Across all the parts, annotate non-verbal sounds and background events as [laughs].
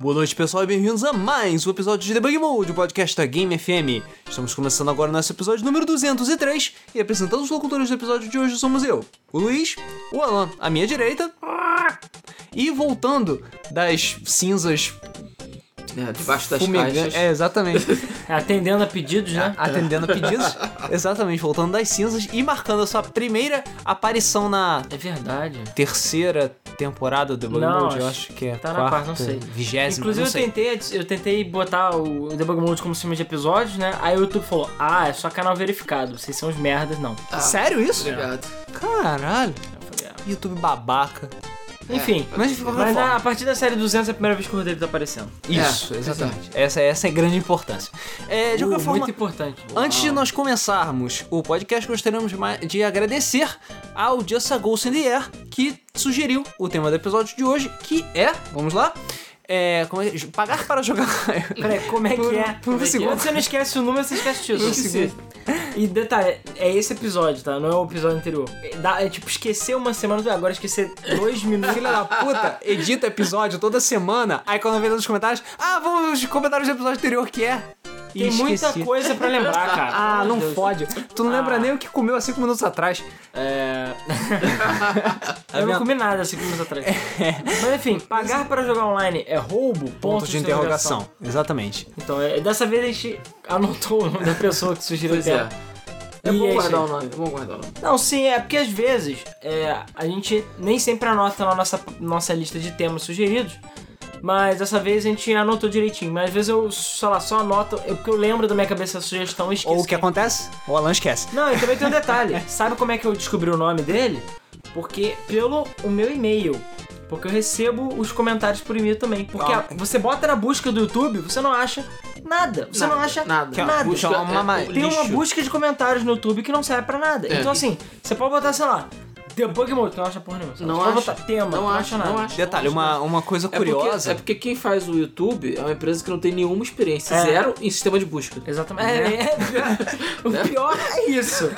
Boa noite, pessoal, e bem-vindos a mais um episódio de Debug Mode, o podcast da Game FM. Estamos começando agora nosso episódio número 203 e apresentando os locutores do episódio de hoje somos eu, o Luiz, o Alan, à minha direita, e voltando das cinzas É, debaixo das fumegantes. caixas. É, exatamente. [laughs] Atendendo a pedidos, né? Atendendo a pedidos. [laughs] exatamente, voltando das cinzas e marcando a sua primeira aparição na É verdade. terceira temporada do Debug Mode. Eu acho que é tá na quarta, quarta, não sei. vigésima, Inclusive não eu tentei, eu tentei botar o Debug Mode como cima de episódios, né? Aí o YouTube falou: Ah, é só canal verificado. Vocês são os merdas, não. Ah, Sério isso? Obrigado. Caralho. Eu falei, ah. YouTube babaca. Enfim. Mas de qualquer Mas forma. a, a partir da série 200 é a primeira vez que o Rodrigo tá aparecendo. Isso, É, exatamente. Essa, essa é a grande importância. É, de Uh, qualquer forma, Muito importante. antes de nós começarmos o podcast, gostaríamos de agradecer ao Just a Ghost in the Air, que sugeriu o tema do episódio de hoje, que é, vamos lá, é, como é, pagar para jogar. [laughs] Peraí, como é que Por- é? por um que é? segundo. Você não esquece o número, você esquece o título. Por um segundo. E detalhe, é esse episódio, tá? Não é o episódio anterior. É, dá- é tipo, esquecer uma semana, agora esquecer dois minutos. Filha da puta, edita episódio toda semana, aí quando vem nos comentários, ah, vamos nos comentários do episódio anterior que é. E Tem muita coisa pra lembrar, cara. [laughs] Ah, não de Deus. fode. Tu não lembra Ah. nem o que comeu há cinco minutos atrás. É. [laughs] Eu não comi nada cinco minutos atrás. Mas enfim, pagar para jogar online é roubo? Ponto de interrogação. Exatamente. Então, é, dessa vez a gente anotou o nome da pessoa que sugeriu o Pois tema. é. É bom guardar o nome, é bom guardar o nome. Não, sim, é porque às vezes é, a gente nem sempre anota na nossa, nossa lista de temas sugeridos. Mas dessa vez a gente anotou direitinho. Mas às vezes eu, sei lá, só anoto é porque eu lembro da minha cabeça a sugestão e esqueço. Ou o que acontece? O Alan esquece. Não, e também tem um detalhe. [laughs] Sabe como é que eu descobri o nome dele? Porque pelo o meu e-mail. Porque eu recebo os comentários por e-mail também. Porque Ah. a- você bota na busca do YouTube, você não acha nada. Você não Nada, acha nada. nada. Que é- Busca que é uma é Tem uma lixo. busca de comentários no YouTube que não serve pra nada. É. Então assim, você pode botar, sei lá, Debug Mode, que não acha porra nenhuma. Não acha. botar tema, Não não, acha, acha nada. não acha. Detalhe, uma, uma coisa É porque, curiosa. é porque quem faz o YouTube é uma empresa que não tem nenhuma experiência, É. zero em sistema de busca. Exatamente. Né? É, é, [laughs] o pior é isso.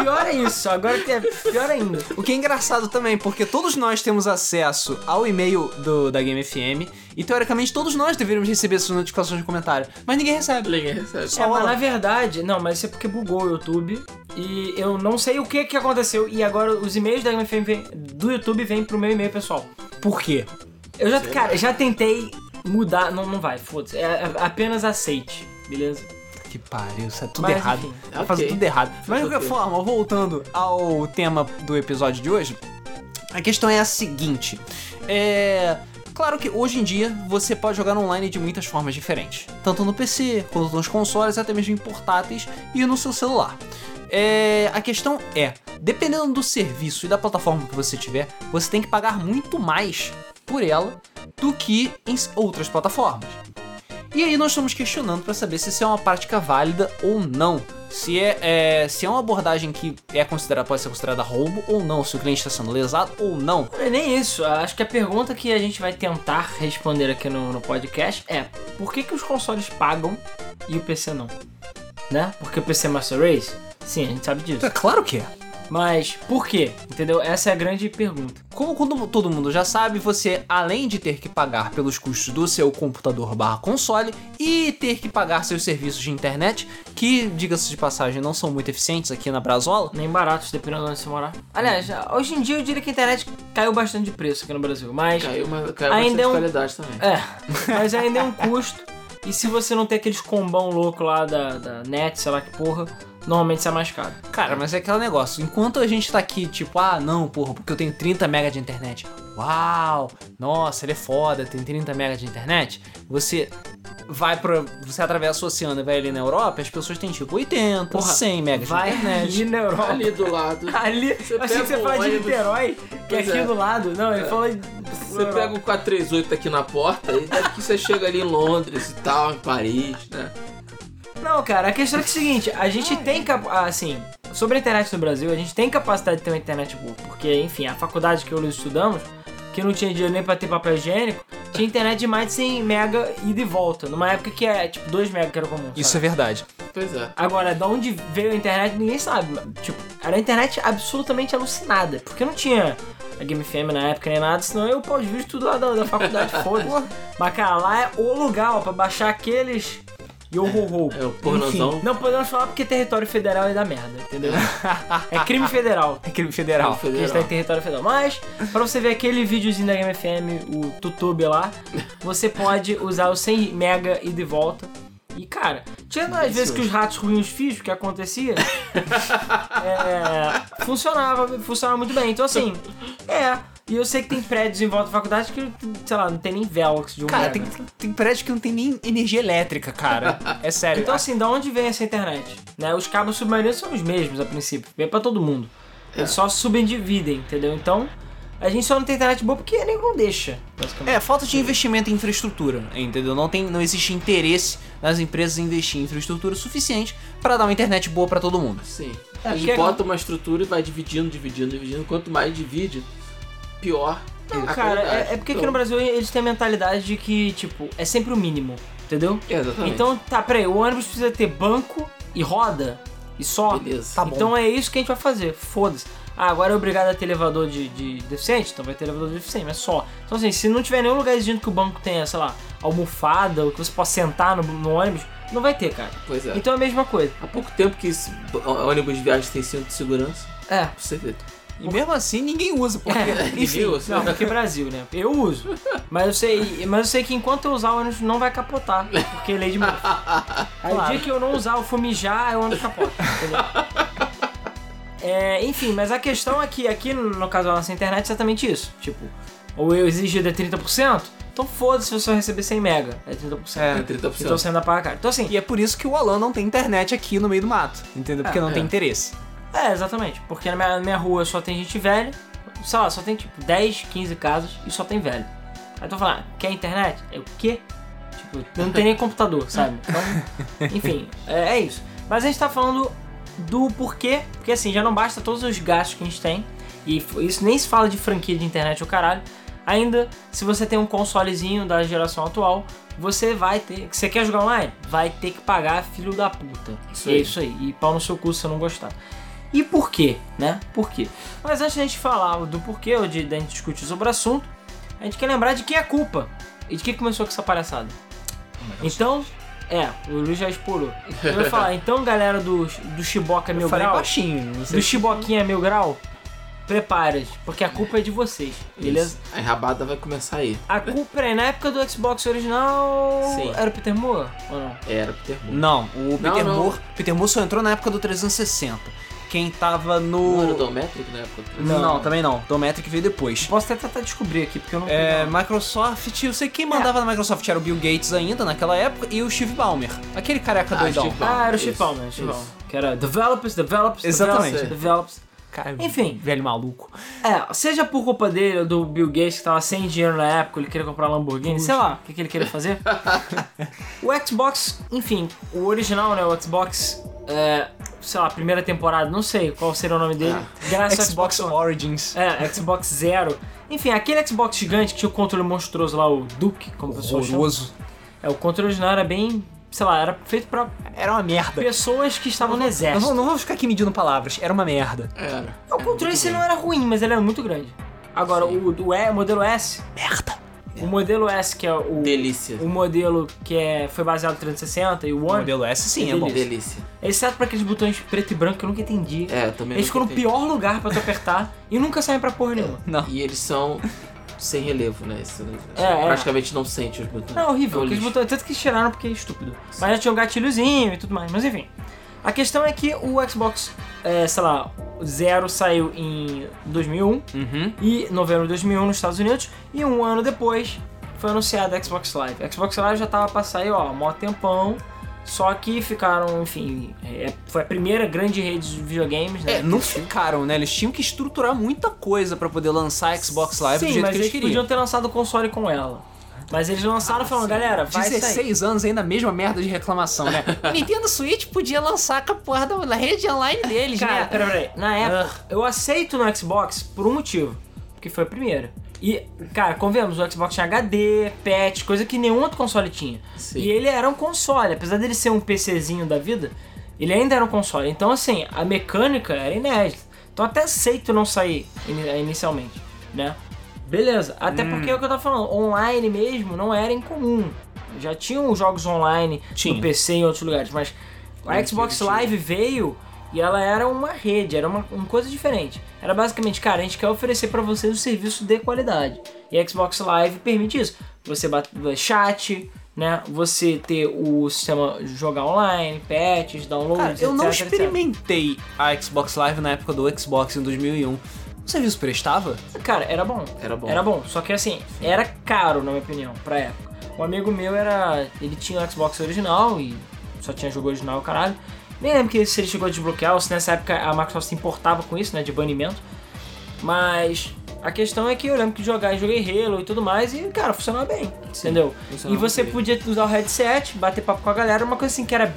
Pior é isso. Agora que é pior ainda. O que é engraçado também, porque todos nós temos acesso ao e-mail do, da Game FM e teoricamente todos nós deveríamos receber essas notificações de comentário, mas ninguém recebe. Ninguém recebe. Só É, mas na verdade, não, mas isso é porque bugou o YouTube e eu não sei o que que aconteceu e agora os e-mails da MFM vem- do YouTube vêm pro meu e-mail pessoal. Por quê? Eu já, cara, já tentei mudar, não, não vai, foda-se, é, é apenas aceite, beleza? Que pariu, isso é tudo Mas, errado. enfim. Tá fazendo Ok. tudo errado. Mas de qualquer forma, voltando ao tema do episódio de hoje, a questão é a seguinte. É. Claro que hoje em dia você pode jogar online de muitas formas diferentes. Tanto no PC, quanto nos consoles, até mesmo em portáteis e no seu celular. É, a questão é, dependendo do serviço e da plataforma que você tiver, você tem que pagar muito mais por ela do que em outras plataformas. E aí nós estamos questionando para saber se isso é uma prática válida ou não. Se é, é- se é uma abordagem que é considerada, pode ser considerada roubo ou não, se o cliente está sendo lesado ou não. Não é nem isso, acho que a pergunta que a gente vai tentar responder aqui no, no podcast é por que, que os consoles pagam e o PC não? Né? Porque o PC é Master Race? Sim, a gente sabe disso. É claro que é. Mas por quê? Entendeu? Essa é a grande pergunta. Como quando todo mundo já sabe, você, além de ter que pagar pelos custos do seu computador barra console e ter que pagar seus serviços de internet, que, diga-se de passagem, não são muito eficientes aqui na Brasola, Nem baratos, dependendo de onde você morar. Aliás, hoje em dia eu diria que a internet caiu bastante de preço aqui no Brasil. Mas. Caiu, mas caiu Ainda bastante é um- qualidade também. É, mas ainda é um custo. E se você não tem aqueles combão louco lá da, da net, sei lá que porra, normalmente isso é mais caro. Cara, mas é aquele negócio. Enquanto a gente tá aqui, tipo, ah, não, porra, porque eu tenho 30 mega de internet. Uau! Nossa, ele é foda, tem 30 mega de internet. Você vai pra. Você atravessa o oceano e vai ali na Europa, as pessoas têm tipo 80, Porra, 100 megas Vai de internet. ali na Europa. Ali do lado. [laughs] Ali, Você eu achei que você fala de. Niterói, que é aqui é. do lado. Não, ele fala de. Você pega o 438 aqui na porta e daqui você chega ali em Londres e tal, em Paris, né? Não, cara, a questão é, que é o seguinte, a gente tem cap... assim, sobre a internet no Brasil, a gente tem capacidade de ter uma internet boa, porque, enfim, a faculdade que eu e Luiz estudamos, que não tinha dinheiro nem pra ter papel higiênico, tinha internet de mais de 100 mega ida e volta, numa época que é, tipo, 2 mega que era comum, Isso é sabe? verdade. Pois é. Agora, de onde veio a internet, ninguém sabe, tipo, era a internet absolutamente alucinada, porque não tinha a Game FM na época nem nada, senão eu de vídeo tudo lá da, da faculdade, [laughs] foda-se. Mas, cara, lá é o lugar, ó, pra baixar aqueles. Yo ho ho. É o pornozão. Enfim, não podemos falar porque território federal é da merda, entendeu? [laughs] é crime federal. É crime federal. Porque a gente tá em território federal. Mas, pra você ver aquele videozinho da Game FM, o tutube lá, você pode usar o 100 mega e de volta. E, cara, tirando às vezes que os ratos ruins fios, que acontecia, [laughs] é, funcionava, funcionava muito bem. Então, assim, é. E eu sei que tem prédios em volta da faculdade que, sei lá, não tem nem Velox de um Cara, tem, tem prédio que não tem nem energia elétrica, cara. [laughs] É sério. Então, assim, da onde vem essa internet? Né? Os cabos submarinos são os mesmos a princípio, vem pra todo mundo. Eles só subdividem, entendeu? Então, a gente só não tem internet boa porque nem não deixa, basicamente. É, falta de investimento em infraestrutura, entendeu? Não, tem, não existe interesse nas empresas em investir em infraestrutura suficiente para dar uma internet boa para todo mundo. Sim. É, a gente porque- bota uma estrutura e vai dividindo, dividindo, dividindo. Quanto mais divide, pior. Não, cara, é, é porque aqui Então, no Brasil eles têm a mentalidade de que, tipo, é sempre o mínimo, entendeu? é, Exatamente. Então, tá, peraí, o ônibus precisa ter banco e roda e só. Beleza. Tá bom. Então é isso que a gente vai fazer, foda-se. Ah, agora é obrigado a ter elevador de, de deficiente? Então vai ter elevador de deficiente, mas só. Então assim, se não tiver nenhum lugar exigindo que o banco tenha, sei lá, almofada, ou que você possa sentar no, no ônibus, não vai ter, cara. Pois é. Então é a mesma coisa. Há pouco tempo que esse ônibus de viagem tem cinto de segurança, É. pra você ver. E mesmo assim ninguém usa, porque. [laughs] É, Enfim, enfim, não, porque Brasil, né? Eu uso. Mas eu sei, mas eu sei que enquanto eu usar o ônibus não vai capotar, porque é lei de Murphy. [laughs] Aí o dia que eu não usar o fumijar, o ônibus capota, entendeu? É, enfim, mas a questão é que aqui no, caso da nossa internet é exatamente isso. Tipo, ou eu exigido é 30%, então foda-se se você receber 100 mega, é 30%. É, 30%. Então você ainda paga caro. Então assim, E é por isso que o Alan não tem internet aqui no meio do mato, entendeu? Porque não é. tem interesse. É, exatamente. Porque na minha, na minha rua só tem gente velha, sei lá, só tem tipo 10, 15 casas e só tem velho. Aí tu fala, ah, quer internet? É o quê? Tipo, não tem nem computador, sabe? Então, [laughs] enfim, é, é isso. Mas a gente tá falando do porquê, porque assim, já não basta todos os gastos que a gente tem, e isso nem se fala de franquia de internet ou caralho. Ainda, se você tem um consolezinho da geração atual, você vai ter. Você quer jogar online? Vai ter que pagar filho da puta. Isso é isso aí. E pau no seu cu se você não gostar. E por quê, né? Por quê? Mas antes da gente falar do porquê, ou de da gente discutir sobre o assunto, a gente quer lembrar de quem é a culpa. E de quem começou com essa palhaçada. Então, é, o Luiz já explorou. Eu vou falar, [laughs] então galera do, do Chiboca Mil Eu falei Grau, baixinho, não sei do Chiboquinha Mil Grau, prepare porque a culpa é de vocês, beleza? Isso. A rabada vai começar aí. A culpa é, na época do Xbox original, Sim. era o Peter Moore ou não? Era pro ter Não, o Peter não. Moore, Peter Moore só entrou na época do 360. Quem tava Não era o no Dométrico na época? do Não, Não. também não. Dometric veio depois. Posso até tentar descobrir aqui, porque eu não É, não. Microsoft, eu sei que quem mandava na Microsoft era o Bill Gates ainda naquela época e o Steve Ballmer, aquele careca Ah, doidão. Steve Ah, era o Ballmer, isso. Ballmer. Que era developers, developers, Exatamente. developers, developers. Cara, Enfim. velho maluco. É, seja por culpa dele ou do Bill Gates que tava sem dinheiro na época, ele queria comprar Lamborghini, sei lá, o que, que ele queria fazer. [laughs] o Xbox, enfim, o original, né, o Xbox, é, sei lá, primeira temporada, não sei qual seria o nome dele. Graças ao Xbox One. Origins. É, Xbox Zero. Enfim, aquele Xbox gigante que tinha o controle monstruoso lá, o Duke, como o pessoal chama. É, o controle original era bem, sei lá, era feito pra Era uma merda. pessoas que estavam no Não exército. vou, não vou ficar aqui medindo palavras, era uma merda. Era. O controle si não era ruim, mas ele era muito grande. Agora, o, o, E- o modelo S, Merda. o modelo S, que é o, Delícia. o modelo que é, foi baseado no 360 e o O One, modelo S sim, é bom. Delícia. exceto para aqueles botões preto e branco que eu nunca entendi. É, eu também Eles ficam no pior lugar pra tu apertar e nunca saem pra porra nenhuma. Não. E eles são sem relevo, né? Você É, é. praticamente não sente os botões. Não, é horrível. É o Aqueles lixo. botões, tanto que tiraram porque é estúpido. Mas já tinha um gatilhozinho e tudo mais. Mas enfim. A questão é que o Xbox, é, sei lá, Zero saiu em 2001 Uhum. e novembro de 2001 nos Estados Unidos e um ano depois foi anunciado a Xbox Live. A Xbox Live já tava pra sair, ó, mó tempão. Só que ficaram, enfim, é, foi a primeira grande rede de videogames, né? É, não ficaram, né? Eles tinham que estruturar muita coisa pra poder lançar a Xbox Live Sim, do jeito mas que eles eles queriam. podiam ter lançado o console com ela. Mas eles lançaram falando, galera, vai sair. 16 anos ainda a mesma merda de reclamação, né? [laughs] Nintendo Switch podia lançar com a porra da rede online deles, Cara, né? peraí, peraí. Na época, eu aceito no Xbox por um motivo. Porque foi a primeira. E, cara, convenhamos, o Xbox tinha HD, patch, coisa que nenhum outro console tinha. Sim. E ele era um console, apesar dele ser um PCzinho da vida, ele ainda era um console. Então, assim, a mecânica era inédita. Então, até aceito não sair ini- inicialmente. né? Beleza. Até porque é o que eu tava falando, online mesmo não era incomum. Já tinham jogos online Tinha. no PC em outros lugares, mas a Xbox. Live veio e ela era uma rede, era uma, uma coisa diferente. Era basicamente, cara, a gente quer oferecer pra vocês um serviço de qualidade. E a Xbox Live permite isso. Você bate chat, né? Você ter o sistema jogar online, patches, downloads, Cara, eu não etc, etc. experimentei a Xbox Live na época do Xbox em 2001. O serviço prestava? Cara, era bom. Era bom. Era bom. Só que assim, era caro, na minha opinião, pra época. Um amigo meu era. Ele tinha o Xbox original e só tinha jogo original, caralho. Nem lembro que se ele chegou a desbloquear ou se nessa época a Microsoft se importava com isso, né? De banimento. Mas a questão é que eu lembro que jogar, joguei Halo e tudo mais e, cara, funcionava bem. entendeu? E funcionava você bem. podia usar o headset, bater papo com a galera, uma coisa assim que era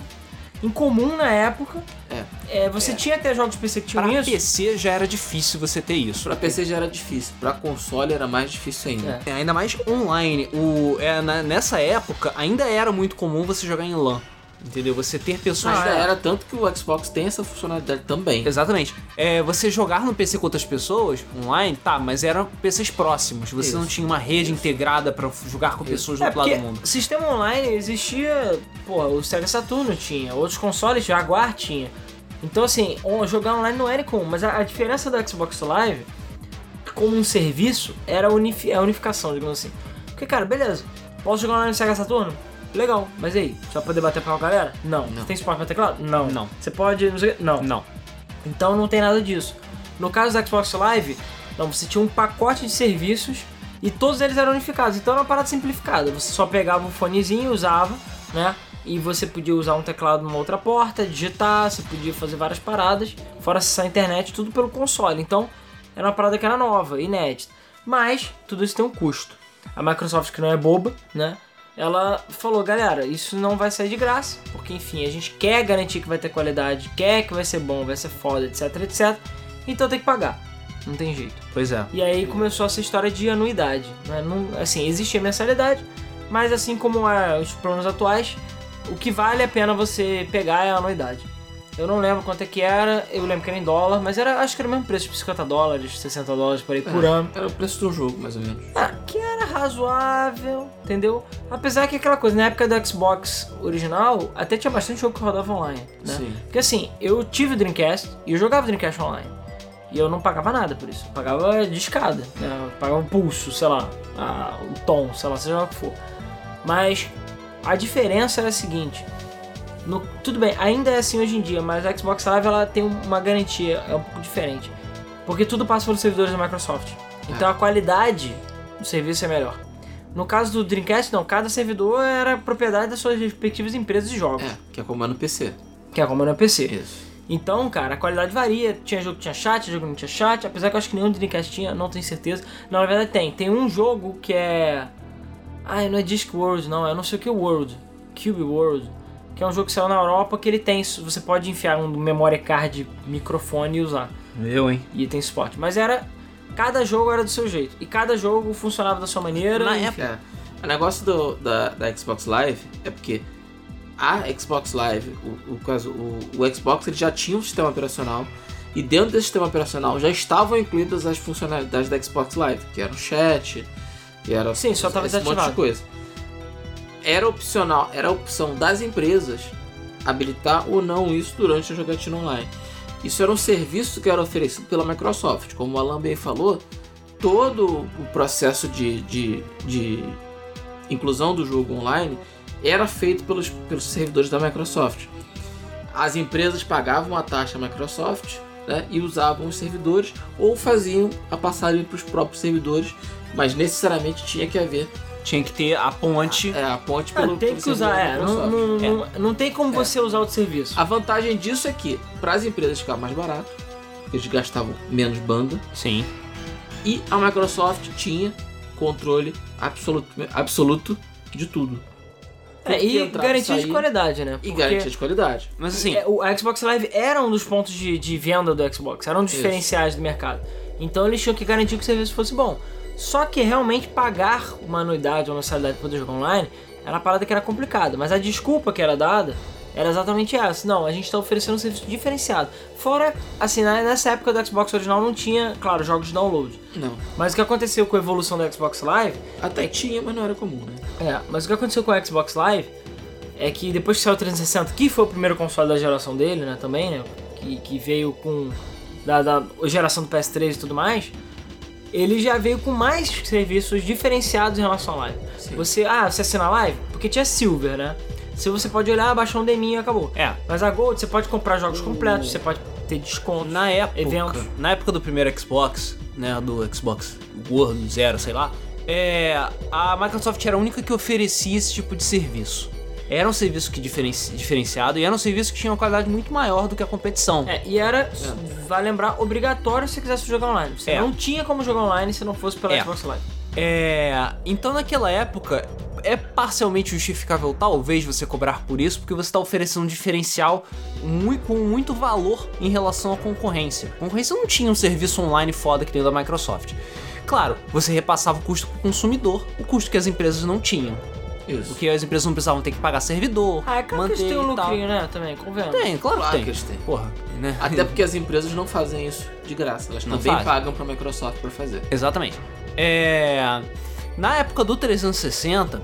incomum na época. É. É, você tinha até jogos de PC que tinham Pra isso. PC já era difícil você ter isso. Pra PC já era difícil, pra console era mais difícil ainda. É. É, ainda mais online. O, é, na- nessa época, ainda era muito comum você jogar em LAN. Entendeu? Você ter pessoas. Ainda era tanto que o Xbox tem essa funcionalidade também. Exatamente. É, você jogar no PC com outras pessoas, online, tá, mas eram PCs próximos. Você Isso. não tinha uma rede integrada pra jogar com pessoas do É, outro lado do mundo. sistema online existia, pô, o Sega Saturno tinha, outros consoles, Jaguar tinha. Então assim, jogar online não era comum, mas a, a diferença do Xbox Live como um serviço era a, unifi- a unificação, digamos assim. Porque, cara, beleza, posso jogar online no Sega Saturno? Legal, mas e aí? Você vai poder bater com a galera? Não. Não. Você tem suporte pra teclado? Não. Não. Você pode. Não. sei não. Não. Então não tem nada disso. No caso do Xbox Live, não, você tinha um pacote de serviços e todos eles eram unificados. Então era uma parada simplificada. Você só pegava um fonezinho, usava, né? E você podia usar um teclado numa outra porta, digitar, você podia fazer várias paradas, fora acessar a internet, tudo pelo console. Então era uma parada que era nova, inédita. Mas tudo isso tem um custo. A Microsoft, que não é boba, né? Ela falou, galera, isso não vai sair de graça, porque enfim, a gente quer garantir que vai ter qualidade, quer que vai ser bom, vai ser foda, etc, etc. Então tem que pagar. Não tem jeito. Pois é. E aí começou essa história de anuidade. Né? Não, assim, existe a mensalidade, mas assim como é os planos atuais, o que vale a pena você pegar é a anuidade. Eu não lembro quanto é que era, eu lembro que era em dólar, mas era, acho que era o mesmo preço, tipo 50 dólares, 60 dólares por aí por ano. Era o preço do jogo, mais ou menos. Ah, que razoável, entendeu? Apesar que aquela coisa, na época do Xbox original, até tinha bastante jogo que rodava online, né? Sim. Porque assim, eu tive o Dreamcast e eu jogava Dreamcast online. E eu não pagava nada por isso. Eu pagava de escada, né? Eu pagava o pulso, sei lá, a- o tom, sei lá, seja lá o que for. Mas a diferença era a seguinte. no- tudo bem, ainda é assim hoje em dia, mas a Xbox Live ela tem uma garantia, é um pouco diferente. Porque tudo passa pelos servidores da Microsoft. Então a qualidade do serviço é melhor. No caso do Dreamcast, não, cada servidor era propriedade das suas respectivas empresas de jogos, É, que é como é no PC. que é como é no PC. Isso. Então, cara, a qualidade varia. Tinha jogo que tinha chat, tinha jogo que não tinha chat. Apesar que eu acho que nenhum Dreamcast tinha, não tenho certeza. Não, na verdade tem. Tem um jogo que é. Ah, não é Discworld, não. É não sei o que World. Cube World. Que é um jogo que saiu na Europa que ele tem. Você pode enfiar um memory card microfone e usar. Eu, hein? E tem suporte. Mas era. Cada jogo era do seu jeito. E cada jogo funcionava da sua maneira. Na enfim. É. O negócio do, da, da Xbox Live é porque a Xbox Live, o, o, o, o Xbox ele já tinha um sistema operacional e dentro desse sistema operacional já estavam incluídas as funcionalidades da Xbox Live, que era o chat, que era Sim, só tava esse monte de desativado. coisa. Era opcional, era a opção das empresas habilitar ou não isso durante a jogatina online. Isso era um serviço que era oferecido pela Microsoft. Como o Alan bem falou, todo o processo de, de, de inclusão do jogo online era feito pelos, pelos servidores da Microsoft. As empresas pagavam a taxa à Microsoft né, e usavam os servidores ou faziam a passagem para os próprios servidores, mas necessariamente tinha que haver Tinha que ter a ponte. é, a ponte Ah, pelo tem pelo que usar, é. Não, não, não, não tem como você usar outro serviço. A vantagem disso é que, para as empresas ficar mais barato, eles gastavam menos banda, Sim. e a Microsoft tinha controle absoluto, absoluto de tudo. É, e entrava, garantia de saía, qualidade, né? E Porque- garantia de qualidade. Mas assim, É, o a Xbox Live era um dos pontos de, de venda do Xbox, era um dos Isso. diferenciais do mercado. Então eles tinham que garantir que o serviço fosse bom. Só que realmente pagar uma anuidade ou uma mensalidade para poder jogar online era uma parada que era complicada. Mas a desculpa que era dada era exatamente essa. Não, a gente está oferecendo um serviço diferenciado. Fora, assim, nessa época do Xbox original não tinha, claro, jogos de download. Não. Mas o que aconteceu com a evolução do Xbox Live Até tinha, mas não era comum, né? É, mas o que aconteceu com o Xbox Live é que depois que saiu o 360, que foi o primeiro console da geração dele, né, também, né, que, que veio com da, da geração do PS3 e tudo mais, ele já veio com mais serviços diferenciados em relação à Live. Sim. Você, ah, você assina a Live? Porque tinha Silver, né? Se você pode olhar, baixar um deminho e acabou. É. Mas a Gold, você pode comprar jogos completos, você pode ter desconto. Na época, Eventos. na época do primeiro Xbox, né, do Xbox Gordo, Zero, sei lá, é, a Microsoft era a única que oferecia esse tipo de serviço. Era um serviço que diferenci- diferenciado e era um serviço que tinha uma qualidade muito maior do que a competição. É, e era, vai lembrar, obrigatório se você quisesse jogar online. Você É. não tinha como jogar online se não fosse pela É. Xbox Live. É, então naquela época é parcialmente justificável talvez você cobrar por isso, porque você está oferecendo um diferencial mui- com muito valor em relação à concorrência. A concorrência não tinha um serviço online foda que tem o da Microsoft. Claro, você repassava o custo para o consumidor, o custo que as empresas não tinham. Isso. Porque as empresas não precisavam ter que pagar servidor, Ah, é claro que manter eles têm um lucrinho, né? Também, convenhamos. Tem, claro, Claro que tem. que eles têm. Porra, né? Até porque as empresas não fazem isso de graça. Elas Não também fazem. pagam pra Microsoft pra fazer. Exatamente. É, Na época do 360,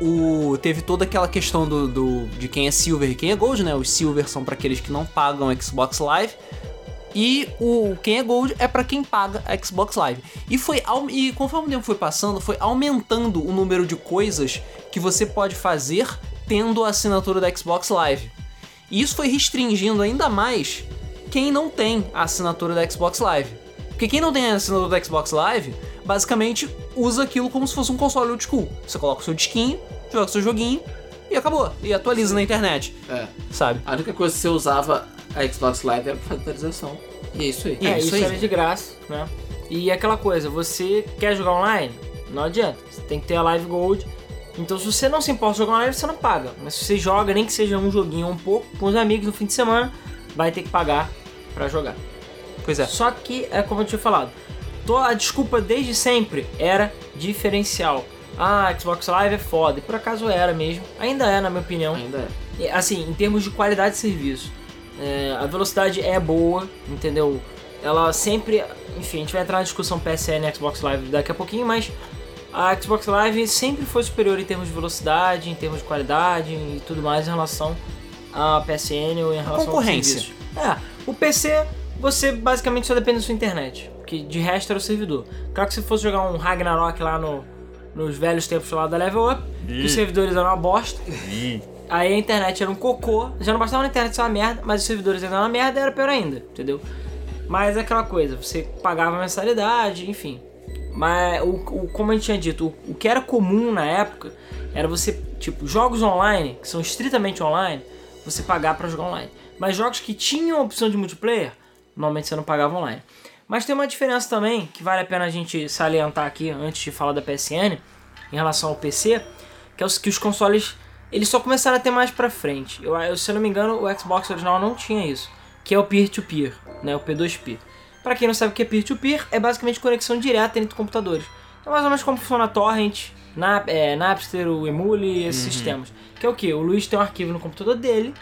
o... teve toda aquela questão do, do- de quem é Silver e quem é Gold, né? Os Silver são para aqueles que não pagam Xbox Live. E o quem é Gold é para quem paga a Xbox Live. E foi e conforme o tempo foi passando, foi aumentando o número de coisas que você pode fazer tendo a assinatura da Xbox Live. E isso foi restringindo ainda mais quem não tem a assinatura da Xbox Live. Porque quem não tem a assinatura da Xbox Live, basicamente usa aquilo como se fosse um console old school. Você coloca o seu disquinho, joga o seu joguinho e acabou. E atualiza na internet, É. sabe? A única coisa que você usava a Xbox Live era pra fazer atualização. E é isso aí. E é É, isso isso aí. era de graça, né? E aquela coisa, você quer jogar online? Não adianta. Você tem que ter a Live Gold. Então, se você não se importa de jogar online, você não paga. Mas se você joga, nem que seja um joguinho ou um pouco, com os amigos no fim de semana, vai ter que pagar pra jogar. Pois é. Só que, é como eu tinha falado, a desculpa desde sempre era diferencial. Ah, Xbox Live é foda. E por acaso era mesmo. Ainda é, na minha opinião. Ainda é. Assim, em termos de qualidade de serviço, é, a velocidade é boa, entendeu? Ela sempre. Enfim, a gente vai entrar na discussão PSN e Xbox Live daqui a pouquinho, mas a Xbox Live sempre foi superior em termos de velocidade, em termos de qualidade e tudo mais em relação à PSN ou em relação concorrência. aos serviços. É, o PC você basicamente só depende da sua internet, que de resto era o servidor. Claro que se fosse jogar um Ragnarok lá no, nos velhos tempos lá da Level Up, que os servidores eram uma bosta. Aí a internet era um cocô. Já não bastava na internet ser uma merda, mas os servidores eram uma merda era pior ainda, entendeu? Mas é aquela coisa, você pagava mensalidade, enfim. Mas, o, o- como a gente tinha dito, o, o que era comum na época era você, tipo, jogos online, que são estritamente online, você pagar pra jogar online. Mas jogos que tinham a opção de multiplayer, normalmente você não pagava online. Mas tem uma diferença também, que vale a pena a gente salientar aqui, antes de falar da PSN, em relação ao PC, que é os, que os consoles eles só começaram a ter mais pra frente. Eu, eu- se eu não me engano, o Xbox original não tinha isso, que é o peer-to-peer, né, o P2P. Pra quem não sabe o que é peer-to-peer, é basicamente conexão direta entre computadores. É mais ou menos como funciona a Torrent, Nap, é, Napster, o Emule, esses sistemas. Que é o que? O Luiz tem um arquivo no computador dele,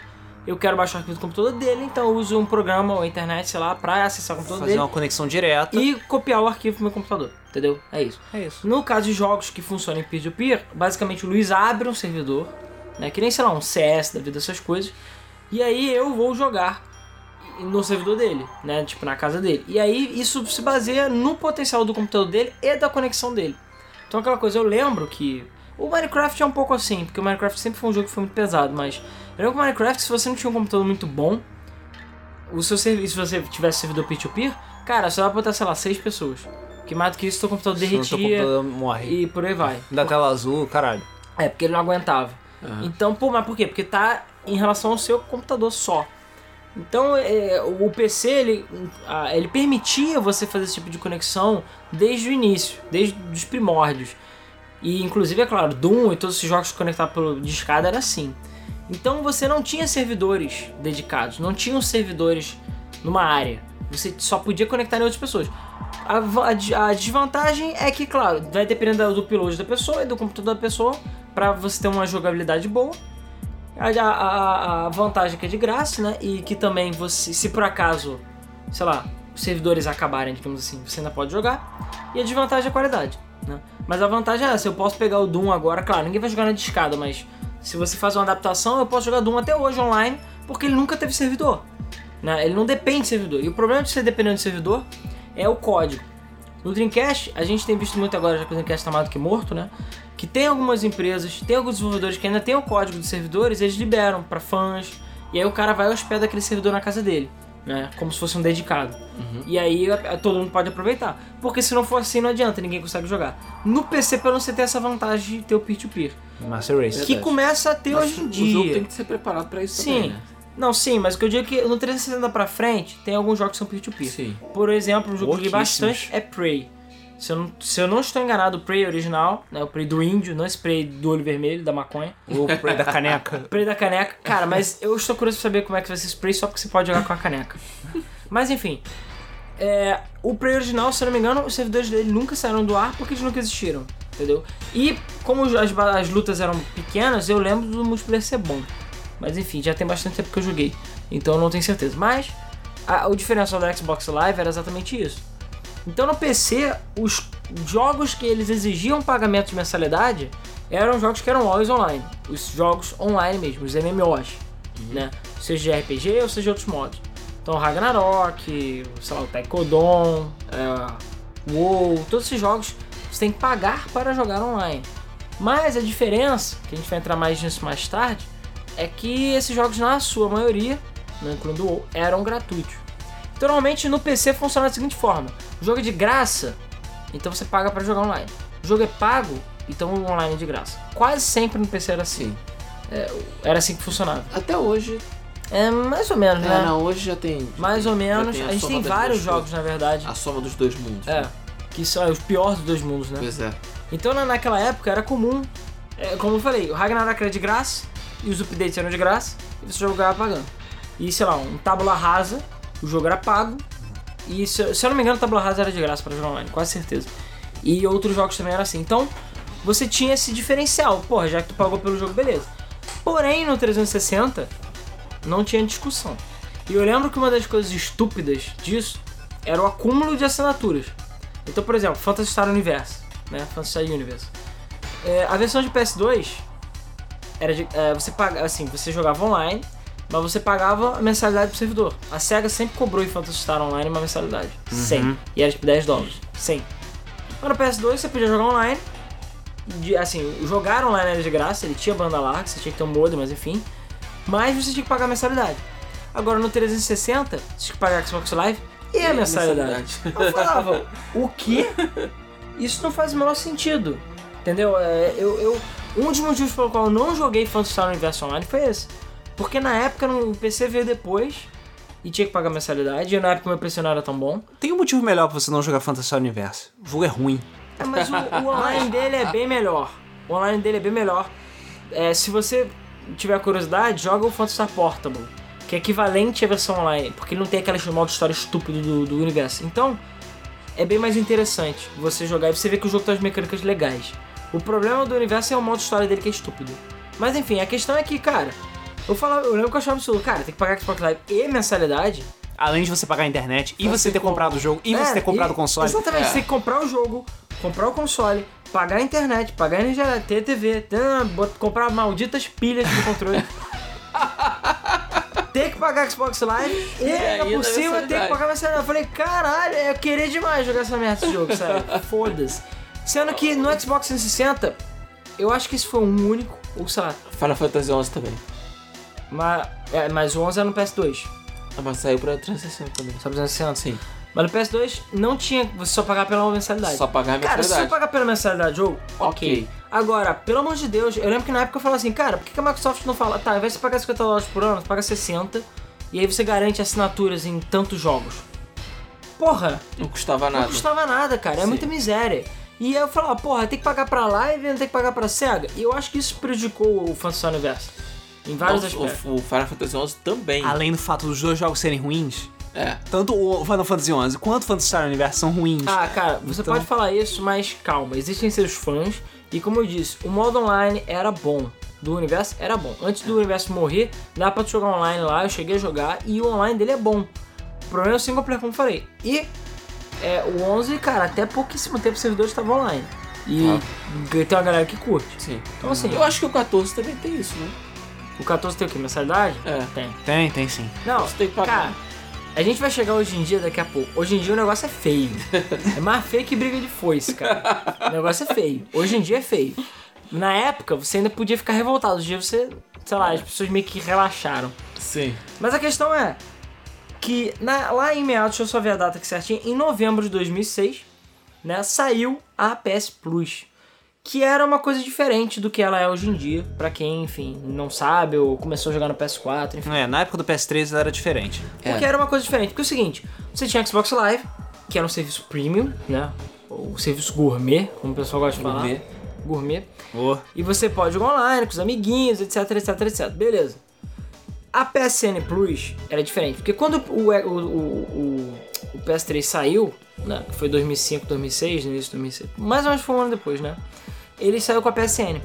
eu quero baixar o arquivo do computador dele, então eu uso um programa ou internet, sei lá, pra acessar o computador Fazer dele uma conexão direta. e copiar o arquivo pro meu computador, entendeu? É isso. É isso. No caso de jogos que funcionam em peer-to-peer, basicamente o Luiz abre um servidor, né, que nem, sei lá, um CS da vida, essas coisas, e aí eu vou jogar no servidor dele, né, tipo na casa dele. E aí isso se baseia no potencial do computador dele e da conexão dele. Então aquela coisa, eu lembro que o Minecraft é um pouco assim, porque o Minecraft sempre foi um jogo que foi muito pesado, mas eu lembro que o Minecraft, se você não tinha um computador muito bom, o seu serviço, se você tivesse servidor peer-to-peer, cara, só dá pra botar, sei lá, seis pessoas. Que mais do que isso, teu computador derretia computador morre. e por aí vai. Da tela azul, caralho. É, porque ele não aguentava. Aham. Então, pô, mas por quê? Porque tá em relação ao seu computador só. Então, é, o PC, ele, ele permitia você fazer esse tipo de conexão desde o início, desde os primórdios. E, inclusive, é claro, Doom e todos esses jogos conectados pelo discada era assim. Então, você não tinha servidores dedicados, não tinham servidores numa área. Você só podia conectar em outras pessoas. A, a a desvantagem é que, claro, vai depender do upload da pessoa e do computador da pessoa para você ter uma jogabilidade boa. A, a- a- a vantagem é que é de graça, né? E que também você, se por acaso, sei lá, os servidores acabarem, digamos assim, você ainda pode jogar. E a desvantagem é a qualidade, né? Mas a vantagem é essa, eu posso pegar o Doom agora, claro, ninguém vai jogar na discada, mas se você faz uma adaptação, eu posso jogar Doom até hoje online, porque ele nunca teve servidor. Né? Ele não depende de servidor. E o problema de você dependendo de servidor é o código. No Dreamcast, a gente tem visto muito agora, já que o Dreamcast está mais do que morto, né? Que tem algumas empresas, tem alguns desenvolvedores que ainda tem o código dos servidores, eles liberam para fãs, e aí o cara vai e hospeda aquele servidor na casa dele, né? Como se fosse um dedicado. E aí todo mundo pode aproveitar. Porque se não for assim, não adianta, ninguém consegue jogar. No PC, pelo menos você tem essa vantagem de ter o peer-to-peer. Master Race. Que começa a ter Mas hoje em O jogo dia. tem que ser preparado pra isso Sim. também, né? Não, sim, mas o que eu digo é que no 360 pra frente, tem alguns jogos que são peer-to-peer. Sim. Por exemplo, um jogo que eu joguei Pouquíssimos. bastante é Prey. Se eu, não, se eu não estou enganado, o Prey original, né, o Prey do índio, não esse Prey do olho vermelho, da maconha. O Prey da caneca. [laughs] Prey da caneca. Cara, mas eu estou curioso pra saber como é que vai ser esse Prey só porque você pode jogar com a caneca. [laughs] Mas enfim, é, o Prey original, se eu não me engano, os servidores dele nunca saíram do ar porque eles nunca existiram, entendeu? E como as, as lutas eram pequenas, eu lembro do multiplayer ser bom. Mas enfim, já tem bastante tempo que eu joguei, então eu não tenho certeza. Mas a- o diferencial do Xbox Live era exatamente isso. Então no PC, os jogos que eles exigiam pagamento de mensalidade eram jogos que eram always online. Os jogos online mesmo, os MMOs, né? Seja de RPG ou seja de outros modos. Então Ragnarok, sei lá, o Taekwondo, é, WoW, todos esses jogos você tem que pagar para jogar online. Mas a diferença, que a gente vai entrar mais nisso mais tarde, é que esses jogos na sua maioria, não incluindo o WoW, eram gratuitos. Então, normalmente no PC funciona da seguinte forma: o jogo é de graça, então você paga para jogar online. O jogo é pago, então o online é de graça. Quase sempre no PC era assim. É, era assim que funcionava. Até hoje. É mais ou menos, É, né? não, hoje já tem. já mais ou menos. tem A, gente tem vários jogos, na verdade. A soma dos dois mundos. É, né? que são os piores dos dois mundos, né? Pois é. Então na- naquela época era comum, é, como eu falei, o Ragnarok era de graça, e os updates eram de graça, e você jogava pagando. E sei lá, um tábula rasa, o jogo era pago, e se, se eu não me engano, tábula rasa era de graça para jogar online, quase certeza. E outros jogos também eram assim. Então você tinha esse diferencial, porra, já que tu pagou pelo jogo, beleza. Porém no 360 não tinha discussão. E eu lembro que uma das coisas estúpidas disso era o acúmulo de assinaturas. Então, por exemplo, Phantasy Star Universe, né? Phantasy Star Universe. É, a versão de PS2 era de, é, você paga, assim, você jogava online, mas você pagava a mensalidade pro servidor. A Sega sempre cobrou em Phantasy Star Online uma mensalidade, 100, e era tipo 10 dólares, 100. Mas no PS2 você podia jogar online, de, assim, jogar online era de graça, ele tinha banda larga, você tinha que ter um modem, mas enfim, mas você tinha que pagar a mensalidade. Agora no 360, você tinha que pagar Xbox Live e a mensalidade. Eu falava, [laughs] o quê? Isso não faz o menor sentido. Entendeu? É, eu, eu- um dos motivos pelo qual eu não joguei Phantasy Star Universe Online foi esse. Porque na época o PC veio depois e tinha que pagar mensalidade, e na época o meu PC não era tão bom. Tem um motivo melhor pra você não jogar Star Universo. O jogo é ruim. É, mas o, o online [laughs] dele é bem melhor. O online dele é bem melhor. É, se você tiver curiosidade, joga o Phantasy Star Portable, que é equivalente à versão online, porque ele não tem aquele modo história estúpido do, do universo. Então, é bem mais interessante você jogar e você vê que o jogo tem as mecânicas legais. O problema do universo é o modo história dele que é estúpido. Mas enfim, a questão é que, cara, eu falava, eu lembro que eu achava absurdo, cara, tem que pagar Xbox Live e mensalidade. Além de você pagar a internet e você ter com- comprado o jogo e você É, ter comprado e- o console. Exatamente, É. você tem que comprar o jogo, comprar o console, pagar a internet, pagar a energia, ter TV, ter, comprar malditas pilhas do controle. [laughs] ter que pagar Xbox Live e, ainda ainda por cima ter que pagar mensalidade. Eu falei, caralho, é querer demais jogar essa merda desse jogo, sério. [laughs] Foda-se. Sendo que no Xbox 360, eu acho que esse foi um único, ou sei lá, Final Fantasy XI também. mas, é, mas o 11 era no PS2. Ah, mas saiu pra 360 também. Só pra 360. Sim. Mas no PS2 não tinha você só pagar pela mensalidade. Só pagar a Cara, se você mensalidade. pagar pela mensalidade do jogo, ok. Ok. Agora, pelo amor de Deus, eu lembro que na época eu falava assim, cara, por que que a Microsoft não fala, tá, ao invés de você pagar 50 dólares por ano, você paga 60, e aí você garante assinaturas em tantos jogos. Porra, Não custava nada. não custava nada, cara, é Sim. muita miséria. E aí eu falava, porra, tem que pagar pra live e não tem que pagar pra SEGA. E eu acho que isso prejudicou o Phantasy Star Universo. Em vários Não, aspectos. o, o Final Fantasy XI também. Além do fato dos dois jogos serem ruins, É. tanto o Final Fantasy XI quanto o Phantasy Star Universe são ruins. Ah, cara, você Então- pode falar isso, mas calma, existem seus fãs, e como eu disse, o modo online era bom. do universo era bom. Antes do universo morrer, dá pra tu jogar online lá, eu cheguei a jogar e o online dele é bom. O problema é o single player, como eu falei. E é, o 11, cara, até pouquíssimo tempo os servidores estavam online. E tem uma galera que curte. Sim. Então assim, Eu acho que o 14 também tem isso, né? o 14 tem o quê? Mensalidade? É. Tem. Tem, tem sim. Não, Você tem que pagar. cara, a gente vai chegar hoje em dia daqui a pouco. Hoje em dia o negócio é feio. [laughs] é mais feio que briga de foice, cara. O negócio é feio. Hoje em dia é feio. Na época, você ainda podia ficar revoltado. Hoje em dia você, sei lá, as pessoas meio que relaxaram. Sim. Mas a questão é que na- lá em meados, deixa eu só ver a data aqui certinha, em novembro de 2006, né, saiu a PS Plus. Que era uma coisa diferente do que ela é hoje em dia, pra quem, enfim, não sabe ou começou a jogar no PS4, enfim. É, na época do PS3 era diferente. Porque É. era uma coisa diferente. Porque é o seguinte, você tinha Xbox Live, que era um serviço premium, né? Ou serviço gourmet, como o pessoal gosta de falar. Gourmet. Gourmet. Ô, E você pode jogar online com os amiguinhos, etc, etc, etc. Beleza. A PSN Plus era diferente, porque quando o, o, o, o, o PS3 saiu, né, que foi 2005, 2006, no início de 2006, mais ou menos foi um ano depois, né? Ele saiu com a PSN,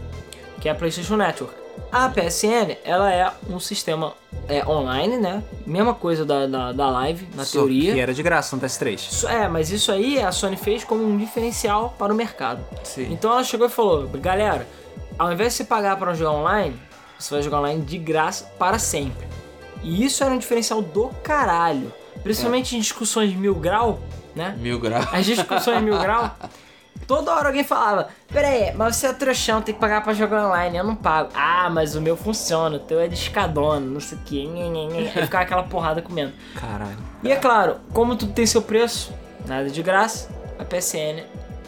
que é a PlayStation Network. A PSN, ela é um sistema é, online, né? Mesma coisa da, da, da Live, na só teoria. Que era de graça no PS3. Isso- É, mas isso aí a Sony fez como um diferencial para o mercado. Sim. Então ela chegou e falou: galera, ao invés de você pagar para jogar online, você vai jogar online de graça para sempre. E isso era um diferencial do caralho. Principalmente em discussões de mil grau, né? Mil graus. As discussões de mil [laughs] grau. Toda hora alguém falava, pera aí, mas você é trouxão, tem que pagar pra jogar online, eu não pago. Ah, mas o meu funciona, o teu é de escadona, não sei o que. Aí ficava aquela porrada comendo. Caralho. E é claro, como tudo tem seu preço, nada de graça, a PSN,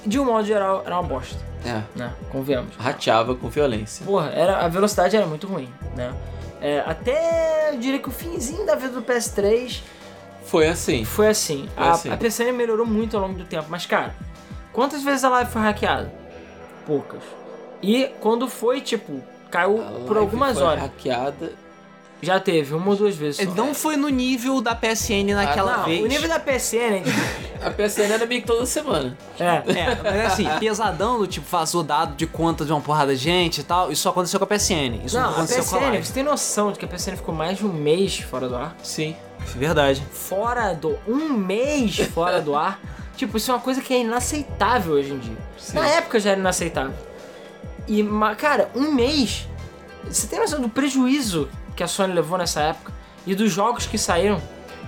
de um modo geral, era uma bosta, É. né? Convenhamos. Rateava com violência. Porra, era, a velocidade era muito ruim, né? É, até eu diria que o finzinho da vida do PS3 Foi assim. foi assim. Foi a, assim. a PSN melhorou muito ao longo do tempo, mas cara, quantas vezes a live foi hackeada? Poucas. E quando foi, tipo, caiu por algumas foi horas. hackeada. Já teve, uma ou duas vezes. Só. Não foi no nível da PSN naquela Ah, não, vez. o nível da PSN. A PSN era meio que toda semana. é, É, mas assim, pesadão do tipo, vazou dado de conta de uma porrada de gente e tal. Isso só aconteceu com a PSN. Isso não, Não, a aconteceu com a PSN, Live. você tem noção de que a PSN ficou mais de um mês fora do ar? Sim. Verdade. Fora do. Um mês fora do ar. [laughs] Tipo, isso é uma coisa que é inaceitável hoje em dia. Sim. Na época já era inaceitável. E, cara, um mês. Você tem noção do prejuízo que a Sony levou nessa época? E dos jogos que saíram?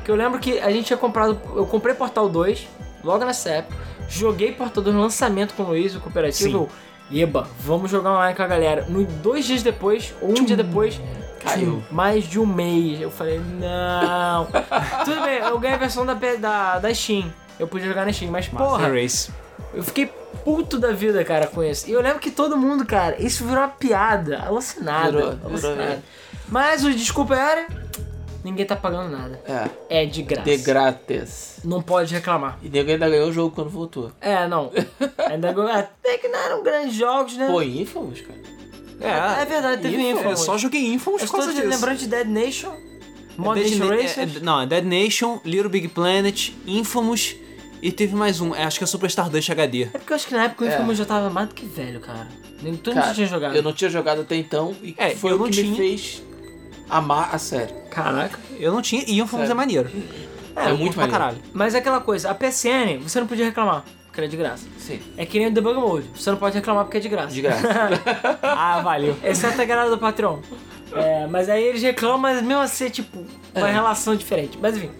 Que eu lembro que a gente tinha comprado. Eu comprei Portal 2 logo nessa época. Joguei Portal 2 no lançamento com o Luiz, o cooperativo. Eba, vamos jogar online com a galera. No, dois dias depois, ou um dia depois, Caiu. mais de um mês. Eu falei, não. [laughs] Tudo bem, eu ganhei a versão da, da, da Steam. Eu podia jogar na Steam, mas porra, Master Race. eu fiquei puto da vida, cara, com isso. E eu lembro que todo mundo, cara, isso virou uma piada. Alucinado. Virou, virou alucinado. mesmo. Mas o desculpa era. Ninguém tá pagando nada. É. É de graça. De grátis. Não pode reclamar. E nego ainda ganhou o jogo quando voltou. É, não. [laughs] Ainda go- até que não eram grandes jogos, né? Pô, Infamous, cara. É, é verdade, teve Infamous. Infamous. Eu só joguei Infamous por causa disso. lembrando de Dead Nation. Mod Dead Nation Na- Racers. é- é- não, é Dead Nation, Little Big Planet, Infamous e teve mais um. é, Acho que é Superstar 2 HD. É porque eu acho que na época o É. Infamous já tava mais do que velho, cara. Nem todo mundo Cara, tinha jogado. Eu não tinha jogado até então e É, foi eu o não que me tinha. fez amar a série. Caraca. Eu não tinha, e Infamous Sério? é maneiro. É, eu muito pra maneiro. caralho. Mas é aquela coisa, a PSN, você não podia reclamar, porque era de graça. Sim. É que nem o Debug Mode, você não pode reclamar porque é de graça. De graça. [laughs] Ah, valeu. Exceto a galera do Patreon. É, mas aí eles reclamam, mas mesmo assim, tipo, uma É. relação diferente. Mas enfim,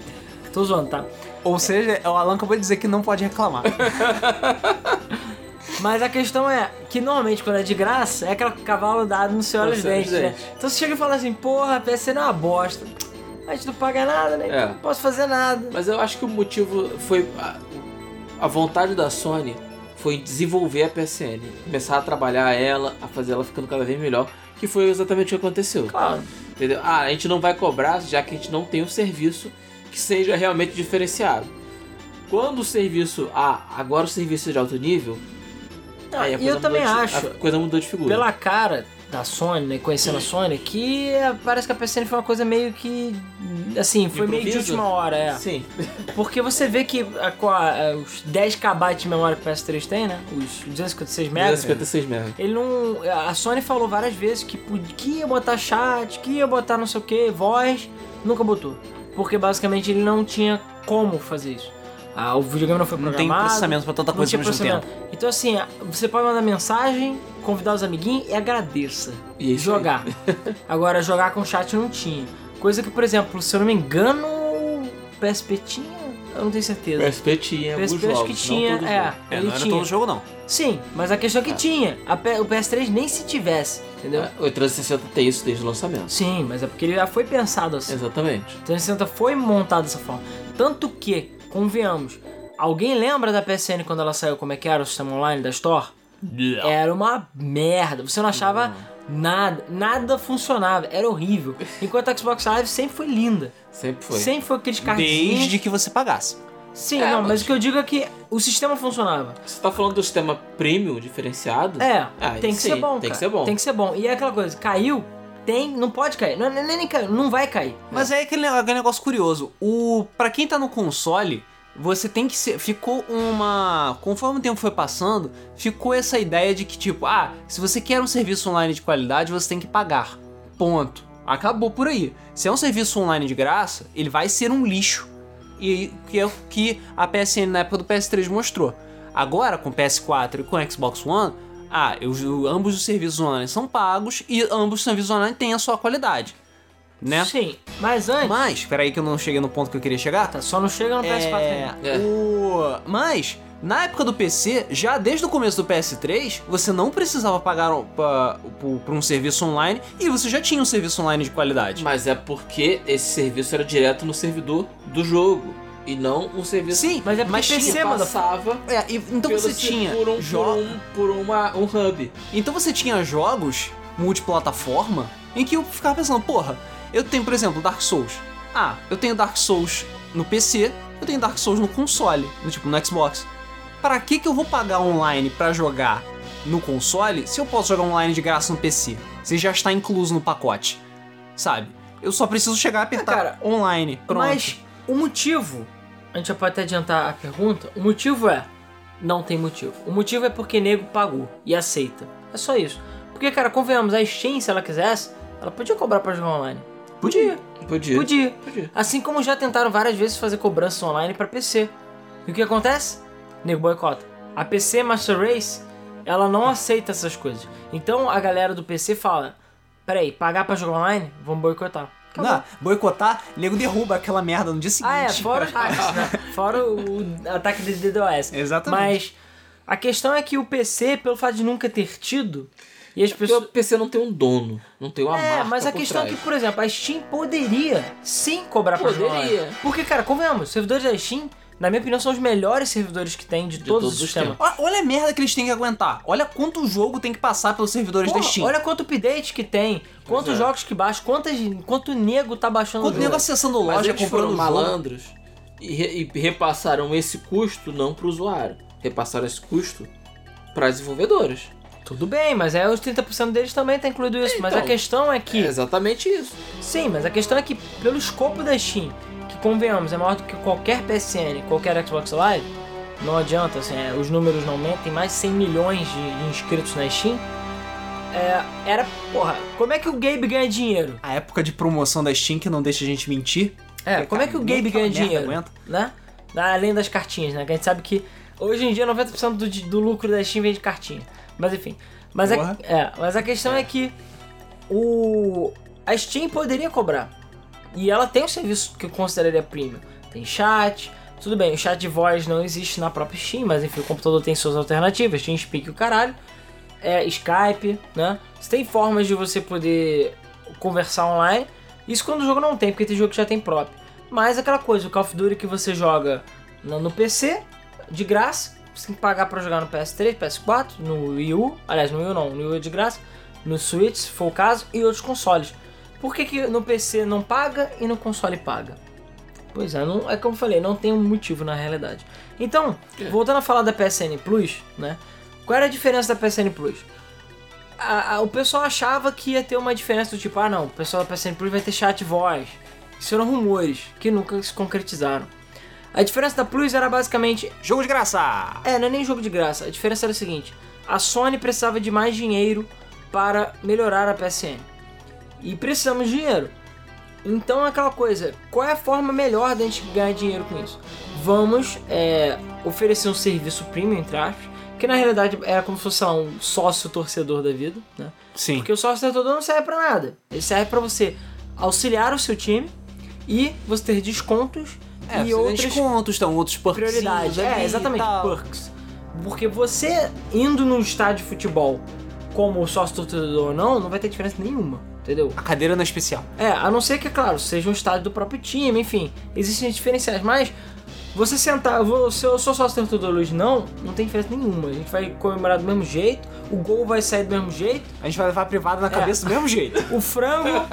tô zoando, tá? Ou seja, o Alan acabou de dizer que não pode reclamar. [laughs] Mas a questão é que normalmente quando é de graça, é aquele cavalo dado no seu olho No os seu olho dentes, né? Então você chega e fala assim, porra, a PSN é uma bosta. A gente não paga nada, né? É. Não posso fazer nada. Mas eu acho que o motivo foi. A, a vontade da Sony foi desenvolver a PSN. Começar a trabalhar ela, a fazer ela ficando cada vez melhor. Que foi exatamente o que aconteceu. Claro. Entendeu? Ah, a gente não vai cobrar já que a gente não tem um serviço que seja realmente diferenciado. Quando o serviço. Ah, agora o serviço é de alto nível. E eu também de- acho. A coisa mudou de figura. Pela cara, da Sony, né, conhecendo a Sony, que é, parece que a PSN foi uma coisa meio que, assim, foi meio de Improviso? última hora, é. Sim. Porque você vê que a- a- a- os 10 KB de memória que o PS3 tem, né, os 256 MB, 256 mesmo. ele não. A Sony falou várias vezes que, que ia botar chat, que ia botar não sei o que, voz, nunca botou. Porque basicamente ele não tinha como fazer isso. Ah, o videogame não foi Não tem programado. processamento pra tanta coisa tinha ao mesmo tempo. Então assim, você pode mandar mensagem, convidar os amiguinhos e agradeça. E é isso jogar. [laughs] Agora, jogar com chat não tinha. Coisa que, por exemplo, se eu não me engano, o PSP tinha. Eu não tenho certeza. PSP tinha PSP acho jogos, que não tinha. É. É, ele não era tinha. todo jogo, não. Sim, mas a questão é que tinha. A P- o PS3 nem se tivesse, entendeu? É, O 360 tem isso desde o lançamento. Sim, mas é porque ele já foi pensado assim. Exatamente. O 360 foi montado dessa forma. Tanto que, convenhamos, alguém lembra da PSN quando ela saiu como é que era o sistema online da Store? Era uma merda. Você não achava nada. Nada funcionava. Era horrível. Enquanto a Xbox Live sempre foi linda. Sempre foi. Sempre foi aqueles cardzinhos. Desde que você pagasse. Sim, É, não, mas... mas- o que eu digo é que o sistema funcionava. Você tá falando do sistema premium diferenciado? É, Ah, tem que sim, ser bom, Tem cara. que ser bom. Tem que ser bom. E é aquela coisa, caiu, tem, não pode cair. Não, nem, nem não vai cair. Mas é aquele, aquele negócio curioso. O para quem tá no console, você tem que ser, ficou uma, conforme o tempo foi passando, ficou essa ideia de que tipo, ah, se você quer um serviço online de qualidade, você tem que pagar. Ponto. Acabou por aí. Se é um serviço online de graça, ele vai ser um lixo. E que é o que a PSN na época do PS3 mostrou. Agora com o PS4 e com o Xbox One, ah, eu, eu- ambos os serviços online são pagos e ambos os serviços online têm a sua qualidade. Né? Sim, mas antes. Mas, peraí que eu não cheguei no ponto que eu queria chegar. Tá, só não chega no PS4 É, ainda. É. o... Mas, na época do PC, já desde o começo do PS3, você não precisava pagar pa- por, por um serviço online e você já tinha um serviço online de qualidade. Mas é porque esse serviço era direto no servidor do jogo. E não um serviço Sim, Mas é porque mas PC, passava É, e- então você tinha por um, jo- por um, por uma, um hub. Então você tinha jogos multiplataforma em que eu ficava pensando, porra, eu tenho, por exemplo, Dark Souls. Ah, eu tenho Dark Souls no PC, eu tenho Dark Souls no console, no, tipo no Xbox. Pra que que eu vou pagar online pra jogar no console se eu posso jogar online de graça no PC? Se já está incluso no pacote, sabe? Eu só preciso chegar e apertar Ah, cara, online. Pronto. Mas o motivo, a gente já pode até adiantar a pergunta, o motivo é, não tem motivo. O motivo é porque nego pagou e aceita. É só isso. Porque, cara, convenhamos, a Steam, se ela quisesse, ela podia cobrar pra jogar online. Podia, Podia. podia. Podia. Assim como já tentaram várias vezes fazer cobranças online pra PC. E o que acontece? Nego boicota. A PC Master Race, ela não aceita essas coisas. Então a galera do PC fala: peraí, pagar pra jogar online? Vamos boicotar. Acabou. Não, boicotar, nego derruba aquela merda no dia seguinte. Ah, é, fora [laughs] hacks, né? Fora o ataque de DDoS. Exatamente. Mas a questão é que o PC, pelo fato de nunca ter tido, e as Porque pessoas. o PC não tem um dono, não tem uma É, marca mas a por questão é trás. que, por exemplo, a Steam poderia sim cobrar pra jogar Poderia. Porque, cara, convenhamos, os servidores da Steam, na minha opinião, são os melhores servidores que tem de, todos, todos os os sistemas. Olha, olha a merda que eles têm que aguentar. Olha quanto jogo tem que passar pelos servidores Pô, da Steam. olha quanto update que tem, quantos é. jogos que baixam, quantas, quanto nego tá baixando quanto o nego acessando Mas loja, comprando malandros e, e repassaram esse custo não pro usuário. Repassaram esse custo para desenvolvedores. Tudo bem, mas é os 30% deles também tá incluído isso. mas a Então, questão é que. É exatamente isso. Sim, mas a questão é que pelo escopo da Steam, convenhamos, é maior do que qualquer PSN, qualquer Xbox Live, não adianta, assim, é, os números não mentem, mais de 100 milhões de inscritos na Steam. É, era, porra, como é que o Gabe ganha dinheiro? A época de promoção da Steam que não deixa a gente mentir. É, Porque, como é que o Gabe ganha dinheiro? aguenta. Né? Além das cartinhas, né? Que a gente sabe que hoje em dia 90% do, do lucro da Steam vem de cartinha. Mas enfim. Mas Porra. a, é, mas a questão é que o a Steam poderia cobrar. E ela tem um serviço que eu consideraria premium. Tem chat, tudo bem, o chat de voz não existe na própria Steam, mas enfim, o computador tem suas alternativas, Steam Speak o caralho. É, Skype, né? Você tem formas de você poder conversar online. Isso quando o jogo não tem, porque tem jogo que já tem próprio. Mas aquela coisa, o Call of Duty que você joga no, PC, de graça, você tem que pagar pra jogar no PS3, PS4, no Wii U, aliás, no Wii U não, no Wii U é de graça, no Switch, se for o caso, e outros consoles. Por que, que no PC não paga e no console paga? Pois é, não, é como eu falei, não tem um motivo na realidade. Então, voltando a falar da PSN Plus, né? Qual era a diferença da PSN Plus? a- a- o pessoal achava que ia ter uma diferença do tipo, ah não, o pessoal da PSN Plus vai ter chat voz. Isso eram rumores que nunca se concretizaram. A diferença da Plus era basicamente Jogo de graça! É, não é nem jogo de graça. A diferença era a seguinte: a Sony precisava de mais dinheiro para melhorar a PSN. E precisamos de dinheiro. Então é aquela coisa: qual é a forma melhor da gente ganhar dinheiro com isso? Vamos é, oferecer um serviço premium, entre aspas, que na realidade era como se fosse um sócio torcedor da vida, né? Sim. Porque o sócio torcedor não serve pra nada. Ele serve pra você auxiliar o seu time e você ter descontos É, e tem descontos, estão outros prioridade. perks. É, exatamente, perks. Porque você indo no estádio de futebol como sócio torcedor ou não, não vai ter diferença nenhuma, entendeu? A cadeira não é especial. É, a não ser que, é claro, seja um estádio do próprio time, enfim, existem diferenciais, mas você sentar, você, eu sou sócio torcedor hoje, não, não tem diferença nenhuma. A gente vai comemorar do mesmo jeito, o gol vai sair do mesmo jeito, A gente vai levar a privada na cabeça do mesmo jeito. [laughs] o frango,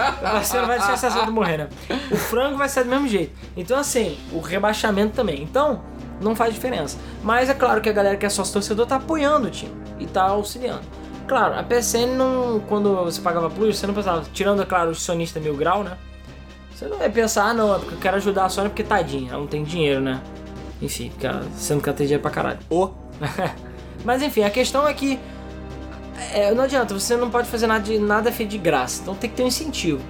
você não vai deixar a sensação de morrer, né? O frango vai sair do mesmo jeito. Então, assim, o rebaixamento também. Então, não faz diferença. Mas é claro que a galera que é sócio torcedor tá apoiando o time e tá auxiliando. Claro, a PSN não. Quando você pagava plus, você não pensava, tirando, é claro, o sonista mil grau, né? Você não vai pensar, ah não, é porque eu quero ajudar a Sony porque tadinha, ela não tem dinheiro, né? Enfim, porque ela- sendo que ela tem dinheiro pra caralho. O [laughs] Mas enfim, a questão é que é, não adianta, você não pode fazer nada, de, nada feito de graça. Então tem que ter um incentivo.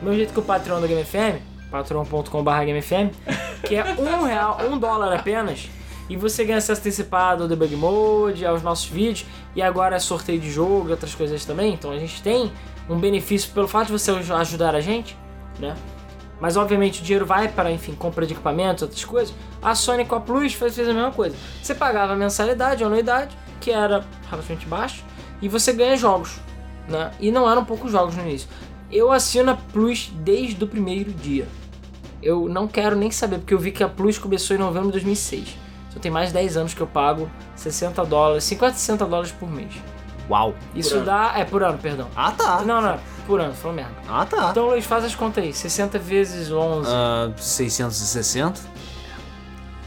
Do mesmo jeito que o Patreon da Game FM, patreon.com.br GameFM, que é um real, um dólar apenas, e você ganha acesso antecipado ao Debug Mode, aos nossos vídeos, e agora é sorteio de jogo e outras coisas também. Então a gente tem um benefício pelo fato de você ajudar a gente, né? Mas obviamente o dinheiro vai para, enfim, compra de equipamentos, outras coisas. A Sony com a Plus fez, a mesma coisa. Você pagava a mensalidade, a anuidade, que era relativamente baixo, e você ganha jogos, né? E não eram poucos jogos no início. Eu assino a Plus desde o primeiro dia. Eu não quero nem saber, porque eu vi que a Plus começou em novembro de 2006. Então tem mais de 10 anos que eu pago 60 dólares, 50 60 dólares por mês. Uau. Isso ano. dá. É por ano, perdão. Ah, tá. Não, não, por ano, falou merda. Ah, tá. Então, Luiz, faz as contas aí. 60 vezes 11. Ah, 660?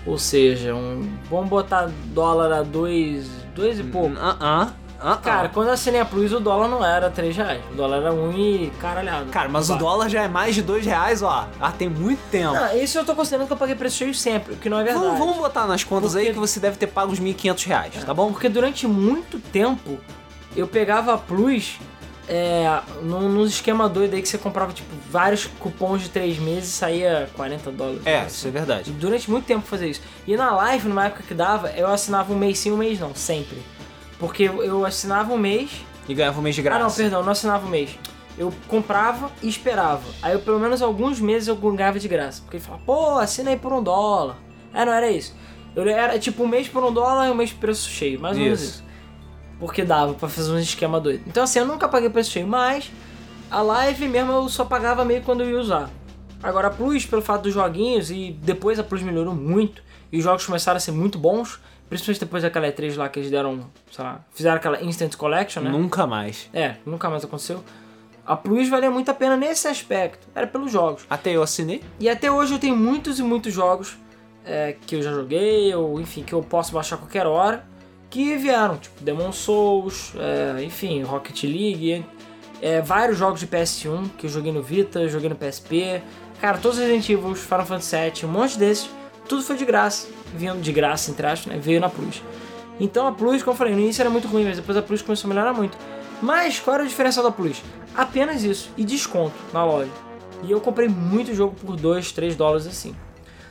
Ou seja, um, vamos botar dólar a 2, dois e pouco. Ah, ah. Ah, Cara, quando eu assinei a Plus, o dólar não era 3 reais. O dólar era 1 e caralhado. Cara, mas o dólar já é mais de dois reais, ó. Ah, tem muito tempo. Não, isso eu tô considerando que eu paguei preço cheio sempre, o que não é verdade. Vamos, vamos botar nas contas aí Porque- que você deve ter pago uns 1.500 reais, tá bom? Porque durante muito tempo eu pegava a Plus é, num, num esquema doido aí que você comprava tipo vários cupons de 3 meses e saía 40 dólares. É, Assim. isso é verdade. Durante muito tempo fazer isso. E na live, numa época que dava, eu assinava um mês sim, um mês não, sempre. Porque eu- assinava um mês. E ganhava um mês de Ah, graça. não, perdão, não assinava um mês. Eu comprava e esperava. Aí eu, pelo menos alguns meses eu ganhava de graça. Porque ele falava, pô, assina aí por um dólar. É, não era isso. Eu era tipo um mês por um dólar e um mês por preço cheio, mais ou menos Isso. isso. Porque dava pra fazer um esquema doido. Então assim, eu nunca paguei preço cheio, mas a live mesmo eu só pagava meio quando eu ia usar. Agora a Plus, pelo fato dos joguinhos, e depois a Plus melhorou muito, e os jogos começaram a ser muito bons, principalmente depois daquela E3 lá que eles deram, sei lá, fizeram aquela Instant Collection, né? Nunca mais. É, nunca mais aconteceu. A Plus valia muito a pena nesse aspecto, era pelos jogos. Até eu assinei. E até hoje eu tenho muitos e muitos jogos é, que eu já joguei, ou enfim, que eu posso baixar a qualquer hora, que vieram, tipo Demon Souls, é, enfim, Rocket League, é, vários jogos de PS1 que eu joguei no Vita, joguei no PSP. Cara, todos os Resident Evil, Final Fantasy VII, um monte desses, tudo foi de graça, vindo de graça, entre aspas, né? Veio na Plus. Então a Plus, como eu falei, no início era muito ruim, mas depois a Plus começou a melhorar muito. Mas qual era a diferença da Plus? Apenas isso, e desconto na loja. E eu comprei muito jogo por 2, 3 dólares assim.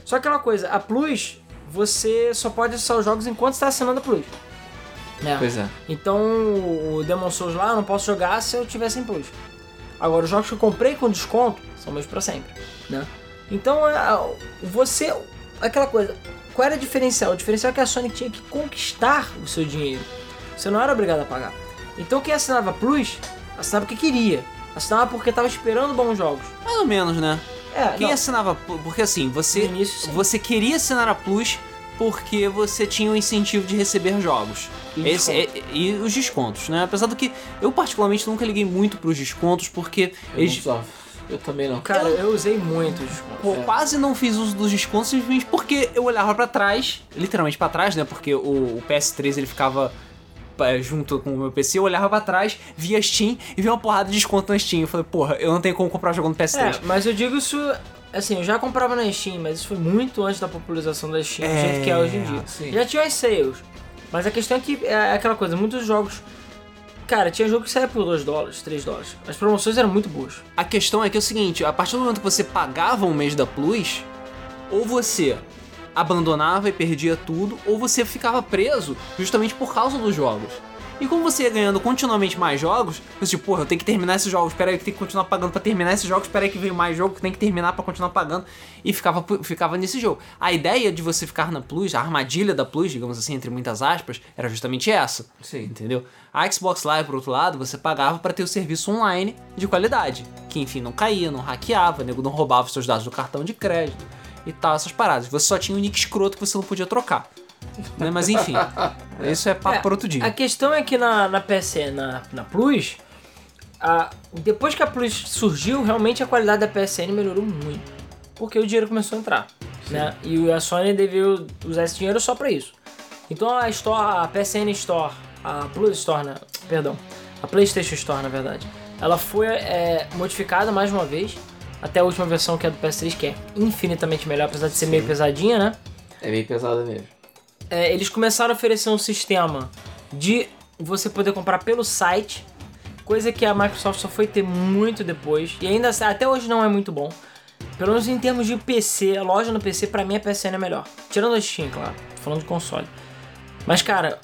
Só aquela coisa, a Plus, você só pode acessar os jogos enquanto está assinando a Plus. Né? Pois é. Então o Demon Souls lá eu não posso jogar se eu tiver sem Plus. Agora, os jogos que eu comprei com desconto são meus pra sempre, né? Então, é, você... Aquela coisa, qual era o diferencial? O diferencial é que a Sony tinha que conquistar o seu dinheiro. Você não era obrigado a pagar. Então, quem assinava Plus, assinava porque queria. Assinava porque tava esperando bons jogos. Mais ou menos, né? É, Quem não, assinava... Porque assim, você... Início, você queria assinar a Plus porque você tinha o incentivo de receber jogos. E Esse, é- e os descontos, né? Apesar do que eu particularmente nunca liguei muito pros descontos, porque Eu, eles. Eu também não. Cara, eu usei muito o desconto. Pô, É. quase não fiz uso dos descontos simplesmente porque eu olhava pra trás, literalmente pra trás, né? Porque o, o PS3 ele ficava é, junto com o meu PC, eu olhava pra trás, via Steam e via uma porrada de desconto na Steam. Eu falei, porra, eu não tenho como comprar jogo no PS3. É, mas eu digo isso. Assim, eu já comprava na Steam, mas isso foi muito antes da popularização da Steam, do É, jeito que é hoje em dia. sim. Já tinha as sales. Mas a questão é que é aquela coisa, muitos jogos. Cara, tinha jogo que saía por 2 dólares, 3 dólares. As promoções eram muito boas. A questão é que é o seguinte, a partir do momento que você pagava um mês da Plus, ou você abandonava e perdia tudo, ou você ficava preso justamente por causa dos jogos. E como você ia ganhando continuamente mais jogos, você tipo, porra, eu tenho que terminar esses jogos, espera aí que tem que continuar pagando pra terminar esses jogos, espera aí que veio mais jogo que tem que terminar pra continuar pagando. E ficava, ficava nesse jogo. A ideia de você ficar na Plus, a armadilha da Plus, digamos assim, entre muitas aspas, era justamente essa. Sim. Entendeu? A Xbox Live, por outro lado, você pagava pra ter o serviço online de qualidade. Que enfim, não caía, não hackeava, nego não roubava os seus dados do cartão de crédito e tal, essas paradas. Você só tinha um nick escroto que você não podia trocar. Né? Mas enfim, [laughs] isso é papo É, para outro dia. A questão é que na, na PSN, na, na Plus, a- depois que a Plus surgiu, realmente a qualidade da PSN melhorou muito. Porque o dinheiro começou a entrar. Né? E a Sony devia usar esse dinheiro só pra isso. Então a Store, a PSN Store, a Plus Store, né? perdão, a PlayStation Store, na verdade, ela foi é, modificada mais uma vez. Até a última versão que é do PS3, que é infinitamente melhor, apesar de ser meio pesadinha, né? É bem pesada mesmo. É, eles começaram a oferecer um sistema de você poder comprar pelo site, coisa que a Microsoft só foi ter muito depois e ainda até hoje não é muito bom. Pelo menos em termos de PC, a loja no PC pra mim a PSN é melhor. Tirando a Steam, claro. Tô falando de console. Mas cara,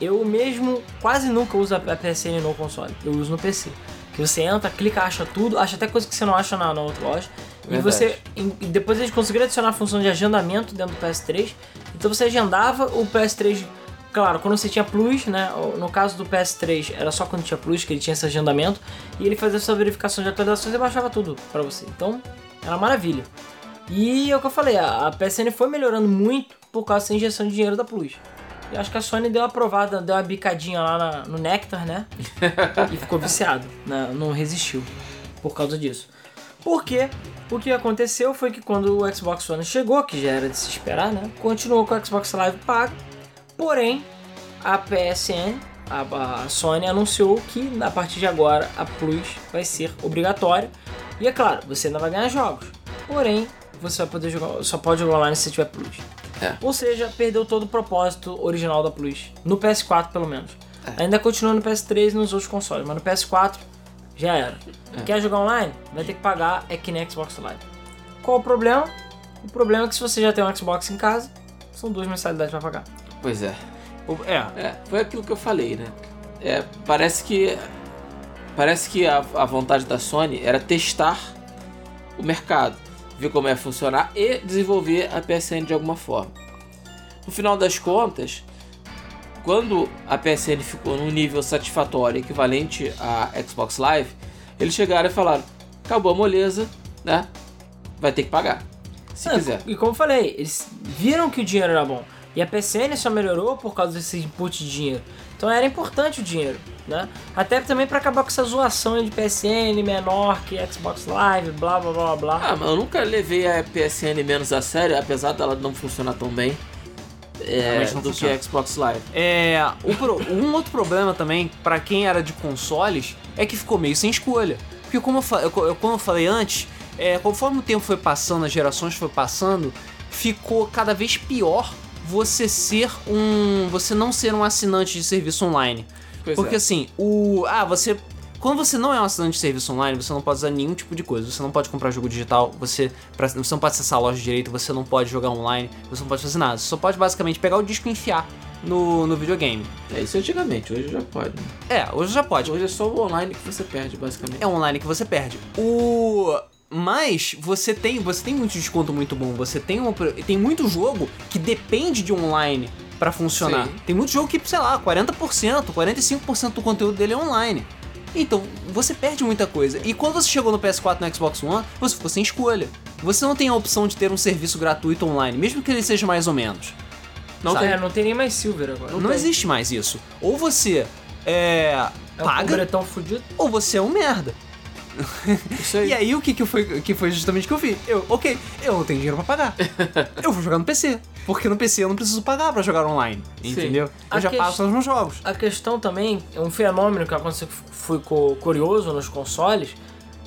eu mesmo quase nunca uso a PSN no console. Eu uso no PC. Que você entra, clica, acha tudo, acha até coisa que você não acha na, na outra loja. E Verdade. você. E depois eles conseguiram adicionar a função de agendamento dentro do PS3. Então você agendava o PS3. Claro, quando você tinha Plus, né? No caso do PS3, era só quando tinha Plus que ele tinha esse agendamento. E ele fazia essa verificação de atualizações e baixava tudo pra você. Então, era maravilha. E é o que eu falei, a a PSN foi melhorando muito por causa dessa injeção de dinheiro da Plus. E acho que a Sony deu uma provada, deu uma bicadinha lá na- no Nectar, né? [laughs] e ficou viciado, né? não resistiu por causa disso. Porque o que aconteceu foi que quando o Xbox One chegou, que já era de se esperar, né? Continuou com o Xbox Live pago. Porém, a PSN, a, a Sony anunciou que a partir de agora a Plus vai ser obrigatória. E é claro, você ainda vai ganhar jogos. Porém, você vai poder jogar, só pode jogar online se tiver Plus. É. Ou seja, perdeu todo o propósito original da Plus. No PS4, pelo menos. Ainda continua no PS3 e nos outros consoles, mas no PS4 já era. Quer jogar online? Vai ter que pagar, é que nem Xbox Live. Qual o problema? O problema é que se você já tem um Xbox em casa, são duas mensalidades pra pagar. Pois é. É, É, foi aquilo que eu falei, né? É, parece que parece que a, a vontade da Sony era testar o mercado, ver como ia funcionar e desenvolver a PSN de alguma forma. No final das contas, quando a PSN ficou num nível satisfatório equivalente à Xbox Live, eles chegaram e falaram: acabou a moleza, né? Vai ter que pagar. Se Ah, quiser. E como eu falei, eles viram que o dinheiro era bom. E a PCN só melhorou por causa desse input de dinheiro. Então era importante o dinheiro, né? Até também pra acabar com essa zoação de PSN menor que Xbox Live, blá blá blá blá. Ah, mas eu nunca levei a PSN menos a sério, apesar dela não funcionar tão bem é, do funciona. que a Xbox Live. É, pro- um outro problema também, pra quem era de consoles, é que ficou meio sem escolha. Porque como eu, fa- eu- eu- como eu falei antes, é, conforme o tempo foi passando, as gerações foi passando, ficou cada vez pior você ser um. você não ser um assinante de serviço online. Pois Porque é. assim, o. Ah, você. Quando você não é um assinante de serviço online, você não pode usar nenhum tipo de coisa. Você não pode comprar jogo digital, você, pra- você não pode acessar a loja direito, você não pode jogar online, você não pode fazer nada. Você só pode basicamente pegar o disco e enfiar no, no videogame. É isso antigamente, hoje já pode. né? É, hoje já pode. Hoje é só o online que você perde, basicamente. É online que você perde. O. Mas você tem, você tem muito desconto muito bom. Você tem um, tem muito jogo que depende de online pra funcionar. Sim. Tem muito jogo que, sei lá, 40%, 45% do conteúdo dele é online. Então, você perde muita coisa. E quando você chegou no PS4 e no Xbox One, você ficou sem escolha. Você não tem a opção de ter um serviço gratuito online, mesmo que ele seja mais ou menos. Não sabe? É, não tem nem mais Silver agora. Não, existe mais isso. Ou você é, É paga, fudido. ou você é um merda. [laughs] Aí. E aí o que, que, foi, que foi justamente o que eu fiz? Eu, ok, eu não tenho dinheiro pra pagar. eu vou jogar no PC. Porque no PC eu não preciso pagar pra jogar online. Entendeu? Eu A já que- passo os meus jogos. A questão também, é um fenômeno que aconteceu fui cu- curioso nos consoles,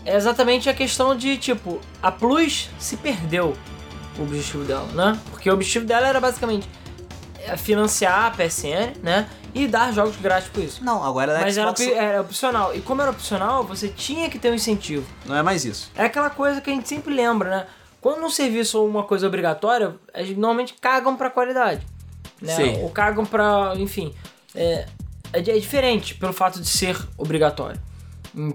é exatamente a questão de, tipo, a Plus se perdeu o objetivo dela, né? Porque o objetivo dela era basicamente é, financiar a PSN, né? E dar jogos grátis por isso. Não, agora é Mas era, Xbox. opi- era opcional. E como era opcional, você tinha que ter um incentivo. Não é mais isso. É aquela coisa que a gente sempre lembra, né? Quando um serviço ou uma coisa é obrigatória, eles normalmente cagam pra qualidade. Né? Sim. Ou cagam pra. Enfim. É, é, é diferente pelo fato de ser obrigatório.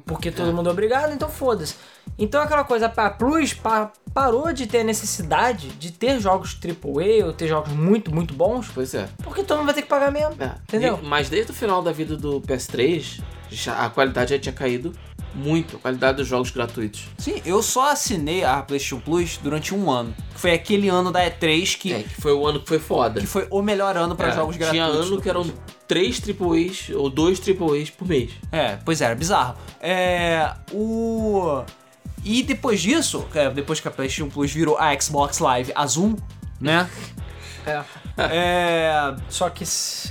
Porque todo mundo é obrigado, então foda-se. Então aquela coisa, a Plus pa- parou de ter a necessidade de ter jogos AAA ou ter jogos muito, muito bons, Pois é. porque todo mundo vai ter que pagar mesmo. É. Entendeu? E- mas desde o final da vida do PS3, já- a qualidade já tinha caído muito. A qualidade dos jogos gratuitos. Sim, eu só assinei a PlayStation Plus durante um ano. Que foi aquele ano da E3 que, É, que foi o ano que foi foda. que foi o melhor ano pra É, jogos gratuitos. Tinha ano que eram três AAAs ou dois AAAs por mês. É, pois é, era bizarro. É. O. E depois disso, é, depois que a PlayStation Plus virou a Xbox Live azul, né? É. É. Só que,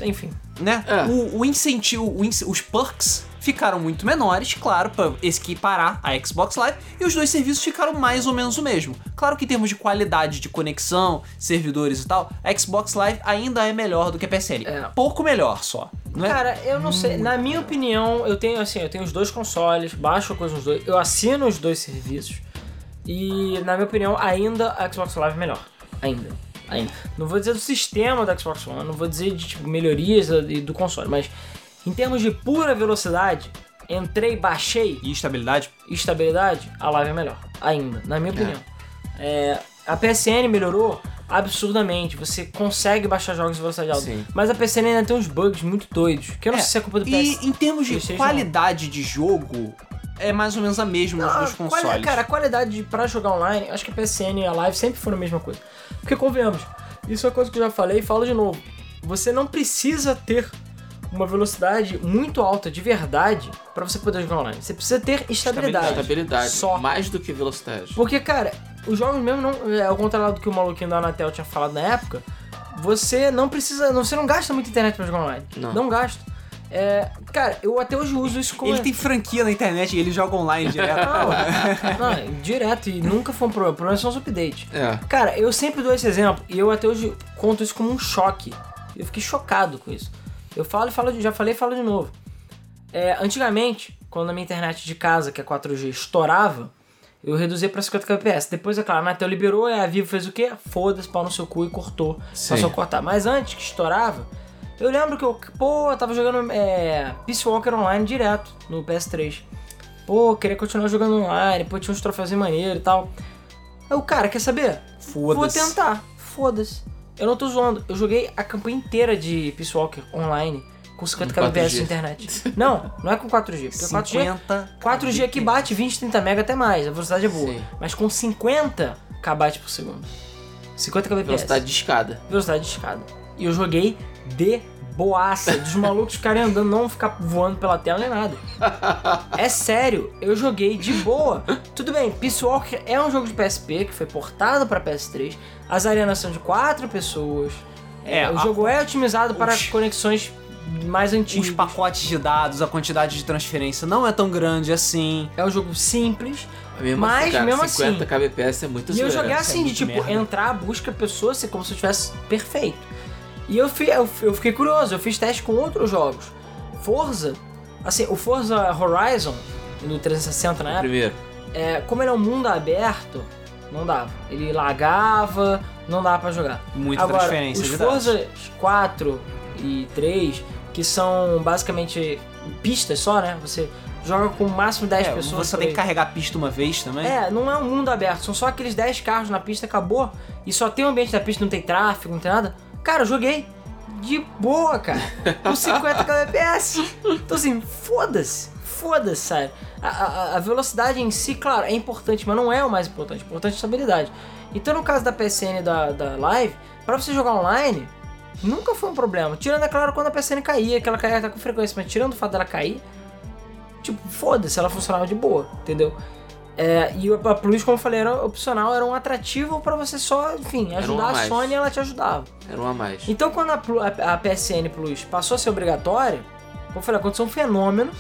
enfim. né? É. O, o incentivo, o os perks ficaram muito menores, claro, para equiparar a Xbox Live, e os dois serviços ficaram mais ou menos o mesmo. Claro que em termos de qualidade de conexão, servidores e tal, a Xbox Live ainda é melhor do que a PSN. É. Pouco melhor só. Não é? Cara, eu não sei. Na minha opinião, eu tenho assim, eu tenho os dois consoles, baixo a coisa nos dois, eu assino os dois serviços. E na minha opinião, ainda a Xbox Live é melhor. Ainda. Ainda. Não vou dizer do sistema da Xbox One, não vou dizer de tipo, melhorias do console, mas em termos de pura velocidade, entrei, baixei E estabilidade? e estabilidade, a Live é melhor. Ainda, na minha opinião. É, a PSN melhorou absurdamente. Você consegue baixar jogos em velocidade alta. Sim. Mas a PSN ainda tem uns bugs muito doidos. Que eu não É, sei se é culpa do E PS. em termos de PlayStation qualidade de jogo, é mais ou menos a mesma Ah, quali- consoles. cara, a qualidade de- pra jogar online, acho que a PSN e a Live sempre foram a mesma coisa. Porque convenhamos, isso é uma coisa que eu já falei e falo de novo. Você não precisa ter uma velocidade muito alta de verdade pra você poder jogar online. Você precisa ter estabilidade. Estabilidade. Só. Mais do que velocidade. Porque, cara, os jogos mesmo não. É, ao contrário do que o maluquinho da Anatel tinha falado na época, você não precisa. Não, você não gasta muita internet pra jogar online. Não. gasta. É, cara, eu até hoje uso isso como. Ele tem franquia na internet e ele joga online [laughs] direto. Não, não, é direto e nunca foi um problema. O problema são os updates. É. Cara, eu sempre dou esse exemplo e eu até hoje conto isso como um choque. Eu fiquei chocado com isso. Eu falo e falo, de- já falei e falo de novo. É, antigamente, quando a minha internet de casa, que é 4G, estourava, eu reduzia pra 50 kbps. Depois, é claro, a Anatel liberou e a Vivo fez o quê? Foda-se, pau no seu cu e cortou. Sim. Passou a cortar. Mas antes que estourava, eu lembro que eu, pô, eu tava jogando é, Peace Walker Online direto no PS3. Pô, queria continuar jogando online, pô, tinha uns troféus maneiros e tal. Aí o cara, quer saber? Vou Foda-se. tentar. Foda-se. Eu não tô zoando. Eu joguei a campanha inteira de Peace Walker online com 50 Com kbps 4G. de internet. Não, não é com 4G. Porque 4G, 50. 4G que bate 20, 30 mega até mais. A velocidade é boa. Sim. Mas com 50 kbytes por segundo. 50 kbps. Velocidade de escada. Velocidade de escada. E eu joguei de boaça. Dos malucos ficarem andando, não ficar voando pela tela nem nada. É sério, eu joguei de boa. Tudo bem, Peace Walker é um jogo de PSP que foi portado para PS3. As arenas são de quatro pessoas. É, É, o a- jogo é otimizado para os- conexões mais Os antigas. pacotes de dados, a quantidade de transferência não é tão grande assim. É um jogo simples. Mesmo Mas, assim, cara, mesmo 50 kbps é muito E eu joguei isso é assim, de tipo, merda. entrar, busca pessoa, ser como se eu tivesse perfeito. E eu, fi, eu, eu fiquei curioso, eu fiz teste com outros jogos. Forza, assim, o Forza Horizon, no 360 na época, Primeiro. é, como ele é um mundo aberto, não dava. Ele lagava, não dava pra jogar. Muita Agora, transferência os dados. Forza 4 e 3, que são basicamente pistas só, né? Você joga com o máximo 10 É, pessoas. você tem que carregar a pista uma vez também. É, não é um mundo aberto, são só aqueles 10 carros na pista, acabou. E só tem o ambiente da pista, não tem tráfego, não tem nada. Cara, eu joguei de boa, cara. Com 50 kbps. Então assim, foda-se. Foda-se, sério. A, a- a velocidade em si, claro, é importante, mas não é o mais importante. O importante é a estabilidade. Então no caso da PSN da, da Live, pra você jogar online, nunca foi um problema. Tirando, é claro, quando a PSN caía, que ela caía com frequência, mas tirando o fato dela cair, tipo, foda-se, ela funcionava de boa, entendeu? É, e a Plus, como eu falei, era opcional, era um atrativo pra você só, enfim, um ajudar a a. Sony e ela te ajudava. Era um a mais. Então, quando a, a- a PSN Plus passou a ser obrigatória, como eu falei, aconteceu um fenômeno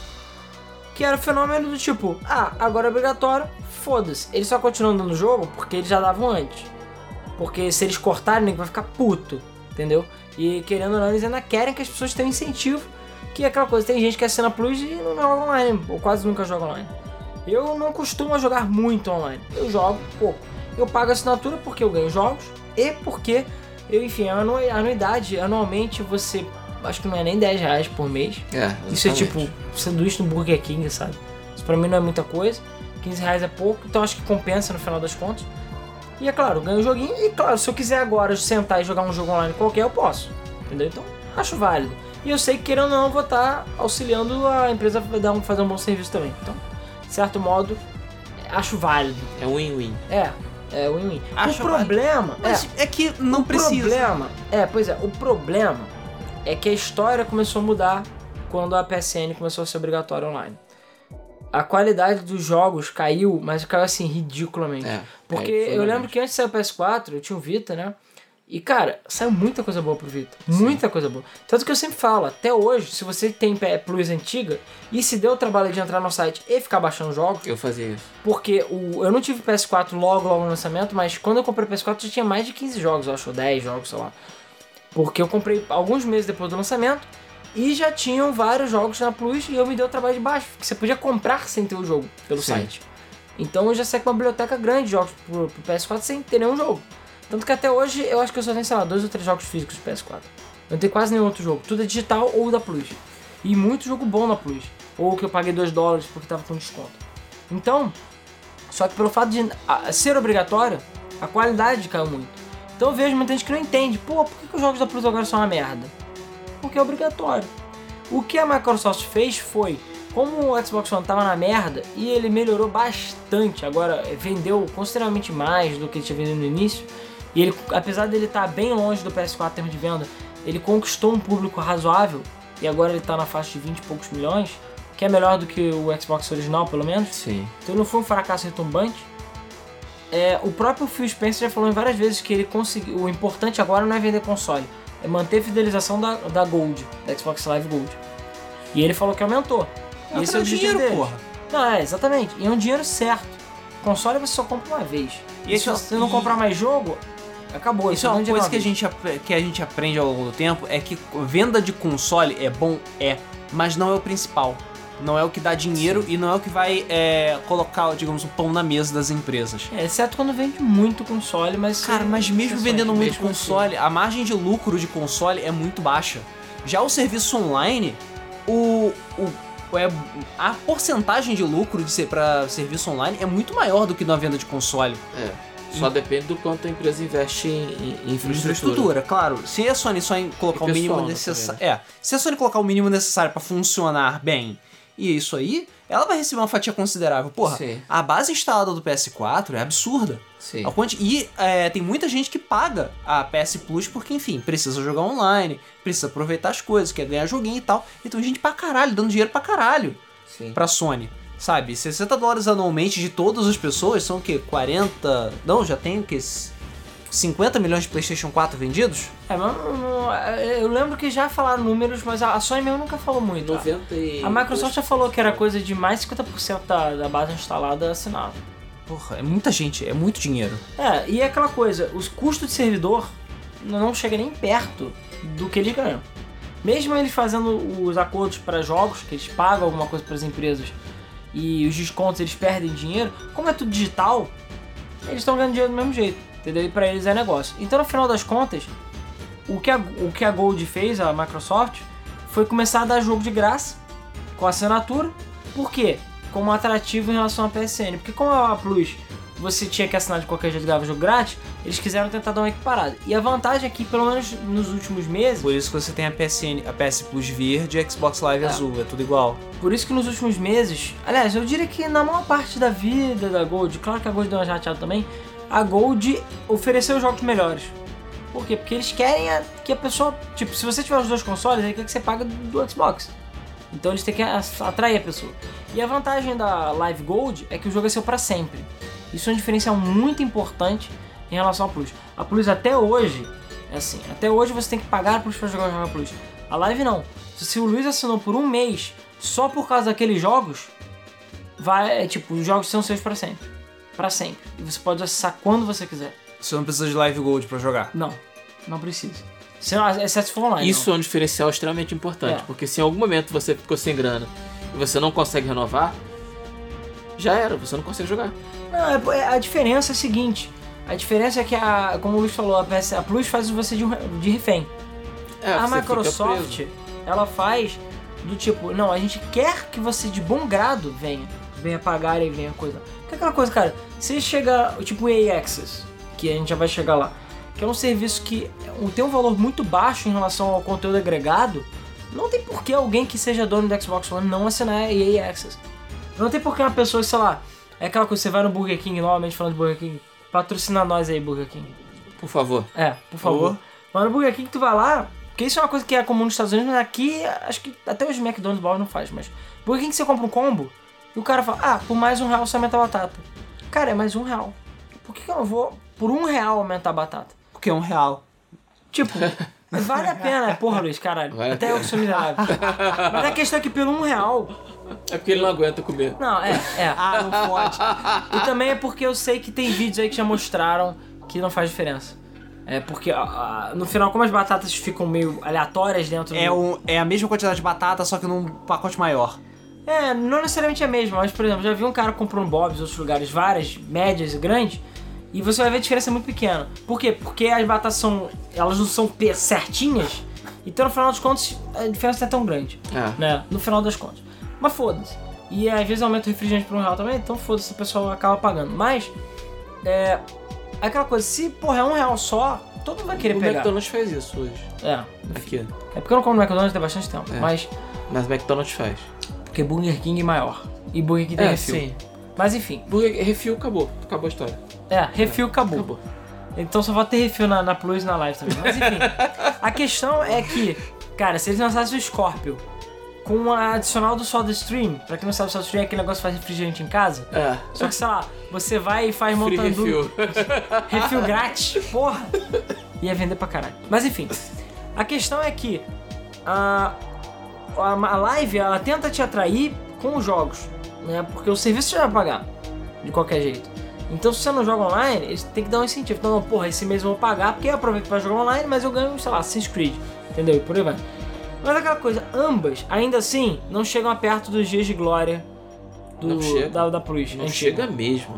que era o fenômeno do tipo, ah, agora é obrigatório, foda-se. Eles só continuam dando jogo porque eles já davam antes. Porque se eles cortarem, ninguém vai ficar puto, entendeu? E querendo ou não, eles ainda querem que as pessoas tenham incentivo, que é aquela coisa, tem gente que assina Plus e não joga online, ou quase nunca joga online. Eu não costumo jogar muito online, eu jogo pouco. Eu pago a assinatura porque eu ganho jogos e porque, eu, enfim, a anu- a anuidade, anualmente você, acho que não é nem 10 reais por mês. É, Isso é exatamente. tipo sanduíche no Burger King, sabe? Isso pra mim não é muita coisa. 15 reais é pouco, então acho que compensa no final das contas. E é claro, ganho o joguinho. E claro, se eu quiser agora sentar e jogar um jogo online qualquer, eu posso. Entendeu? Então, acho válido. E eu sei que querendo ou não, eu vou estar auxiliando a empresa a dar um, fazer um bom serviço também. Então, certo modo, acho válido. É win-win. É, é win-win. O Acho problema. é, Mas é, que não o precisa. problema, é, pois é, o problema é que a história começou a mudar quando a PSN começou a ser obrigatória online. A qualidade dos jogos caiu, mas caiu assim ridiculamente. É, Porque caiu eu lembro que antes de sair o PS4, eu tinha o Vita, né? E cara, saiu muita coisa boa pro Vita. Muita coisa boa. Tanto que eu sempre falo, até hoje, se você tem Plus antiga e se deu o trabalho de entrar no site e ficar baixando jogos, Eu fazia isso. porque o, eu não tive PS4 logo, logo no lançamento, mas quando eu comprei o PS4 já tinha mais de 15 jogos, eu acho, ou 10 jogos, sei lá. Porque eu comprei alguns meses depois do lançamento e já tinham vários jogos na Plus e eu me dei o trabalho de baixo, porque você podia comprar sem ter o jogo pelo Sim. site. Então eu já saí com uma biblioteca grande de jogos pro, pro PS4 sem ter nenhum jogo. Tanto que até hoje eu acho que eu só tenho, sei lá, dois ou três jogos físicos do PS4. Eu não tenho quase nenhum outro jogo. Tudo é digital ou da Plus. E muito jogo bom na Plus. Ou que eu paguei 2 dólares porque tava com desconto. Então, só que pelo fato de ser obrigatório, a qualidade caiu muito. Então eu vejo muita gente que não entende. Pô, por que, que os jogos da Plus agora são uma merda? Porque é obrigatório. O que a Microsoft fez foi, como o Xbox One tava na merda e ele melhorou bastante, agora vendeu consideravelmente mais do que ele tinha vendido no início, e ele, apesar dele estar bem longe do PS4 em termos de venda, ele conquistou um público razoável e agora ele tá na faixa de 20 e poucos milhões, que é melhor do que o Xbox original, pelo menos. Sim. Então não foi um fracasso retumbante. É, o próprio Phil Spencer já falou várias vezes que ele conseguiu. O importante agora não é vender console, é manter a fidelização da, da Gold, da Xbox Live Gold. E ele falou que aumentou. É E esse é pra o dinheiro, dele. porra. Não, é, exatamente. E é um dinheiro certo. Console você só compra uma vez. E, E se isso- você não comprar mais jogo, acabou. Isso é uma coisa que a, gente, que a gente aprende ao longo do tempo, é que venda de console é bom, é, mas não é o principal. Não é o que dá dinheiro e não é o que vai é, colocar, digamos, o pão na mesa das empresas. É, exceto quando vende muito console, mas. Cara, mas mesmo vendendo muito mesmo assim. console, a margem de lucro de console é muito baixa. Já o serviço online, o, o, é, a porcentagem de lucro de ser para serviço online é muito maior do que na venda de console. É. Só depende do quanto a empresa investe em, em infraestrutura. Infraestrutura, claro. Se a Sony só em colocar o mínimo pessoal, né, necessário. É, se a Sony colocar o mínimo necessário pra funcionar bem e isso aí, ela vai receber uma fatia considerável. Porra, Sim. a base instalada do PS4 é absurda. Sim. E é, tem muita gente que paga a PS Plus porque, enfim, precisa jogar online, precisa aproveitar as coisas, quer ganhar joguinho e tal. Então, gente pra caralho, dando dinheiro pra caralho Sim. pra Sony. Sabe, 60 dólares anualmente de todas as pessoas são o quê? 40. Não, já tem o quê? 50 milhões de PlayStation 4 vendidos? É, mas é, eu lembro que já falaram números, mas a a Sony mesmo nunca falou muito. 90 e... A Microsoft já falou que era coisa de mais 50% da, da base instalada assinada. Porra, é muita gente, é muito dinheiro. É, e é aquela coisa, os custos de servidor não chega nem perto do que eles ganham. Mesmo eles fazendo os acordos para jogos, que eles pagam alguma coisa para as empresas e os descontos eles perdem dinheiro, como é tudo digital, eles estão ganhando dinheiro do mesmo jeito, entendeu? E para eles é negócio. Então no final das contas, o que, a, o que a Gold fez, a Microsoft, foi começar a dar jogo de graça com assinatura. Por quê? Como atrativo em relação à PSN. Porque como a Plus você tinha que assinar de qualquer jeito e ganhava jogo grátis, eles quiseram tentar dar uma equiparada. E a vantagem é que, pelo menos nos últimos meses, Por isso que você tem a PSN, a PS Plus verde e a Xbox Live É. azul, é tudo igual. por isso que nos últimos meses, aliás, eu diria que na maior parte da vida da Gold, claro que a Gold deu uma jateada também, a Gold ofereceu jogos melhores. Por quê? Porque eles querem a- que a pessoa, tipo, se você tiver os dois consoles, aí quer que você paga do Xbox. Então eles têm que atrair a pessoa. E a vantagem da Live Gold é que o jogo é seu pra sempre. Isso é um diferencial muito importante em relação ao Plus. A Plus até hoje, é assim, até hoje você tem que pagar a Plus pra jogar o jogo Plus. A Live não. Se o Luiz assinou por um mês só por causa daqueles jogos, vai, é, tipo, os jogos são seus pra sempre. Pra sempre. E você pode acessar quando você quiser. Você não precisa de Live Gold pra jogar. Não, não precisa. Se não, exceto se for online. Isso é um diferencial extremamente importante, É. porque se em algum momento você ficou sem grana e você não consegue renovar, já era, você não consegue jogar. Não, é- é- a diferença é a seguinte. A diferença é que, a, como o Luiz falou, a, PS, a Plus faz você de, de refém. É, a Microsoft, ela faz do tipo, não, a gente quer que você de bom grado venha. Venha pagar e venha coisa. Que é aquela coisa, cara, se chega, tipo o EA Access, que a gente já vai chegar lá, que é um serviço que tem um valor muito baixo em relação ao conteúdo agregado, não tem por que alguém que seja dono do Xbox One não assinar EA Access. Não tem por que uma pessoa, sei lá, é aquela coisa, você vai no Burger King, novamente falando de Burger King, patrocina nós aí, Burger King. Por favor. É, por favor. Mas no Burger King tu vai lá, porque isso é uma coisa que é comum nos Estados Unidos, mas aqui acho que até os McDonald's Ball não faz, mas Burger King você compra um combo e o cara fala, ah, por mais um real você aumenta a batata. Cara, é mais um real. Por que, que eu não vou por um real aumentar a batata? Porque é um real. Tipo, [laughs] vale a pena, porra, Luiz, caralho. Vale até eu que sou miserável. Mas a questão é que pelo um real. É porque ele não aguenta comer. Não, é, é. Ah, não pode. E também é porque eu sei que tem vídeos aí que já mostraram que não faz diferença. É porque ah, no final, como as batatas ficam meio aleatórias dentro É, do. um, é a mesma quantidade de batata, só que num pacote maior. É, não necessariamente é a mesma, mas por exemplo, já vi um cara comprando Bob's em outros lugares, várias, médias e grandes, e você vai ver a diferença muito pequena. Por quê? Porque as batatas são. elas não são certinhas, então no final dos contos a diferença não é tão grande. É. né? No final das contas. Mas foda-se. E às vezes aumenta o refrigerante por um real também, então foda-se, o pessoal acaba pagando. Mas, é. Aquela coisa, se porra é um real só, todo mundo vai querer o pegar. McDonald's faz isso hoje. É. Aqui. É porque eu não como no McDonald's tem bastante tempo. É. Mas, Mas o McDonald's faz. porque Burger King é maior. E Burger King tem É, refil. sim. Mas enfim, Burger refil acabou. Acabou a história. É, refil acabou. Acabou. Então só falta ter refil na, na Plus e na Live também. Mas enfim, a questão é que, cara, se eles lançassem o Scorpio com a adicional do SodaStream, pra quem não sabe, o SodaStream é aquele negócio que faz refrigerante em casa. É. Só que, sei lá, você vai e faz montando refil. [laughs] refil grátis, porra! Ia vender pra caralho. Mas enfim, a questão é que a, a, a live ela tenta te atrair com os jogos, né? Porque o serviço você vai pagar de qualquer jeito. Então, se você não joga online, eles têm que dar um incentivo. Então, não, porra, esse mês eu vou pagar porque eu aproveito pra jogar online, mas eu ganho, sei lá, Assassin's Creed, entendeu? E por aí vai. Mas aquela coisa, ambas, ainda assim, não chegam a perto dos dias de glória do, Não chega. da, da Plus. Não chega mesmo.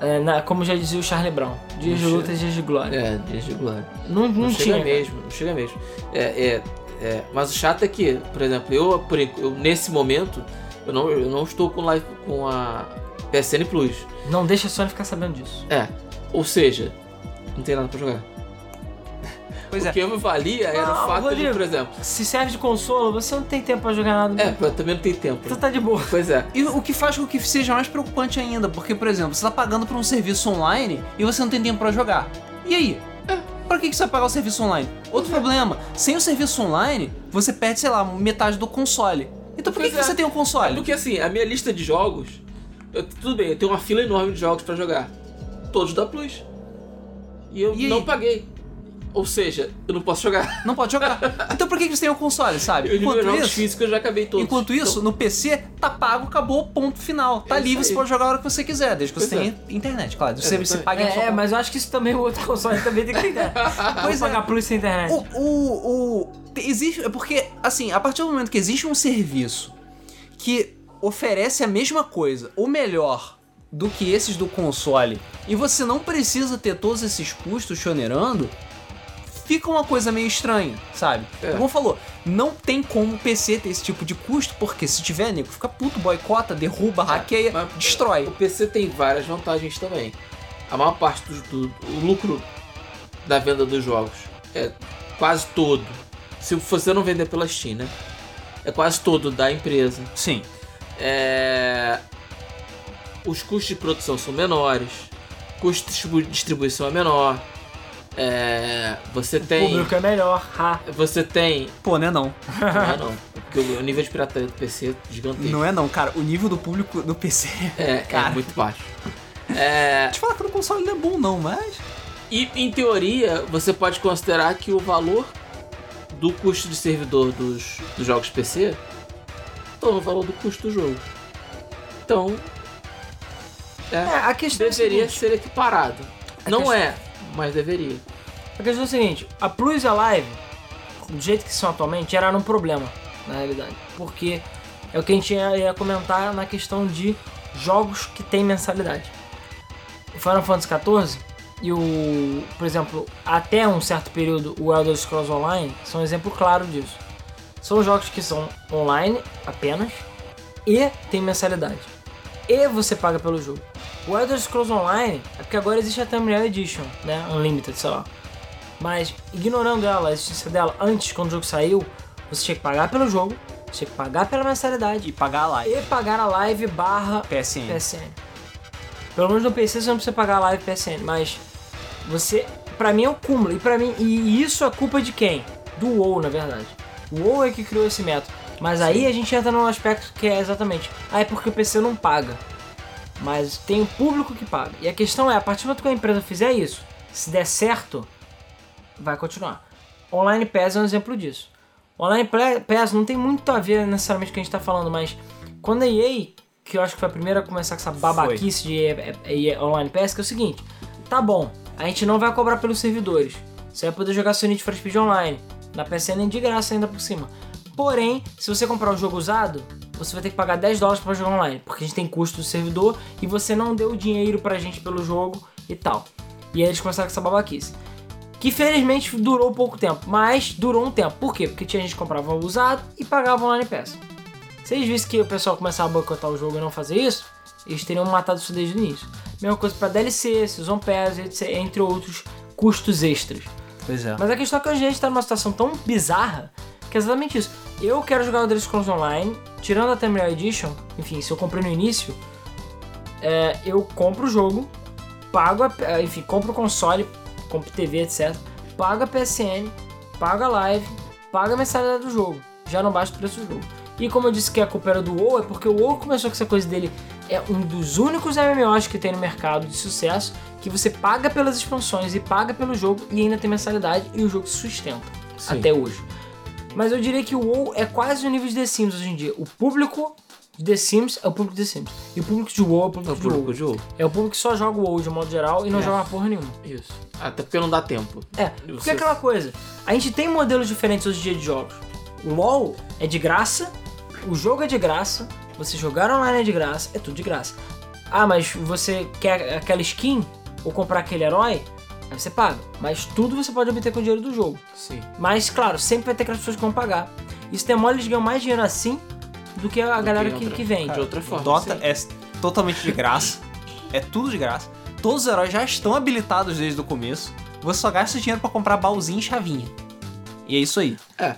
É, na- como já dizia o Charlie Brown, dias de luta e dias de glória. É, dias de glória. Não, não, Não, tinha. chega mesmo, não chega mesmo. É, é, é, mas o chato é que, por exemplo, eu, por eu, nesse momento, eu não, eu não estou com, live, com a PSN Plus. Não deixa a Sony ficar sabendo disso. É, ou seja, não tem nada pra jogar. Pois [laughs] O é. que me valia era Não, o fato de, Rodrigo. por exemplo, Se serve de consolo, você não tem tempo pra jogar nada. é, eu também não tem tempo. Então tá de boa. Pois é. E o que faz com que seja mais preocupante ainda, porque, por exemplo, você tá pagando por um serviço online e você não tem tempo pra jogar. E aí? Pra que que você vai pagar o serviço online? Outro problema, sem o serviço online, você perde, sei lá, metade do console. Então por que, Pois que é. você tem um console? Porque assim, a minha lista de jogos, eu- tudo bem, eu tenho uma fila enorme de jogos pra jogar. Todos da Plus. E eu E aí? não paguei. Ou seja, eu não posso jogar. Não pode jogar. [laughs] Então por que, que você tem um console, sabe? Eu, Enquanto jogos isso, físicos eu já acabei todos. enquanto isso, no PC, tá pago, acabou, ponto final. Tá É livre, você aí. pode jogar a hora que você quiser, desde que você Pois é. tenha internet, claro. Você, você Exatamente. paga É, é, mas eu acho que isso também o outro console também tem que ter. [laughs] Pois Vou é. pagar plus sem internet. O, o, o- te- existe, é porque, assim, a partir do momento que existe um serviço que oferece a mesma coisa, ou melhor, do que esses do console, e você não precisa ter todos esses custos te onerando, fica uma coisa meio estranha, sabe? É. Como falou, não tem como o PC ter esse tipo de custo, porque se tiver, nego, fica puto, boicota, derruba, hackeia, mas- destrói. O PC tem várias vantagens também. A maior parte do, do- lucro da venda dos jogos é quase todo. Se você não vender pela Steam, né? É quase todo da empresa. Sim. É, Os custos de produção são menores. Custo de distribu- distribuição é menor. É, Você O tem. público é melhor. Ha. Você tem. Pô, né não. Não é não. porque o nível de pirataria do PC é gigantesco. Não é não, cara. O nível do público do PC. É, Cara. é muito baixo. [laughs] É, Te falar que no console não é bom, não, mas. e em teoria, você pode considerar que o valor do custo de servidor dos, dos jogos PC torna o valor do custo do jogo. Então, é, É, a questão é deveria seguinte, ser equiparado. Não questão- é, mas deveria. A questão é a seguinte, a Plus e a Live, do jeito que são atualmente, geraram um problema, na realidade. Porque é o que a gente ia, ia comentar na questão de jogos que tem mensalidade. O Final Fantasy XIV e o, por exemplo, até um certo período, o Elder Scrolls Online são um exemplo claro disso. São jogos que são online apenas e tem mensalidade. E você paga pelo jogo. O Elder Scrolls Online é porque agora existe a Terminal Edition, né? Unlimited, sei lá. Mas ignorando ela, a existência dela, antes, quando o jogo saiu, você tinha que pagar pelo jogo, você tinha que pagar pela mensalidade E pagar a live. e pagar a live barra PSN. PSN. Pelo menos no PC você não precisa pagar a live PSN, mas você, pra mim é o cúmulo. E para mim, e isso é culpa de quem? Do WoW, na verdade. O WoW é que criou esse método. Mas aí a gente entra num aspecto que é exatamente, ah, é porque o PC não paga. Mas tem o público que paga. E a questão é, a partir do momento que a empresa fizer isso, se der certo, vai continuar. Online PES é um exemplo disso. Online PES não tem muito a ver necessariamente com o que a gente tá falando, mas quando a EA, que eu acho que foi a primeira a começar com essa babaquice de EA, EA Online PES, que é o seguinte, tá bom, a gente não vai cobrar pelos servidores. Você vai poder jogar seu Need for Speed Online. Na PSN de graça ainda por cima. Porém, se você comprar o jogo usado, você vai ter que pagar 10 dólares para jogar online, porque a gente tem custo do servidor e você não deu dinheiro pra gente pelo jogo e tal. E aí eles começaram com essa babaquice. Que felizmente durou pouco tempo, mas durou um tempo. Por quê? Porque tinha gente que comprava usado e pagava online pass. Se eles vissem que o pessoal começava a boicotar o jogo e não fazer isso, eles teriam matado isso desde o início. Mesma coisa para DLC, Season Pass, etc, entre outros custos extras. Pois é. Mas a questão é que hoje a gente tá numa situação tão bizarra que é exatamente isso. Eu quero jogar o Elder Scrolls Online, tirando a Terminal Edition, enfim, se eu comprei no início, é, eu compro o jogo, pago, a, é, enfim, compro o console, compro TV, etc. Pago a PSN, pago a live, pago a mensalidade do jogo. Já não basta o preço do jogo. E como eu disse que a culpa era do WoW, é porque o WoW começou com essa coisa dele. É um dos únicos MMOs que tem no mercado de sucesso que você paga pelas expansões e paga pelo jogo e ainda tem mensalidade e o jogo se sustenta Sim. até hoje. Mas eu diria que o WoW é quase o nível de The Sims hoje em dia. O público de The Sims é o público de The Sims. E o público de WoW é o É público, o de público WoW. de jogo. É o público que só joga o WoW de modo geral e não É. joga porra nenhuma. Isso. Até porque não dá tempo. É, porque Você- é aquela coisa. A gente tem modelos diferentes hoje em dia de jogos. O LoL é de graça, o jogo é de graça, você jogar online é de graça, é tudo de graça. Ah, mas você quer aquela skin ou comprar aquele herói? Aí você paga. Mas tudo você pode obter com o dinheiro do jogo. Sim. Mas, claro, sempre vai ter aquelas pessoas que vão pagar. Isso tem mole, eles ganham mais dinheiro assim do que a galera que, outra- que vende. De outra forma. Dota sim. é totalmente de graça. é tudo de graça. Todos os heróis já estão habilitados desde o começo. Você só gasta dinheiro pra comprar baúzinho e chavinha. E é isso aí. É.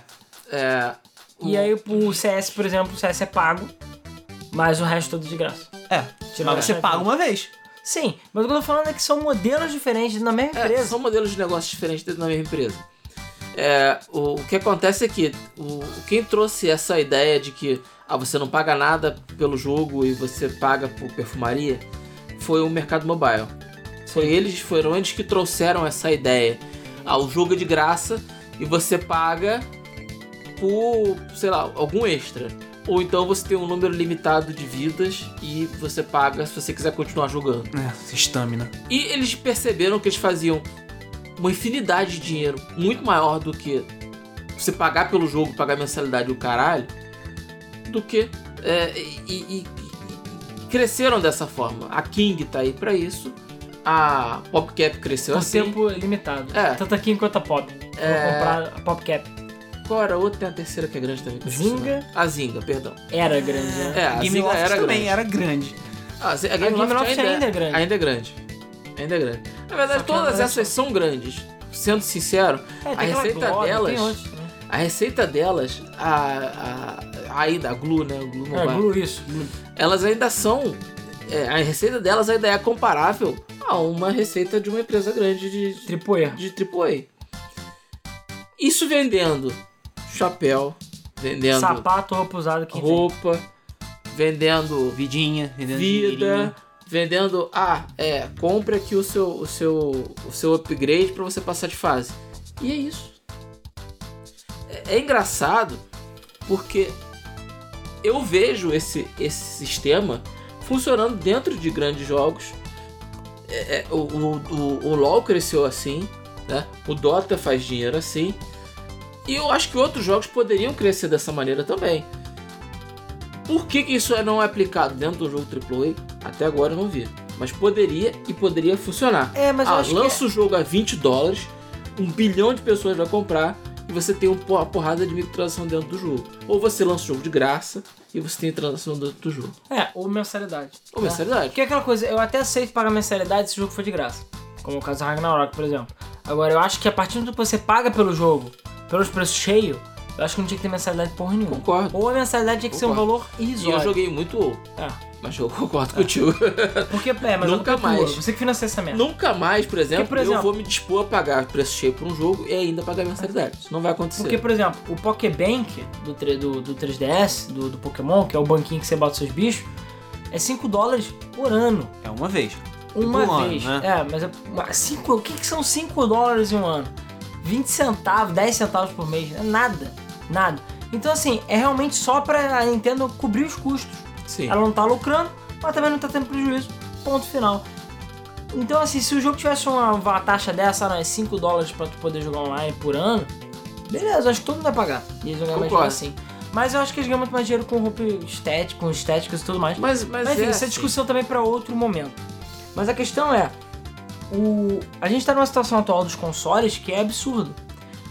É. E aí o CS, por exemplo, o CS é pago, mas o resto todo de graça. É. Tirando Mas você paga uma vez. Sim, mas o que eu tô falando é que são modelos diferentes na mesma É, empresa. são modelos de negócios diferentes dentro da mesma empresa. É, o, o que acontece é que o, quem trouxe essa ideia de que ah, você não paga nada pelo jogo e você paga por perfumaria foi o mercado mobile. Foi eles, foram eles que trouxeram essa ideia. Ah, o jogo é de graça e você paga por, sei lá, algum extra. Ou então você tem um número limitado de vidas e você paga se você quiser continuar jogando. É, estamina. E eles perceberam que eles faziam uma infinidade de dinheiro muito maior do que você pagar pelo jogo, pagar mensalidade e o caralho, do que. é, e, e- e cresceram dessa forma. A King tá aí pra isso. A PopCap cresceu Por assim. tempo limitado. É. Tanto aqui quanto a Pop. É. Vou comprar a PopCap. Qual era a outra? Tem a terceira que é grande também. Zinga? A Zinga, perdão. Era grande, né? É, a Game Zinga era também grande. era grande. Ah, a Game, Game Loft Loft ainda, ainda é grande. Ainda é grande. Ainda é grande. Na verdade, todas não é essas são grandes. Sendo sincero, É, a receita Globo, delas. Outros também. A receita delas, a, a, aí da Glu, né? O Glu É, Mobile, Blue isso. Elas ainda são. é, a receita delas ainda é comparável a uma receita de uma empresa grande de, de, Triple A. de AAA. Isso vendendo chapéu, vendendo Sapato, roupa usada que vem. roupa, vendendo Vidinha, vendendo vida, dinheirinho. vendendo. Ah, é, compre aqui o seu, o seu, o seu upgrade pra você passar de fase. E é isso. É, é engraçado porque eu vejo esse, esse sistema funcionando dentro de grandes jogos. É, é, o, o, o, o LoL cresceu assim, né? O Dota faz dinheiro assim. E eu acho que outros jogos poderiam crescer dessa maneira também. Por que, que isso não é aplicado dentro do jogo AAA? Até agora eu não vi. Mas poderia e poderia funcionar. É, mas eu ah, acho lança o jogo a 20 dólares, um bilhão de pessoas vai comprar e você tem um- uma porrada de microtransação dentro do jogo. Ou você lança o jogo de graça e você tem transação dentro do jogo. que... É, ou mensalidade. Ou né? mensalidade. Porque é aquela coisa, eu até aceito pagar mensalidade se o jogo for de graça. Como o caso do Ragnarok, por exemplo. Agora, eu acho que a partir do que você paga pelo jogo, pelos preços cheios, eu acho que não tinha que ter mensalidade porra nenhuma. Concordo. Ou a mensalidade tinha que ser um Concordo. valor E eu joguei muito WoW, É. mas eu concordo contigo. Porque, é, mas Nunca é mais. Você que financia essa merda. Nunca mais, por exemplo, por exemplo- eu vou me dispor a pagar preço cheio por um jogo e ainda pagar mensalidade. Isso não vai acontecer. Porque, por exemplo, o Pokébank do, do, do 3DS, do, do Pokémon, que é o banquinho que você bota seus bichos, é 5 dólares por ano. É uma vez. Uma por ano, vez. né? É, mas é, o que, que são 5 dólares em um ano? 20 centavos, 10 centavos por mês. É nada. Nada. Então, assim, é realmente só pra a Nintendo cobrir os custos. Sim. Ela não tá lucrando, mas também não tá tendo prejuízo. Ponto final. Então, assim, se o jogo tivesse uma, uma taxa dessa, né, 5 dólares pra tu poder jogar online por ano, beleza, acho que todo mundo vai pagar. E eles vão ganhar mais assim. Mas eu acho que eles ganham muito mais dinheiro com roupa estética, com estéticas e tudo mais. Mas, mas, Mas enfim, é é assim. discussão também pra outro momento. Mas a questão é, o... a gente tá numa situação atual dos consoles que é absurdo.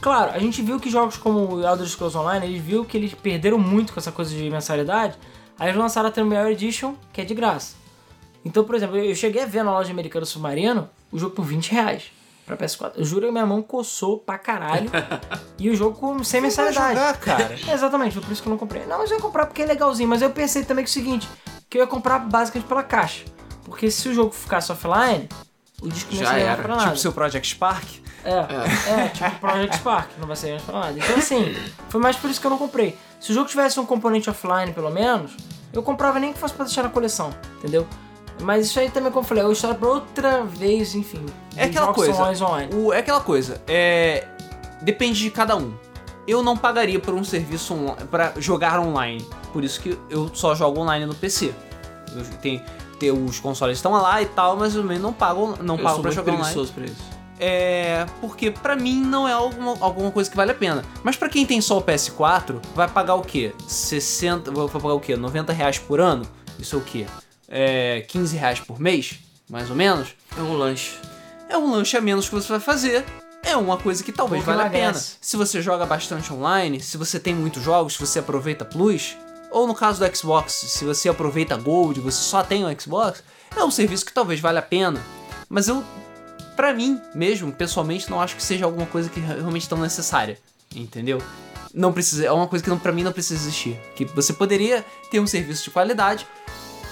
Claro, a gente viu que jogos como o Elder Scrolls Online, eles viu que eles perderam muito com essa coisa de mensalidade. Aí eles lançaram a Premier Edition, que é de graça. Então, por exemplo, eu cheguei a ver na loja americana Submarino o jogo por 20 reais pra PS4. Eu juro que minha mão coçou pra caralho. [laughs] e o jogo sem mensalidade. jogar, cara. [laughs] Exatamente, foi por isso que eu não comprei. Não, mas eu ia comprar porque é legalzinho. Mas eu pensei também que é o seguinte, que eu ia comprar basicamente pela caixa. Porque se o jogo ficasse offline, o disco não Já servir era. pra nada. Tipo seu Project Spark. É, é, tipo [laughs] Project Spark, não vai servir mais pra nada. Então assim, foi mais por isso que eu não comprei. Se o jogo tivesse um componente offline, pelo menos, eu comprava nem que fosse pra deixar na coleção, entendeu? Mas isso aí também, como eu falei, é uma história pra outra vez, enfim. É aquela jogos coisa. online. O, é aquela coisa. É. Depende de cada um. Eu não pagaria por um serviço online, para jogar online. Por isso que eu só jogo online no PC. Eu tenho, tenho os consoles estão lá e tal, mas eu também não pago, não eu pago muito jogar online. pra isso. É. Porque pra mim não é alguma, alguma coisa que vale a pena. Mas pra quem tem só o PS4, vai pagar o quê? 60. Vai pagar o quê? 90 reais por ano? Isso é o quê? É. 15 reais por mês? Mais ou menos? É um lanche. É um lanche a menos que você vai fazer. É uma coisa que talvez valha a pena. Se você joga bastante online, se você tem muitos jogos, se você aproveita Plus, ou no caso do Xbox, se você aproveita Gold, você só tem o Xbox, é um serviço que talvez valha a pena. Mas eu, pra mim mesmo, pessoalmente, não acho que seja alguma coisa que realmente tão necessária. Entendeu? Não precisa, é uma coisa que não, pra mim não precisa existir. Que você poderia ter um serviço de qualidade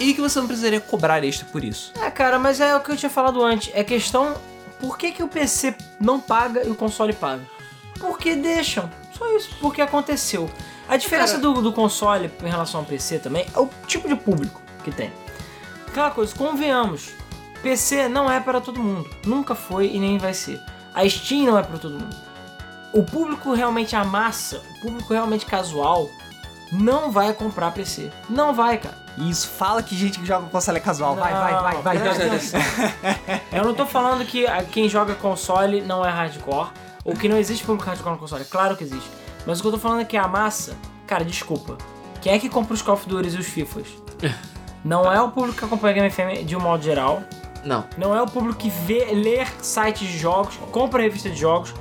e que você não precisaria cobrar extra por isso. É, cara, mas é o que eu tinha falado antes. É questão. Por que, que o PC não paga e o console paga? Porque deixam. Só isso. Porque aconteceu. A diferença do, do console em relação ao PC também é o tipo de público que tem. Aquela coisa, convenhamos. PC não é para todo mundo. Nunca foi e nem vai ser. A Steam não é para todo mundo. O público realmente a massa, o público realmente casual, não vai comprar PC. Não vai, cara. Isso, fala que gente que joga console é casual. Vai, vai, vai, vai. atenção. Eu não tô falando que quem joga console não é hardcore, ou que não existe público hardcore no console. Claro que existe. Mas o que eu tô falando é que a massa, cara, desculpa. Quem é que compra os Call of Duty e os FIFAs? [laughs] Não é o público que acompanha a Game FM de um modo geral. Não. Não é o público que vê, lê sites de jogos, compra revista de jogos.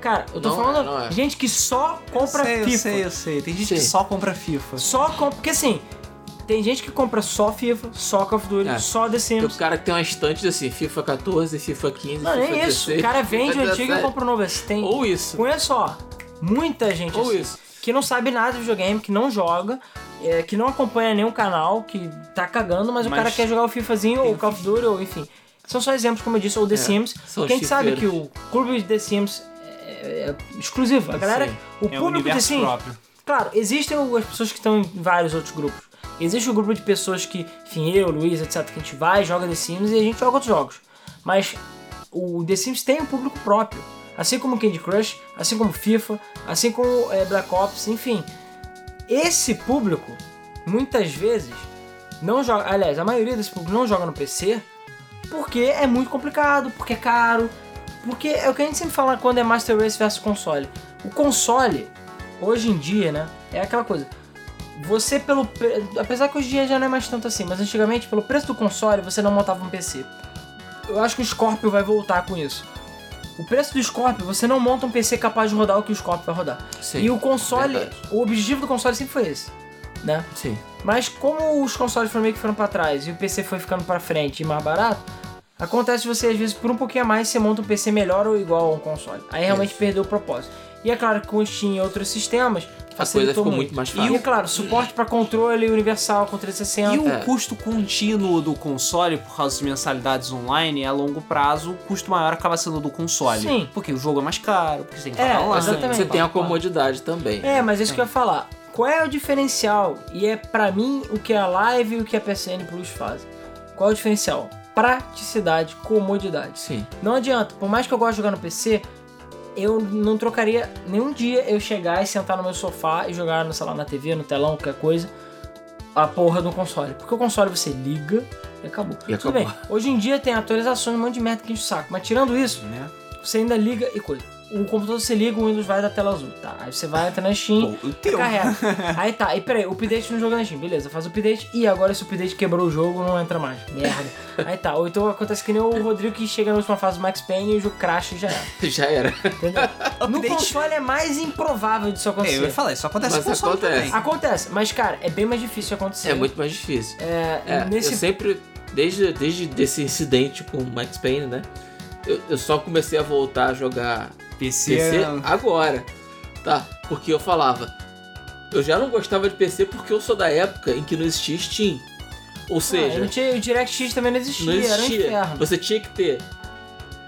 Cara, eu tô Não é, falando não é. gente que só compra sei, FIFA. Eu sei, eu sei. Tem gente Sei. que só compra FIFA. Só compra. Porque assim, tem gente que compra só FIFA, só Call of Duty, É. só The Tem Sims. o cara que tem uma estante assim, FIFA 14, FIFA 15, Não, FIFA nem isso. 16, O cara vende o antigo e 17. compra o novo. Tem. Ou isso. Conheço, ó, muita gente Ou assim, isso. que não sabe nada de videogame, que não joga, é, que não acompanha nenhum canal, que tá cagando, mas, o Mas cara quer jogar o FIFAzinho, ou o Call of Duty, ou enfim. São só exemplos, como eu disse, ou The Sims. Porque a gente sabe que o clube de The Sims é, é exclusivo. A galera, o É um público de universo Sims, próprio. Claro, existem as pessoas que estão em vários outros grupos. Existe o grupo de pessoas que, enfim, eu, Luiz, etc, que a gente vai, joga The Sims e a gente joga outros jogos. Mas o The Sims tem um público próprio. Assim como Candy Crush, assim como FIFA, assim como é, Black Ops, enfim. Esse público, muitas vezes, não joga. Aliás, a maioria desse público não joga no PC porque é muito complicado, porque é caro. Porque é o que a gente sempre fala quando é Master Race versus console. O console, hoje em dia, né? É aquela coisa. Você, pelo. pre- Apesar que hoje em dia já não é mais tanto assim, mas antigamente, pelo preço do console, você não montava um PC. Eu acho que o Scorpio vai voltar com isso. O preço do Scorpio, você não monta um PC capaz de rodar o que o Scorpio vai rodar. Sim, e o console, verdade. o objetivo do console sempre foi esse, né? Sim. Mas como os consoles foram meio que foram pra trás e o PC foi ficando pra frente e mais barato, acontece você às vezes por um pouquinho a mais você monta um PC melhor ou igual a um console. Aí realmente Isso. perdeu o propósito. E é claro que com o Steam e outros sistemas A facilitou coisa ficou muito mais E fácil. é claro, suporte pra controle universal com 360. E o É. custo contínuo do console, por causa de mensalidades online, a longo prazo, o custo maior acaba sendo do console. Sim. Porque o jogo é mais caro, porque você tem que É, pagar online. exatamente. Você tem a comodidade também. É, mas é isso que eu ia falar. Qual é o diferencial? E é pra mim o que a Live e o que a PSN Plus fazem. Qual é o diferencial? Praticidade, comodidade. Sim. Não adianta, por mais que eu goste de jogar no PC, eu não trocaria nenhum dia eu chegar e sentar no meu sofá e jogar, no, sei lá, na TV, no telão, qualquer coisa, a porra do console. Porque o console você liga e acabou. E Tudo acabou. bem, hoje em dia tem atualizações, um monte de merda que enche o saco. Mas tirando isso, Né? você ainda liga e coisa. O computador você liga, o Windows vai da tela azul. Tá, aí você vai entrar na Steam, Pô, carrega. Aí tá, e peraí, o update no jogo na Steam, beleza, faz o update e agora esse update quebrou o jogo, não entra mais. Merda. Aí tá, ou então acontece que nem o Rodrigo que chega na última fase do Max Payne e o jogo crash e já era. [laughs] Já era. Entendeu? [laughs] No console é mais improvável disso É, eu acontecer. ia falar, isso acontece Mas com o console acontece. também. Acontece, mas cara, é bem mais difícil de acontecer. É muito mais difícil. É, É, nesse eu sempre, desde, desde desse incidente com o Max Payne, né? Eu, eu só comecei a voltar a jogar PC, PC é- agora, tá? Porque eu falava, eu já não gostava de PC porque eu sou da época em que não existia Steam. Ou Ah, seja, não tinha, o DirectX também não existia, não era um existia. Você tinha que ter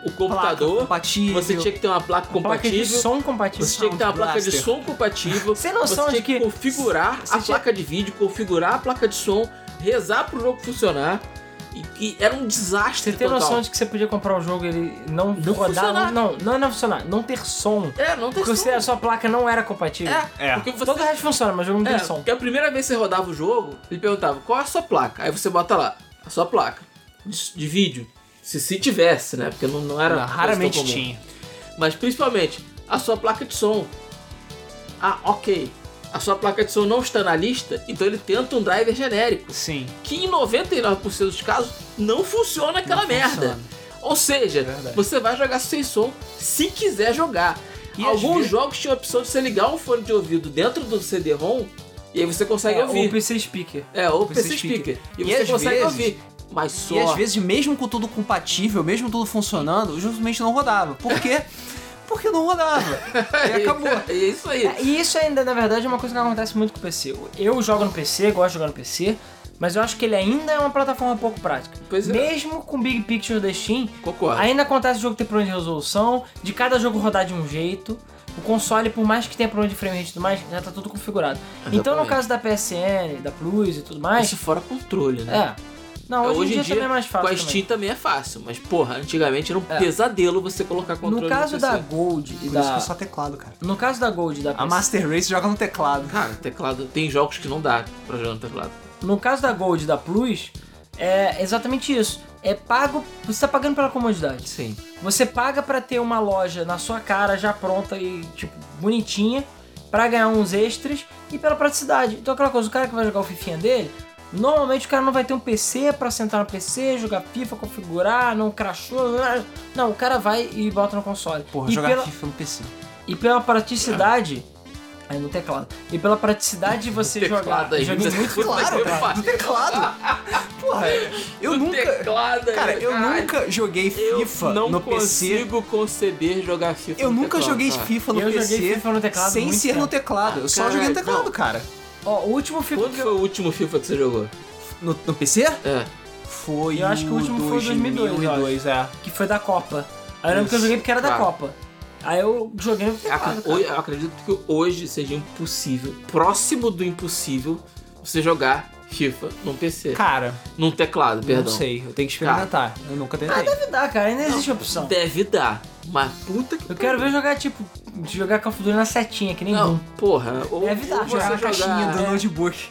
o placa computador, compatível. você tinha que ter uma placa Com placa de compatível, som compatível. você tinha que ter uma placa de som compatível, Sem noção você tinha que- que configurar a tinha- placa de vídeo, configurar a placa de som, rezar pro jogo funcionar. E, e era um desastre Você tem total. noção de que você podia comprar o jogo e ele não, Não rodar? Não, não, não funcionar. Não ter som. É, não tem Porque som. você, a sua placa não era compatível. É, É. porque você... Todo o resto funciona, mas o jogo não É, tem som. porque a primeira vez que você rodava o jogo, ele perguntava qual é a sua placa. Aí você bota lá, a sua placa de, de vídeo. Se, se tivesse, né? Porque não, não era. Não, raramente tinha. Mas principalmente, a sua placa de som. Ah, ok. A sua placa de som não está na lista, então ele tenta um driver genérico. Sim. Que em 99% dos casos não funciona aquela Não merda. funciona. Ou seja, Verdade. você vai jogar sem som se quiser jogar. E Alguns vezes- jogos tinham a opção de você ligar um fone de ouvido dentro do CD-ROM e aí você consegue É, ouvir. o PC Speaker. É, ou PC PC speaker. E, E você consegue vezes- ouvir. Mas só. E às vezes, mesmo com tudo compatível, mesmo tudo funcionando, justamente não rodava. Por quê? [laughs] Porque não rodava. [laughs] E acabou. É isso aí. É, e isso ainda, na verdade, é uma coisa que acontece muito com o PC. Eu jogo no PC, gosto de jogar no PC, mas eu acho que ele ainda é uma plataforma pouco prática. Pois é. Mesmo com Big Picture da Steam, Concordo. ainda acontece o jogo ter problema de resolução, de cada jogo rodar de um jeito. O console, por mais que tenha problema de frame rate e tudo mais, já tá tudo configurado. Então, no Exatamente. caso da PSN, da Plus e tudo mais, Isso fora controle, né? é. Não, hoje, em dia, também é mais fácil. com a também. Steam também é fácil, mas porra, antigamente era um É. pesadelo você colocar controle No caso PC. da Gold e Por isso que da. é só teclado, cara. No caso da Gold e da A Master Race joga no teclado. Cara, teclado. Tem jogos que não dá pra jogar no teclado. No caso da Gold e da Plus, é exatamente isso. É pago. Você tá pagando pela comodidade. Sim. Você paga pra ter uma loja na sua cara já pronta e, tipo, bonitinha, pra ganhar uns extras e pela praticidade. Então, aquela coisa, o cara que vai jogar o Fifinha dele, normalmente o cara não vai ter um PC pra sentar no PC, jogar FIFA, configurar, não crashou. Não, o cara vai e bota no console. Porra, e jogar pela, FIFA no PC. e pela praticidade. Aí no teclado. E pela praticidade [laughs] de você jogar. Aí, Eu joguei muito claro, cara. Do teclado. Porra, eu No nunca. teclado, Cara, eu caralho. nunca joguei Eu FIFA não no PC. consigo conceber jogar FIFA Eu no nunca teclado, joguei cara. FIFA no Eu PC joguei FIFA no teclado sem ser no teclado. Eu só joguei no teclado, não. cara. Ó, o último FIFA Quando que foi eu. o último FIFA que você jogou? No, no PC? É. Foi Eu acho que o último foi o 2002, 2002, é. que foi da Copa. Aí eu lembro que eu joguei porque era da claro. Copa. Aí eu joguei no hoje- eu acredito que hoje seja impossível, próximo do impossível, você jogar FIFA num PC. Cara, Num teclado, perdão. não sei, eu tenho que experimentar. Eu nunca tentei. Deve dar, cara, ainda existe opção. Deve dar. Mas puta que Eu quero ver jogar, tipo, jogar Call of Duty na setinha, que nem Não, porra. Ou, Deve dar, ou você jogar Jogar a caixinha do é. notebook.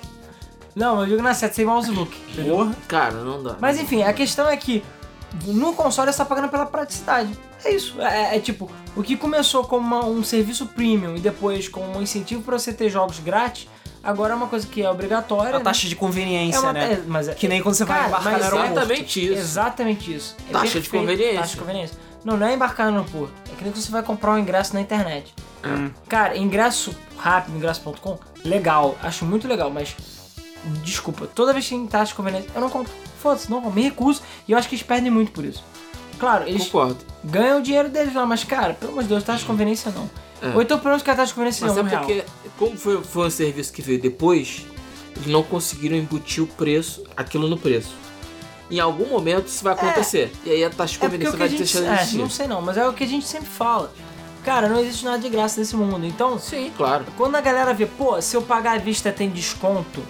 Não, eu jogo na seta sem mouse look. Porra, cara, não dá. Mas enfim, a questão é que no console você tá pagando pela praticidade. É isso. É, é tipo, o que começou como uma- um serviço premium e depois como um incentivo pra você ter jogos grátis, agora é uma coisa que é obrigatória. A taxa de conveniência, é uma, né? é, mas é, Que nem quando você vai Cara, embarcar mas no aeroporto. Exatamente isso. Exatamente isso. É Taxa de conveniência. Taxa de conveniência. Não, não é embarcar no aeroporto. É que nem você vai comprar um ingresso na internet. Hum. Cara, ingresso rápido, ingresso.com, legal. Acho muito legal, mas. Desculpa, toda vez que tem taxa de conveniência, eu não compro. Foda-se, não, me recuso. E eu acho que eles perdem muito por isso. Claro, eles Concordo. ganham o dinheiro deles lá, mas, cara, pelo amor de Deus, taxa de conveniência não. É. Ou então, pelo menos que a taxa de conveniência Mas é é um real. porque, como foi, foi um serviço que veio depois, eles não conseguiram embutir o preço, aquilo no preço. Em algum momento isso vai acontecer. E aí a taxa de É conveniência que vai gente. deixar de É, existir. não sei não, mas é o que a gente sempre fala. Cara, não existe nada de graça nesse mundo. Então, Sim, claro. quando a galera vê, pô, se eu pagar à vista tem desconto,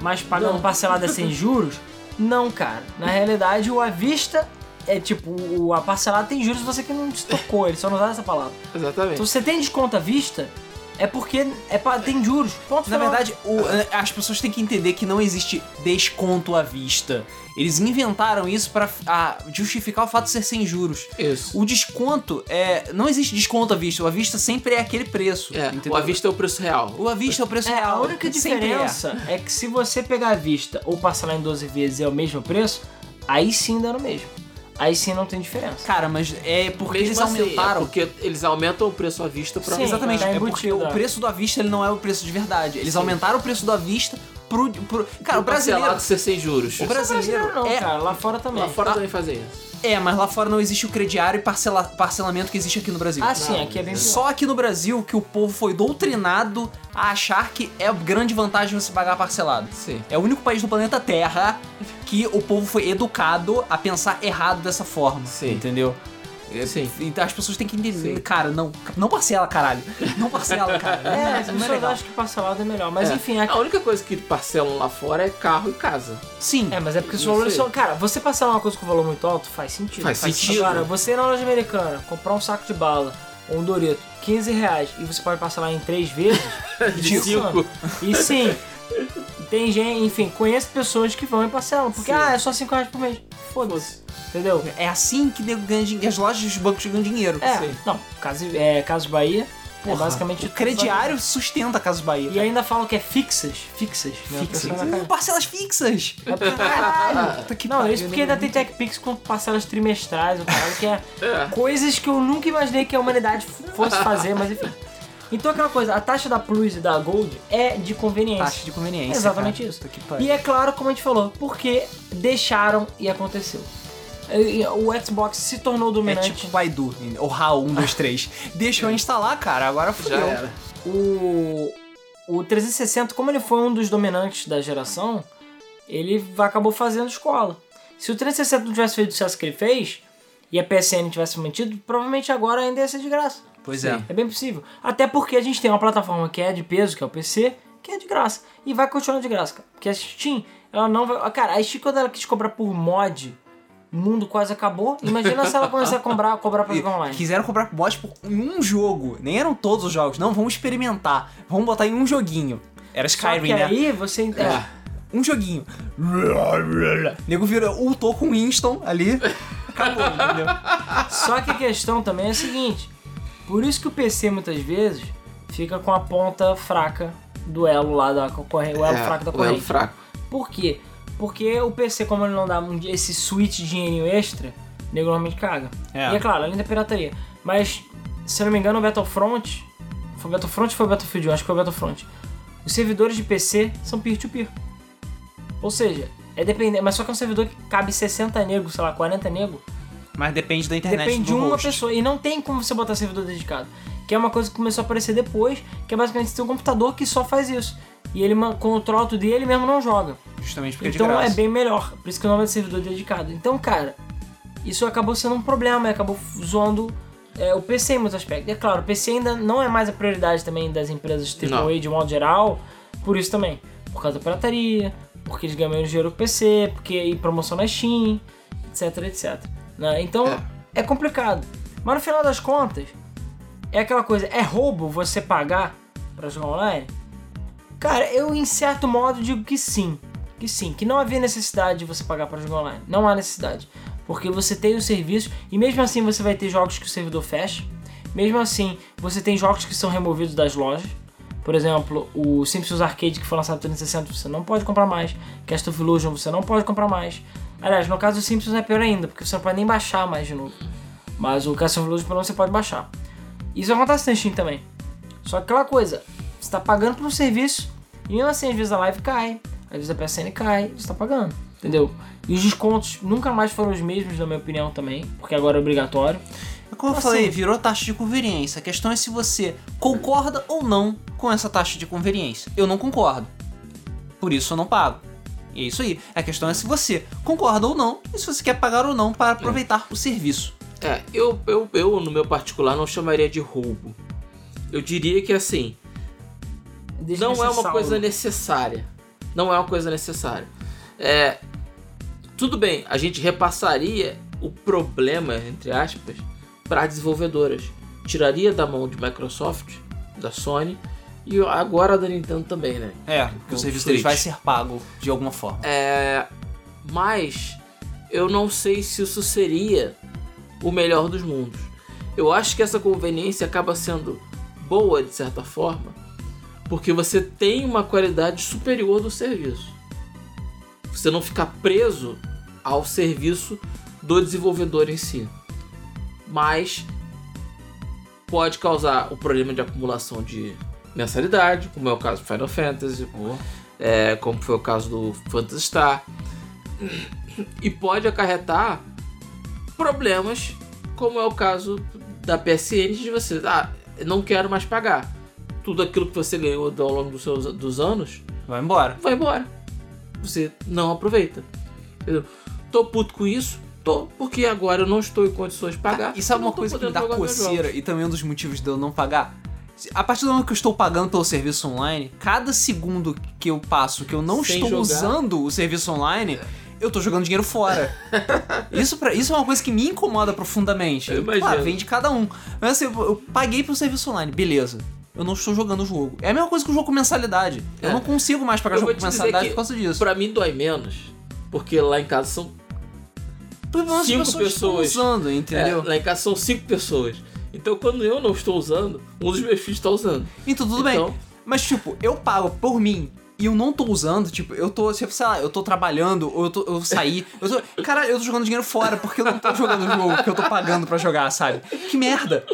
mas pagando Não. parcelada [laughs] sem juros, não, cara. Na realidade, o à vista é tipo, o, a parcelada tem juros você que não se tocou, ele só não usa essa palavra. Exatamente. Então, se você tem desconto à vista, é porque é pa- tem juros. Ponto Na final. verdade, o- as pessoas têm que entender que não existe desconto à vista. Eles inventaram isso pra ah, justificar o fato de ser sem juros. Isso. O desconto é. Não existe desconto à vista. O à vista sempre é aquele preço. É, entendeu? o à vista é o preço real. O à vista é o preço É, a real. única Sempre diferença é. que se você pegar à vista ou parcelar em 12 vezes e é o mesmo preço, aí sim dá no mesmo. Aí sim não tem diferença. Cara, mas é porque Mesmo eles assim, aumentaram. é porque eles aumentam o preço à vista pra Sim, Exatamente, tá é porque embutido, o é. preço do à vista ele não é o preço de verdade. Eles Sim. aumentaram o preço do à vista pro. pro- cara, o brasileiro. parcelado ser sem juros. O brasileiro não, é- cara, lá fora também. Lá fora Ah. também fazem isso. É, mas lá fora não existe o crediário e parcela- parcelamento que existe aqui no Brasil. Ah, sim, Não, aqui é bem pior. Só aqui no Brasil que o povo foi doutrinado a achar que é grande vantagem você pagar parcelado. Sim. É o único país do planeta Terra que o povo foi educado a pensar errado dessa forma. Sim. Entendeu? É, Sim. Então as pessoas têm que entender. Sim. Cara, não, não parcela, caralho. Não parcela, [laughs] cara. É, as é pessoas legal. acham que parcelado é melhor. Mas É. enfim, aqui... A única coisa que parcelam lá fora é carro e casa. Sim. É, mas é porque os valores são. Cara, você passar uma coisa com valor muito alto faz sentido. Faz sentido. Agora, você ir na loja americana comprar um saco de bala ou um Dorito, 15 reais, e você pode parcelar em três vezes. [laughs] De cinco. E sim, tem gente, enfim, conheço pessoas que vão e parcelam. Porque, Sim. ah, é só 5 reais por mês. Foda-se. Entendeu? É assim que ganha dinheiro. As lojas dos bancos ganham dinheiro. É, Sim. não, caso, é, caso Bahia, é Porra, basicamente o crediário sustenta a Casas Bahia. E ainda falam que é fixas, fixas, né? Fixas. Cara- Uh, parcelas fixas. É Caralho. [laughs] Não, pariu, isso porque né? ainda tem TechPix com parcelas trimestrais, o caralho, que é [laughs] É. coisas que eu nunca imaginei que a humanidade fosse fazer, mas enfim. Então aquela coisa, a taxa da Plus e da Gold é de conveniência. Taxa de conveniência. Exatamente cara. isso. E é claro, como a gente falou, porque deixaram e aconteceu. O Xbox se tornou É dominante. tipo Baidu, o HAL 1, 2, 3. Deixa eu instalar, cara, agora Já fudeu. era. O, o 360, como ele foi um dos dominantes da geração, ele acabou fazendo escola. Se o 360 não tivesse feito o sucesso que ele fez, e a PSN tivesse mantido, provavelmente agora ainda ia ser de graça. Pois Sim. é. É bem possível. Até porque a gente tem uma plataforma que é de peso, que é o PC, que é de graça. E vai continuar de graça, cara. Porque a Steam, ela não vai. Cara, a Steam, quando ela quis cobrar por mod, o mundo quase acabou. Imagina se ela começar a cobrar, [laughs] cobrar pra jogar online. Quiseram comprar bot por um jogo. Nem eram todos os jogos. Não, vamos experimentar. Vamos botar em um joguinho. Era Só que Skyrim, né? aí você. É, É. Um joguinho. Nego vira ultou com Winston ali. [laughs] Acabou, entendeu? Só que a questão também é a seguinte: por isso que o PC muitas vezes fica com a ponta fraca do elo lá da corrente, o elo É, fraco da o elo corrente. fraco. Por quê? Porque o PC, como ele não dá esse switch de dinheirinho extra, o nego normalmente caga. É. E é claro, além da pirataria. Mas, se eu não me engano, o Battlefront. Foi o Battlefront ou foi o Battlefield 1? Acho que foi o Battlefront. Os servidores de PC são peer-to-peer. Ou seja, é dependente. Mas só que é um servidor que cabe 60 negros, sei lá, 40 negros. Mas depende da internet Depende de uma host. pessoa. E não tem como você botar servidor dedicado. Que é uma coisa que começou a aparecer depois, que é basicamente tem um computador que só faz isso. E ele controla tudo e ele mesmo não joga. Justamente porque então é de é graça. bem melhor. Por isso que o nome é servidor dedicado. Então, cara, isso acabou sendo um problema e acabou zoando é, o PC em muitos aspectos. E é claro, o PC ainda não é mais a prioridade também das empresas. AAA de modo geral, por isso também. Por causa da pirataria, porque eles ganham menos dinheiro com o PC, porque e promoção na Steam, etc, etc. né? Então, É. é complicado. Mas no final das contas, é aquela coisa, é roubo você pagar pra jogar online? Cara, eu em certo modo digo que sim. Que sim, que não havia necessidade de você pagar pra jogar online. Não há necessidade. Porque você tem o serviço e mesmo assim você vai ter jogos que o servidor fecha. Mesmo assim, você tem jogos que são removidos das lojas. Por exemplo, o Simpsons Arcade que foi lançado no 360 você não pode comprar mais. Cast of Illusion você não pode comprar mais. Aliás, no caso do Simpsons é pior ainda, porque você não pode nem baixar mais de novo. Mas o Cast of Illusion pelo menos você pode baixar. Isso acontece na Steam também. Só que aquela coisa, você tá pagando por um serviço e mesmo assim às vezes a live cai, às vezes a PSN cai, você tá pagando, entendeu? E os descontos nunca mais foram os mesmos, na minha opinião, também, porque agora é obrigatório. É Como eu Assim- falei, virou taxa de conveniência. A questão é se você concorda ou não com essa taxa de conveniência. Eu não concordo. Por isso eu não pago. E é isso aí. A questão é se você concorda ou não e se você quer pagar ou não para aproveitar o serviço. É, eu, eu, eu, no meu particular, não chamaria de roubo. Eu diria que assim, não é uma coisa necessária. Não é uma coisa necessária. É, tudo bem, a gente repassaria o problema, entre aspas, para desenvolvedoras. Tiraria da mão de Microsoft, da Sony e agora da Nintendo também, né? É, porque o Com serviço deles vai ser pago de alguma forma. É, mas eu não sei se isso seria o melhor dos mundos. Eu acho que essa conveniência acaba sendo boa de certa forma, porque você tem uma qualidade superior do serviço. Você não fica preso ao serviço do desenvolvedor em si. Mas pode causar o problema de acumulação de mensalidade, como é o caso do Final Fantasy, é, como foi o caso do Phantasy Star, e pode acarretar problemas, como é o caso da PSN, de você, ah, não quero mais pagar. Tudo aquilo que você ganhou ao longo dos, seus, dos anos Vai embora. vai embora. Você não aproveita. Entendeu? Tô puto com isso, tô, porque agora eu não estou em condições de pagar. E sabe eu não uma coisa que me dá coceira e também um dos motivos de eu não pagar? A partir do momento que eu estou pagando pelo serviço online, cada segundo que eu passo que eu não Sem estou jogar. usando o serviço online, eu tô jogando dinheiro fora. [laughs] isso, pra, isso é uma coisa que me incomoda profundamente. Eu imagino. Claro, vem de cada um. Mas assim, eu, eu paguei pelo serviço online, beleza. Eu não estou jogando o jogo. É a mesma coisa que o jogo com mensalidade. Eu É. não consigo mais pagar Eu jogo com mensalidade por causa disso. Pra mim dói menos, porque lá em casa são Pelo menos as cinco pessoas, pessoas. usando, entendeu? É, lá em casa são cinco pessoas. Então quando eu não estou usando, um dos meus filhos está usando. Então tudo Então- bem. Mas, tipo, eu pago por mim e eu não tô usando, tipo, eu tô, tipo, sei lá, eu tô trabalhando, ou eu, tô, eu saí, eu tô. Caralho, eu tô jogando dinheiro fora porque eu não tô jogando o jogo que eu tô pagando pra jogar, sabe? Que merda!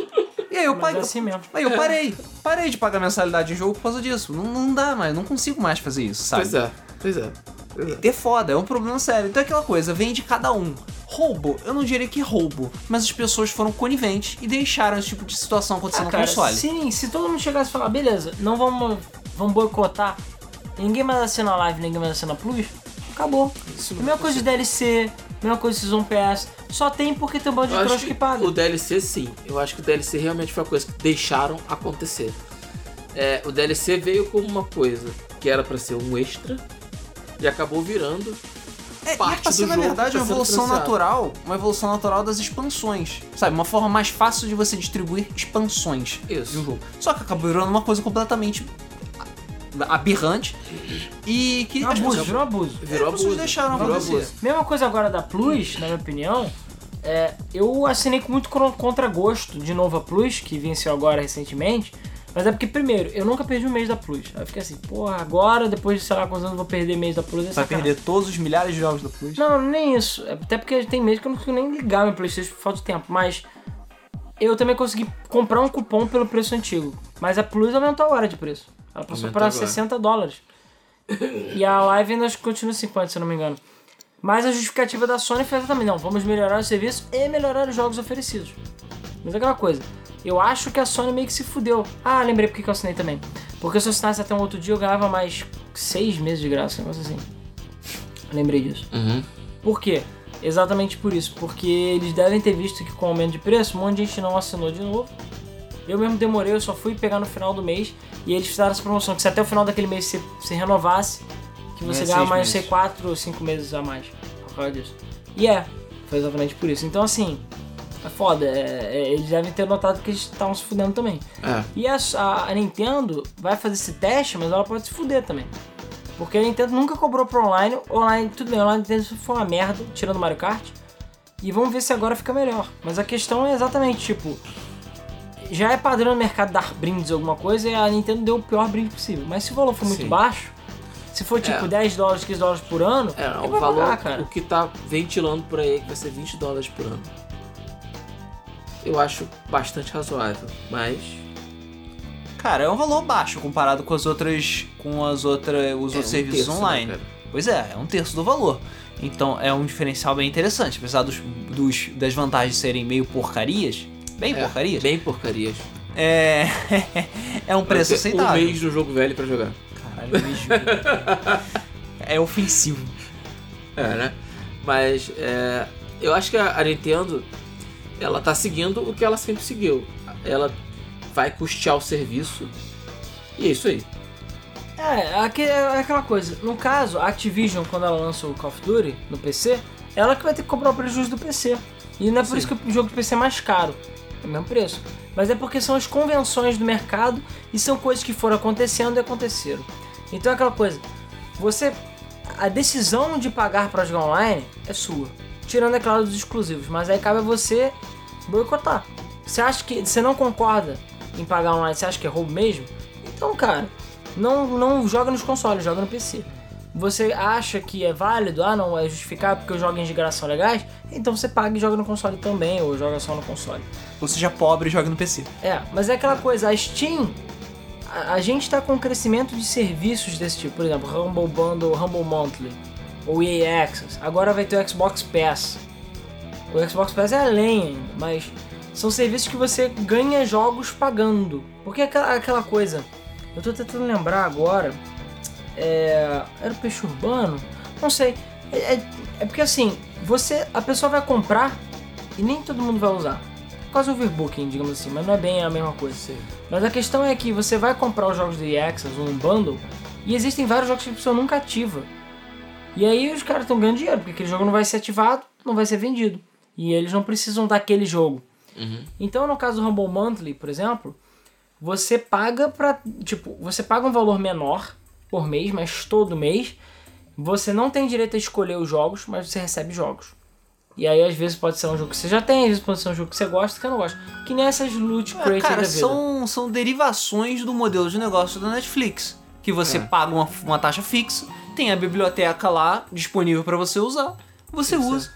E aí eu paguei. é assim mesmo. Aí eu parei. Parei de pagar mensalidade em jogo por causa disso. Não, não dá mais, não consigo mais fazer isso, sabe? Pois é, pois é. Pois é. Foda, é um problema sério. Então é aquela coisa, vem de cada um. Roubo, eu não diria que roubo, mas as pessoas foram coniventes e deixaram esse tipo de situação acontecer Ah, no cara, console. sim, se todo mundo chegasse e falar, beleza, não vamos, vamos boicotar, ninguém mais assina live, ninguém mais assina plus, acabou. Isso mesma coisa de DLC, mesma coisa de Season Pass, só tem porque tem um bando de trouxa que, que paga. o DLC sim. Eu acho que o DLC realmente foi uma coisa que deixaram acontecer. É, o DLC veio como uma coisa que era pra ser um extra e acabou virando É, parte e é pra ser, do na verdade, que tá uma evolução natural, uma evolução natural das expansões. Sabe, uma forma mais fácil de você distribuir expansões Isso. de um jogo. Só que acabou virando uma coisa completamente aberrante e que Virou as abuso, pessoas- virou abuso. virou as pessoas abuso. deixaram virou acontecer. abuso. Mesma coisa agora da Plus, na minha opinião, é, eu assinei com muito cron- contragosto de novo a Plus, que venceu agora recentemente, mas é porque, primeiro, eu nunca perdi um mês da Plus. Aí eu fiquei assim, porra, agora, depois de sei lá quantos anos, eu vou perder mês da Plus. é Vai sacanagem. perder todos os milhares de jogos da Plus. Não, nem isso. É Até porque tem mês que eu não consigo nem ligar meu Playstation por falta de tempo. Mas eu também consegui comprar um cupom pelo preço antigo. Mas a Plus aumentou a hora de preço. Ela passou Aumentou para agora. 60 dólares. e a live ainda acho que continua 50, se eu não me engano. Mas a justificativa da Sony foi também, não, vamos melhorar o serviço e melhorar os jogos oferecidos. Mas é aquela coisa, eu acho que a Sony meio que se fudeu. Ah, lembrei porque que eu assinei também. Porque se eu assinasse até um outro dia, eu ganhava mais seis meses de graça, um negócio assim. Lembrei disso. Uhum. Por quê? Exatamente por isso, porque eles devem ter visto que com o aumento de preço, um monte de gente não assinou de novo. Eu mesmo demorei, eu só fui pegar no final do mês e eles fizeram essa promoção que se até o final daquele mês você, você renovasse, que você É, ganhava mais, sei, 4 ou 5 meses a mais por causa disso. E é, foi exatamente por isso. Então assim, é foda, é- é- eles devem ter notado que eles estavam se fudendo também. É. E a, a- a Nintendo vai fazer esse teste, mas ela pode se fuder também. Porque a Nintendo nunca cobrou pro online. Online, tudo bem, online Nintendo foi uma merda, tirando Mario Kart. E vamos ver se agora fica melhor. Mas a questão é exatamente, tipo. Já é padrão no mercado dar brindes ou alguma coisa e a Nintendo deu o pior brinde possível. Mas se o valor for muito Sim. baixo, se for tipo É. 10 dólares, 15 dólares por ano, É, o valor, pagar, cara? o que tá ventilando por aí é que vai ser 20 dólares por ano. Eu acho bastante razoável, mas Cara, é um valor baixo comparado com as outras. com as outras. os é outros um serviços terço, né, online. cara? Pois é, é um terço do valor. Então é um diferencial bem interessante. Apesar dos, dos- das vantagens serem meio porcarias. Bem É, porcarias. Bem porcarias. É. [laughs] é um preço ter aceitável. Um mês do jogo velho pra jogar. Caralho, um mês. É ofensivo. É, né? Mas é, eu acho que a Nintendo ela tá seguindo o que ela sempre seguiu. Ela vai custear o serviço. E é isso aí. É, é aquela coisa. No caso, a Activision, quando ela lança o Call of Duty no PC, ela que vai ter que cobrar o prejuízo do PC. E não é por Sim. isso que o jogo de PC é mais caro. É o mesmo preço. Mas é porque são as convenções do mercado e são coisas que foram acontecendo e aconteceram. Então é aquela coisa. Você. A decisão de pagar pra jogar online é sua. Tirando, é claro, dos exclusivos. Mas aí cabe a você boicotar. Você acha que. Você não concorda em pagar online, você acha que é roubo mesmo? Então, cara, não, não joga nos consoles, joga no PC. Você acha que é válido? Ah, não, é justificável porque os jogos de graça são legais? Então você paga e joga no console também, ou joga só no console. Ou seja, pobre e joga no PC. É, mas é aquela coisa, a Steam, a, a gente tá com um crescimento de serviços desse tipo, por exemplo, Humble Bundle, Humble Monthly, ou EA Access. Agora vai ter o Xbox Pass. O Xbox Pass é além mas são serviços que você ganha jogos pagando. Porque é aquela, aquela coisa, eu tô tentando lembrar agora, é, era o Peixe Urbano? Não sei. É, é- é porque assim, você, a pessoa vai comprar e nem todo mundo vai usar. Quase overbooking, digamos assim, mas não é bem a mesma coisa. Mas a questão é que você vai comprar os jogos do EA Access ou um bundle e existem vários jogos que a pessoa nunca ativa. E aí os caras estão ganhando dinheiro, porque aquele jogo não vai ser ativado, não vai ser vendido. E eles não precisam daquele jogo. Então, no caso do Humble Monthly, por exemplo, você paga pra. Tipo, você paga um valor menor por mês, mas todo mês. Você não tem direito a escolher os jogos, mas você recebe jogos. E aí, às vezes, pode ser um jogo que você já tem, às vezes pode ser um jogo que você gosta, que eu não gosto. Que nem essas loot É, crates cara, da vida. são, são derivações do modelo de negócio da Netflix. Que você É. paga uma, uma taxa fixa, tem a biblioteca lá disponível pra você usar, você Isso. usa.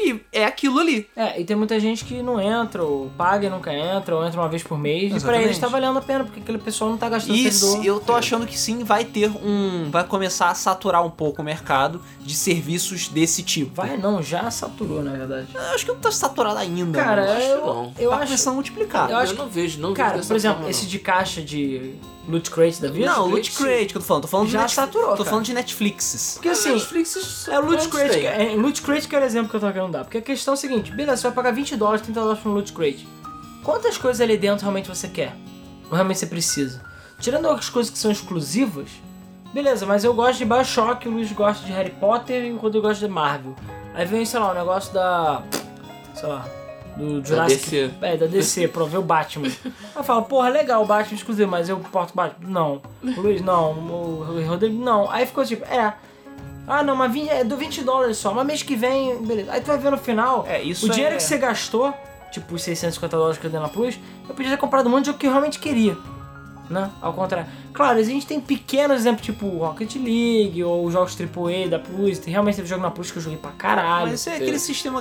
E é aquilo ali. É, e tem muita gente que não entra, ou paga e nunca entra, ou entra uma vez por mês. E pra Exatamente. eles tá valendo a pena, porque aquele pessoal não tá gastando servidor. eu tô achando que sim, vai ter um. Vai começar a saturar um pouco o mercado de serviços desse tipo. Vai não, já saturou, na verdade. Eu acho que não tá saturado ainda. Cara, mas eu, não. eu tá acho... começando a multiplicar. Eu acho não vejo, não Cara, vejo por exemplo, forma, esse de caixa de loot crate da vida... Não, Loot Crate que eu tô falando. Tô falando Já de Netflix. saturou, Tô cara. falando de Netflixes. Porque Ah, assim, Netflix, É o Loot não Crate, é, Loot Crate que era o exemplo que eu tava querendo dar. Porque a questão é a seguinte, beleza, você vai pagar 20 dólares, 30 dólares pra um Loot Crate. Quantas coisas ali dentro realmente você quer? Ou realmente você precisa? Tirando as coisas que são exclusivas, beleza, mas eu gosto de Bioshock, o Luiz gosta de Harry Potter e o Rodrigo gosta de Marvel. Aí vem, sei lá, o negócio da... sei lá... Do Jurassic... DC. É, da DC, [laughs] pra ver o Batman. Aí fala, porra, legal, o Batman exclusivo, mas eu porto o Batman? Não. O Luiz, não. O Rodrigo, não. Aí ficou tipo, é... Ah, não, mas 20, é do 20 dólares só. Mas mês que vem, beleza. Aí tu vai ver no final, É, isso o dinheiro é- que você gastou, tipo os 650 dólares que eu dei na Plus, eu podia ter comprado um monte de jogo que eu realmente queria. Né? Ao contrário. Claro, a gente tem pequenos exemplos, tipo Rocket League, ou jogos AAA da Plus. Tem, realmente teve jogo na Plus que eu joguei pra caralho. Mas é aquele sistema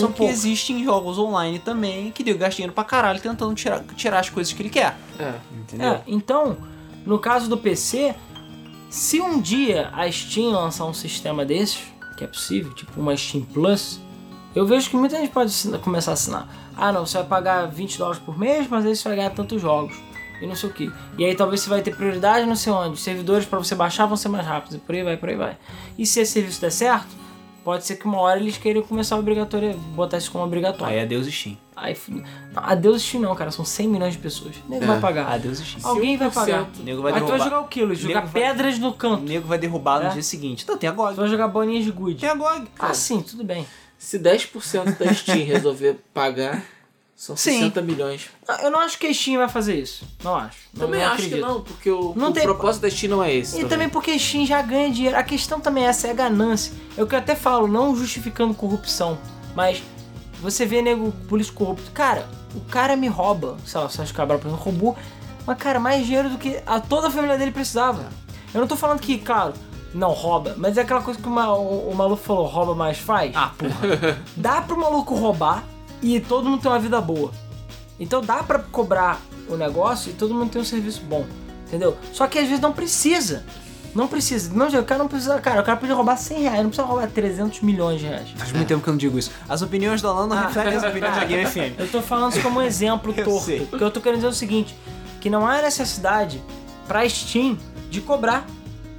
são que poucos. existe em jogos online também, que deu gasta dinheiro pra caralho tentando tirar, tirar as coisas que ele quer. É. Entendeu? É, então, no caso do PC, se um dia a Steam lançar um sistema desses, que é possível, tipo uma Steam Plus, eu vejo que muita gente pode começar a assinar. Ah, não, você vai pagar 20 dólares por mês, mas aí você vai ganhar tantos jogos. E não sei o que. E aí talvez você vai ter prioridade não sei onde. Servidores para você baixar vão ser mais rápidos. E por aí vai, por aí vai. E se esse serviço der certo, pode ser que uma hora eles queiram começar a obrigatório, botar isso como obrigatório. Aí adeus Steam. Aí, não, adeus Steam não, cara, são 100 milhões de pessoas. O nego vai pagar. Adeus Steam. Alguém vai pagar. O nego vai Aí tu vai derrubar. jogar o quê, Luiz? Jogar vai- pedras no O canto. nego vai derrubar no É. dia seguinte. Então tem a GOG. Tu vai jogar bolinhas de good. Tem a GOG. Ah, sim, tudo bem. Se 10% da Steam resolver pagar, são Sim. 60 milhões. Não, Eu não acho que a Steam vai fazer isso. Não acho. Também não acho acredito. que não, porque o, Não o tem- propósito da Steam não é esse. E também porque a Steam já ganha dinheiro. A questão também é essa, é a ganância. É o que eu até falo, não justificando corrupção, mas você vê nego político corrupto. Cara, o cara me rouba, sei lá, o Sérgio Cabral, por exemplo, roubou, mas cara, mais dinheiro do que a toda a família dele precisava. Eu não tô falando que, claro, não rouba, mas é aquela coisa que o, o- o maluco falou, rouba mais faz. Ah, porra. Dá pro maluco roubar e todo mundo ter uma vida boa. Então dá pra cobrar o negócio e todo mundo ter um serviço bom. Entendeu? Só que às vezes não precisa. Não precisa. Não, o cara não precisa. Cara, o cara podia roubar 100 reais, não precisa roubar 300 milhões de reais. Faz muito tempo que eu não digo isso. As opiniões do Alan não Ah. refletem as opiniões da Game FM. Eu tô falando isso como um exemplo [laughs] Eu torto. sei. Porque eu tô querendo dizer o seguinte: que não há necessidade pra Steam de cobrar.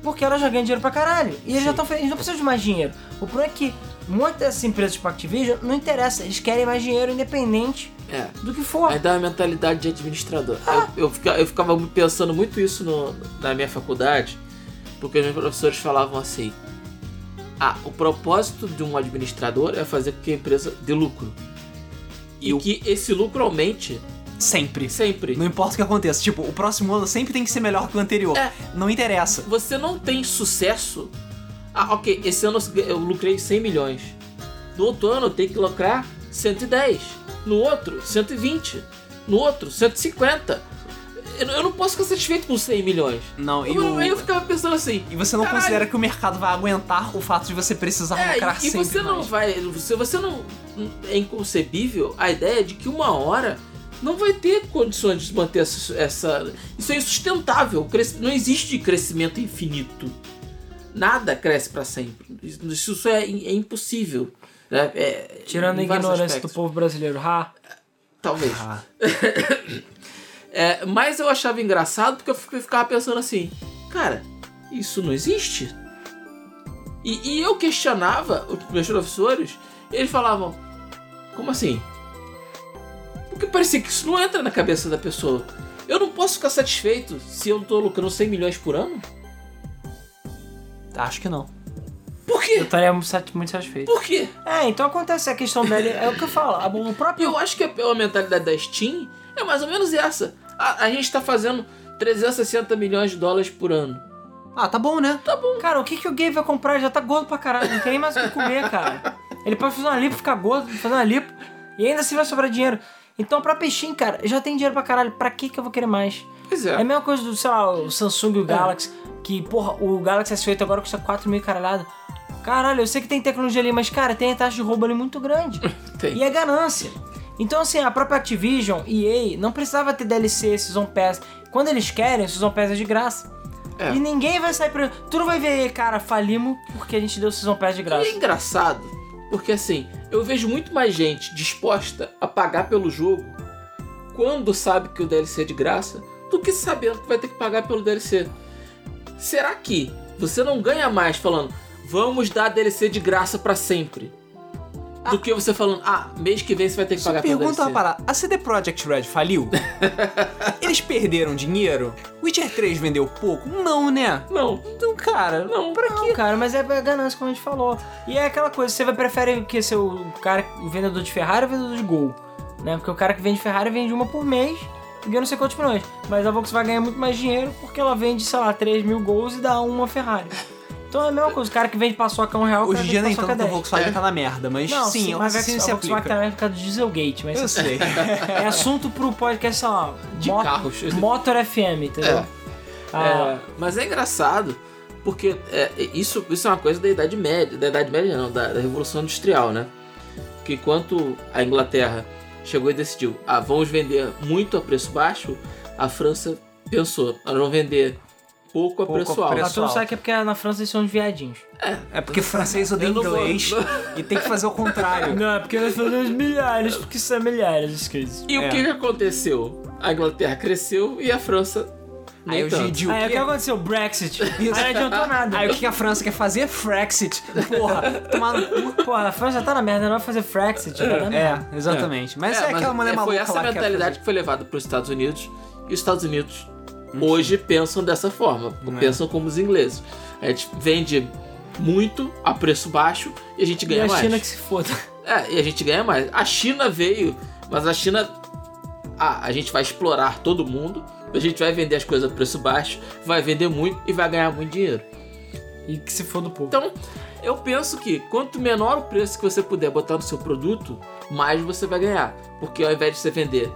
Porque ela já ganha dinheiro pra caralho. E eles já estão eles não precisam de mais dinheiro. O problema é que muitas dessas empresas tipo Activision não interessa. Eles querem mais dinheiro independente É. do que for. Ainda é uma mentalidade de administrador. Ah. Eu, eu, fica- eu ficava pensando muito isso no- na minha faculdade, porque os meus professores falavam assim: Ah, o propósito de um administrador é fazer com que a empresa dê lucro. E, E o- que esse lucro aumente Sempre. sempre. Não importa o que aconteça. Tipo, o próximo ano sempre tem que ser melhor que o anterior. É. Não interessa. Você não tem sucesso. Ah, ok, esse ano eu lucrei 100 milhões. No outro ano eu tenho que lucrar 110. No outro, 120. No outro, 150. Eu eu não posso ficar satisfeito com 100 milhões. Não, e, Eu, o... aí eu ficava pensando assim. e você não Caralho. considera que o mercado vai aguentar o fato de você precisar É, lucrar e, e sempre você não mais. vai. Você, você não. É inconcebível a ideia de que uma hora não vai ter condições de manter essa. essa- isso é insustentável. O Não existe crescimento infinito. Nada cresce para sempre. Isso, isso é, é impossível. né? É, Tirando a ignorância aspectos. do povo brasileiro. Ha! Talvez. Ah, [laughs] É, mas eu achava engraçado porque eu fic- ficava pensando assim, cara, isso não existe. E, e eu questionava os meus professores, e eles falavam, como assim? Porque parecia que isso não entra na cabeça da pessoa. Eu não posso ficar satisfeito se eu tô lucrando 100 milhões por ano? Acho que não. Por Eu quê? estaria muito sat- muito satisfeito. Por quê? É, então acontece a questão [laughs] dele. É o que eu falo. a- O próprio. Eu acho que a, a mentalidade da Steam é mais ou menos essa. A, a gente tá fazendo 360 milhões de dólares por ano. Ah, tá bom, né? Cara, o que, que o gay vai comprar? Ele já tá gordo pra caralho. Não tem nem mais o que comer, cara. Ele pode fazer uma lipo, ficar gordo, fazer uma lipo. E ainda assim vai sobrar dinheiro. Então, pra peixinho, cara, já tem dinheiro pra caralho. Pra que que eu vou querer mais? Pois É é. a mesma coisa do, sei lá, o Samsung e o Galaxy. Que, porra, o Galaxy S8 agora custa 4 mil caralhada. Caralho, eu sei que tem tecnologia ali, mas, cara, tem a taxa de roubo ali muito grande. [laughs] Tem. E é ganância. Então, assim, a própria Activision, EA, não precisava ter DLC, Season Pass. Quando eles querem, Season Pass é de graça. É. E ninguém vai sair por... Tu não vai ver, cara, falimos porque a gente deu Season Pass de E graça. é engraçado, porque assim, eu vejo muito mais gente disposta a pagar pelo jogo quando sabe que o DLC é de graça do que sabendo que vai ter que pagar pelo DLC. Será que você não ganha mais falando, vamos dar DLC de graça pra sempre? Do que você falando, ah, mês que vem você vai ter que Só pagar pelo pergunta DLC. uma parada. A CD Projekt Red faliu? [laughs] Eles perderam dinheiro? Witcher 3 vendeu pouco? Não, né? Não, Então, cara, não. pra Não, quê? cara, mas é ganância, como a gente falou. E é aquela coisa, você vai prefere que ser o cara, o vendedor de Ferrari ou o vendedor de Gol? Né? Porque o cara que vende Ferrari vende uma por mês ganha não sei quantos milhões. Mas a Volkswagen ganha muito mais dinheiro porque ela vende, sei lá, 3 mil gols e dá uma Ferrari. Então é a mesma coisa, o cara que vende paçoca um real, Hoje em dia nem tanto que a 10. Volkswagen tá na merda, mas Não, sim, sim, mas a raciocínio se Volkswagen aplica. tá na época do Dieselgate, mas Eu isso sei. [laughs] é assunto pro podcast, sei lá, De Mot- carros. Motor FM, entendeu? É. Ah, É, mas é engraçado, porque é, isso, isso é uma coisa da Idade Média, da Idade Média não, da, da Revolução Industrial, né? Que enquanto a Inglaterra chegou e decidiu, ah, vamos vender muito a preço baixo, a França pensou, nós vamos vender pouco a Pouco preço alto. Mas tu não sabe que é porque na França eles são uns viadinhos. É porque francês odeia não vou- inglês [laughs] e tem que fazer o contrário. Não, é porque nós fazemos milhares, porque são milhares as coisas. E É. o que, que aconteceu? A Inglaterra cresceu e a França Aí o. Gigi, o Aí o que aconteceu? Brexit. [laughs] Aí não adiantou nada. Aí o que que a França quer fazer? Frexit. Porra, tomar no cu. Porra, a França já tá na merda, não vai fazer Frexit. Merda. É, exatamente. Mas é, É, aquela mulher é, maluca Foi essa que quer mentalidade que foi levada para os Estados Unidos. E os Estados Unidos hoje pensam dessa forma. É. Pensam como os ingleses. A gente vende muito a preço baixo e a gente E ganha a mais. China que se foda. É, e a gente ganha mais. A China veio, mas a China. Ah, a gente vai explorar todo mundo. A gente vai vender as coisas a preço baixo, vai vender muito e vai ganhar muito dinheiro. E que se foda o povo. Então, eu penso que quanto menor o preço que você puder botar no seu produto, mais você vai ganhar. Porque ao invés de você vender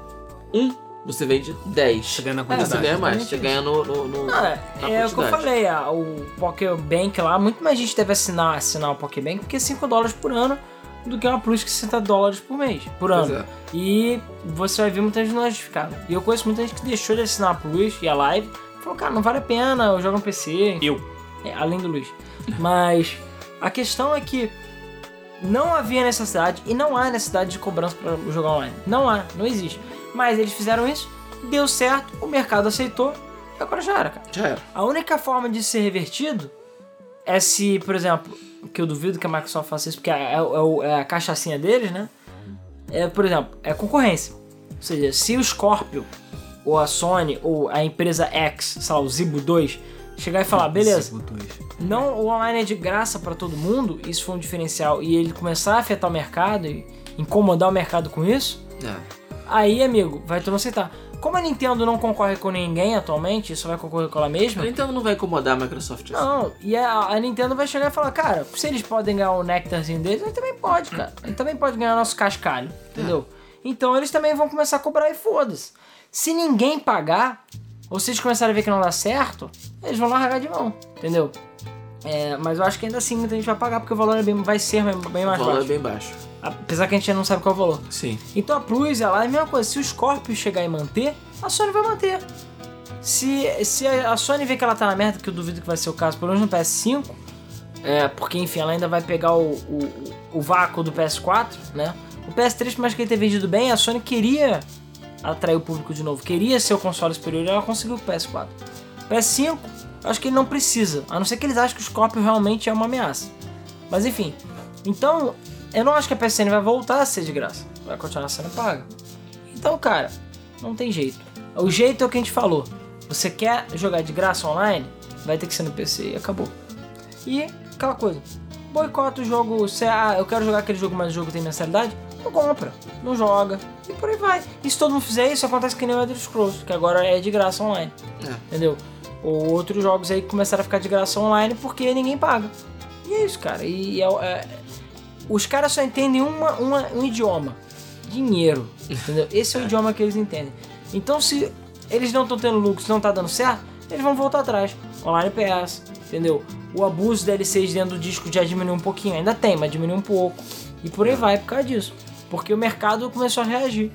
um, você vende 10. Chegando na Você quantidade. ganha mais, você ganha no. no, no- Não, é, na é o que eu falei, a- o Pokébank lá, muito mais gente deve assinar, assinar o Pokébank porque é 5 dólares por ano do que uma Plus que é 60 dólares por mês, por Pois ano. é. E você vai ver muita gente não é justificada. E eu conheço muita gente que deixou de assinar a Plus e a Live, falou, cara, não vale a pena, eu jogo no PC. Eu. É, além do Luiz. Mas a questão é que não havia necessidade e não há necessidade de cobrança para jogar online. Não há, não existe. Mas eles fizeram isso, deu certo, o mercado aceitou e agora já era, cara. Já era. A única forma de ser revertido é se, por exemplo, que eu duvido que a Microsoft faça isso, porque é, é é a cachaçinha deles, né? É, por exemplo, é concorrência. Ou seja, se o Scorpio, ou a Sony, ou a empresa X, sei lá, o Zibo 2, chegar e falar, beleza, não, o online é de graça para todo mundo, isso foi um diferencial, e ele começar a afetar o mercado e incomodar o mercado com isso, É. aí, amigo, vai todo mundo aceitar. Como a Nintendo não concorre com ninguém atualmente, só vai concorrer com ela mesma, A Nintendo não vai incomodar a Microsoft assim. não, e a, a Nintendo vai chegar e falar, cara, se eles podem ganhar o nectarzinho deles, a gente também pode, cara. A gente também pode ganhar nosso cascalho, entendeu? Então eles também vão começar a cobrar e foda-se. Se ninguém pagar, ou se eles começarem a ver que não dá certo, eles vão largar de mão, entendeu? É, mas eu acho que ainda assim muita gente vai pagar, porque o valor é bem, vai ser bem, bem O mais valor é baixo. bem baixo. Apesar que a gente ainda não sabe qual é o valor. Sim. Então a Plus, ela é a mesma coisa. Se o Scorpio chegar e manter, a Sony vai manter. Se, se a Sony vê que ela tá na merda, que eu duvido que vai ser o caso, pelo menos no PS5, é, porque enfim, ela ainda vai pegar o, o, o vácuo do PS4, né? O PS3, por mais que ele tenha vendido bem, a Sony queria atrair o público de novo, queria ser o console superior e ela conseguiu o PS4. O PS5, eu acho que ele não precisa, a não ser que eles achem que o Scorpio realmente é uma ameaça. Mas enfim, então eu não acho que a PSN vai voltar a ser de graça, vai continuar sendo paga. Então, cara, não tem jeito. O jeito é o que a gente falou. Você quer jogar de graça online? Vai ter que ser no PC e acabou. E aquela coisa. Boicota o jogo. Se, ah, eu quero jogar aquele jogo, mas o jogo tem mensalidade. Não compra, não joga. E por aí vai. E se todo mundo fizer isso, acontece que nem o Elder Scrolls, que agora é de graça online. É. Entendeu? Ou outros jogos aí que começaram a ficar de graça online porque ninguém paga. E é isso, cara. E é, é- os caras só entendem uma, uma- um idioma: dinheiro. Entendeu? Esse é o idioma que eles entendem. Então, se eles não estão tendo lucro, se não tá dando certo, eles vão voltar atrás. Online PS, entendeu? O abuso de DLCs dentro do disco já diminuiu um pouquinho, ainda tem, mas diminuiu um pouco. E por aí vai por causa disso. Porque o mercado começou a reagir.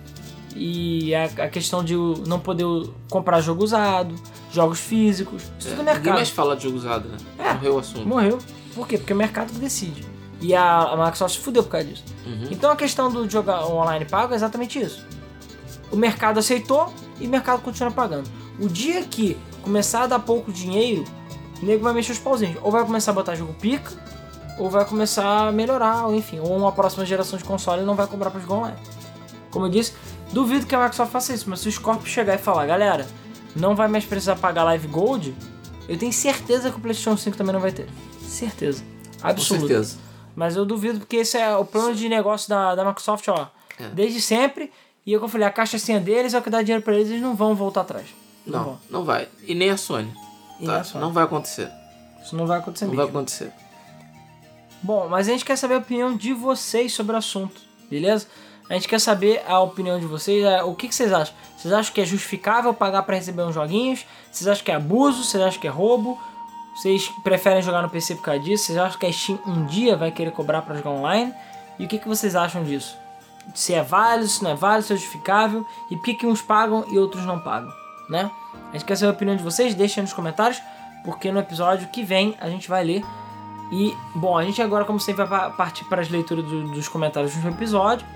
E a, a questão de não poder comprar jogo usado, jogos físicos, isso tudo é Ninguém mercado. mais fala de jogo usado, né? É. Morreu o assunto. Morreu. Por quê? Porque é o mercado que decide. E a, a Microsoft se fudeu por causa disso. Uhum. Então a questão do jogar online pago é exatamente isso. O mercado aceitou e o mercado continua pagando. O dia que começar a dar pouco dinheiro, o nego vai mexer os pauzinhos. Ou vai começar a botar jogo pica, ou vai começar a melhorar, ou enfim, ou uma próxima geração de console não vai cobrar pra jogar online. Como eu disse, duvido que a Microsoft faça isso, mas se o Scorpio chegar e falar, galera, não vai mais precisar pagar Live Gold, eu tenho certeza que o PlayStation 5 também não vai ter. Certeza. Com Absoluta. certeza. Mas eu duvido, porque esse é o plano de negócio da, da Microsoft, ó. É. Desde sempre. E eu falei, a caixacinha deles é o que dá dinheiro pra eles, eles não vão voltar atrás. Não, Não, não vai. E nem a Sony. E tá? a Sony. Não vai acontecer. Isso não vai acontecer Não mesmo. vai acontecer. Bom, mas a gente quer saber a opinião de vocês sobre o assunto, beleza? A gente quer saber a opinião de vocês, é, o que, que vocês acham? Vocês acham que é justificável pagar pra receber uns joguinhos? Vocês acham que é abuso? Vocês acham que é roubo? Vocês preferem jogar no PC por causa disso? Vocês acham que a Steam um dia vai querer cobrar pra jogar online? E o que, que vocês acham disso? Se é válido, se não é válido, se é justificável e por que, que uns pagam e outros não pagam, né? A gente quer saber a opinião de vocês, deixem nos comentários, porque no episódio que vem a gente vai ler e, bom, a gente agora, como sempre, vai pa- partir para as leituras do- dos comentários do episódio.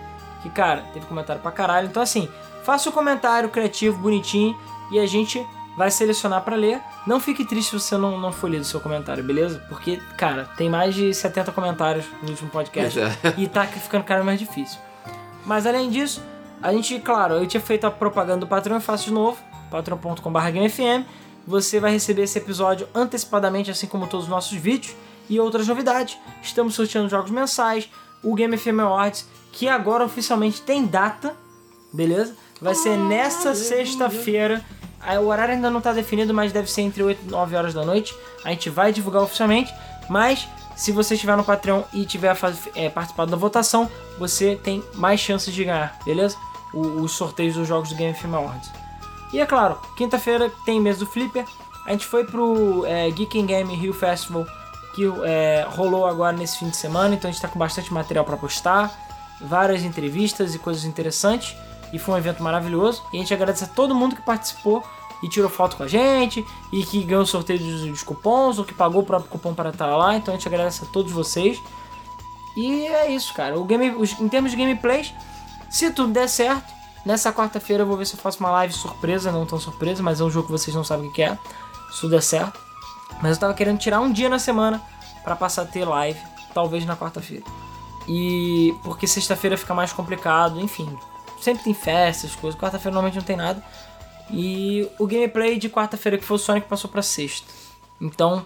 Que, cara, teve comentário pra caralho. Então, assim, faça o comentário criativo, bonitinho. E a gente vai selecionar pra ler. Não fique triste se você não, não for lido o seu comentário, beleza? Porque, cara, tem mais de 70 comentários no último podcast é. e tá ficando vez mais difícil. Mas além disso, a gente, claro, eu tinha feito a propaganda do Patreon, eu faço de novo, patreon.com.br GameFM. Você vai receber esse episódio antecipadamente, assim como todos os nossos vídeos e outras novidades. Estamos sorteando jogos mensais, o Game FM Awards, que agora oficialmente tem data, beleza? Vai ser nesta sexta-feira. O horário ainda não está definido, mas deve ser entre 8 e 9 horas da noite. A gente vai divulgar oficialmente, mas se você estiver no Patreon e tiver é, participado da votação, você tem mais chances de ganhar, beleza? O- os sorteios dos jogos do Game FM Awards. E é claro, quinta-feira tem mês do Flipper. A gente foi pro é, Geek in Game Rio Festival, que é, rolou agora nesse fim de semana, então a gente tá com bastante material para postar, várias entrevistas e coisas interessantes. E foi um evento maravilhoso. E a gente agradece a todo mundo que participou e tirou foto com a gente, e que ganhou sorteio dos, dos cupons, ou que pagou o próprio cupom para estar lá. Então a gente agradece a todos vocês. E é isso, cara. O game, os- em termos de gameplays, se tudo der certo, nessa quarta-feira eu vou ver se eu faço uma live surpresa, não tão surpresa, mas é um jogo que vocês não sabem o que é. Se tudo der certo. Mas eu tava querendo tirar um dia na semana pra passar a ter live, talvez na quarta-feira. E porque sexta-feira fica mais complicado, enfim. Sempre tem festas, coisas. Quarta-feira normalmente não tem nada. E o gameplay de quarta-feira que foi o Sonic passou pra sexta. Então,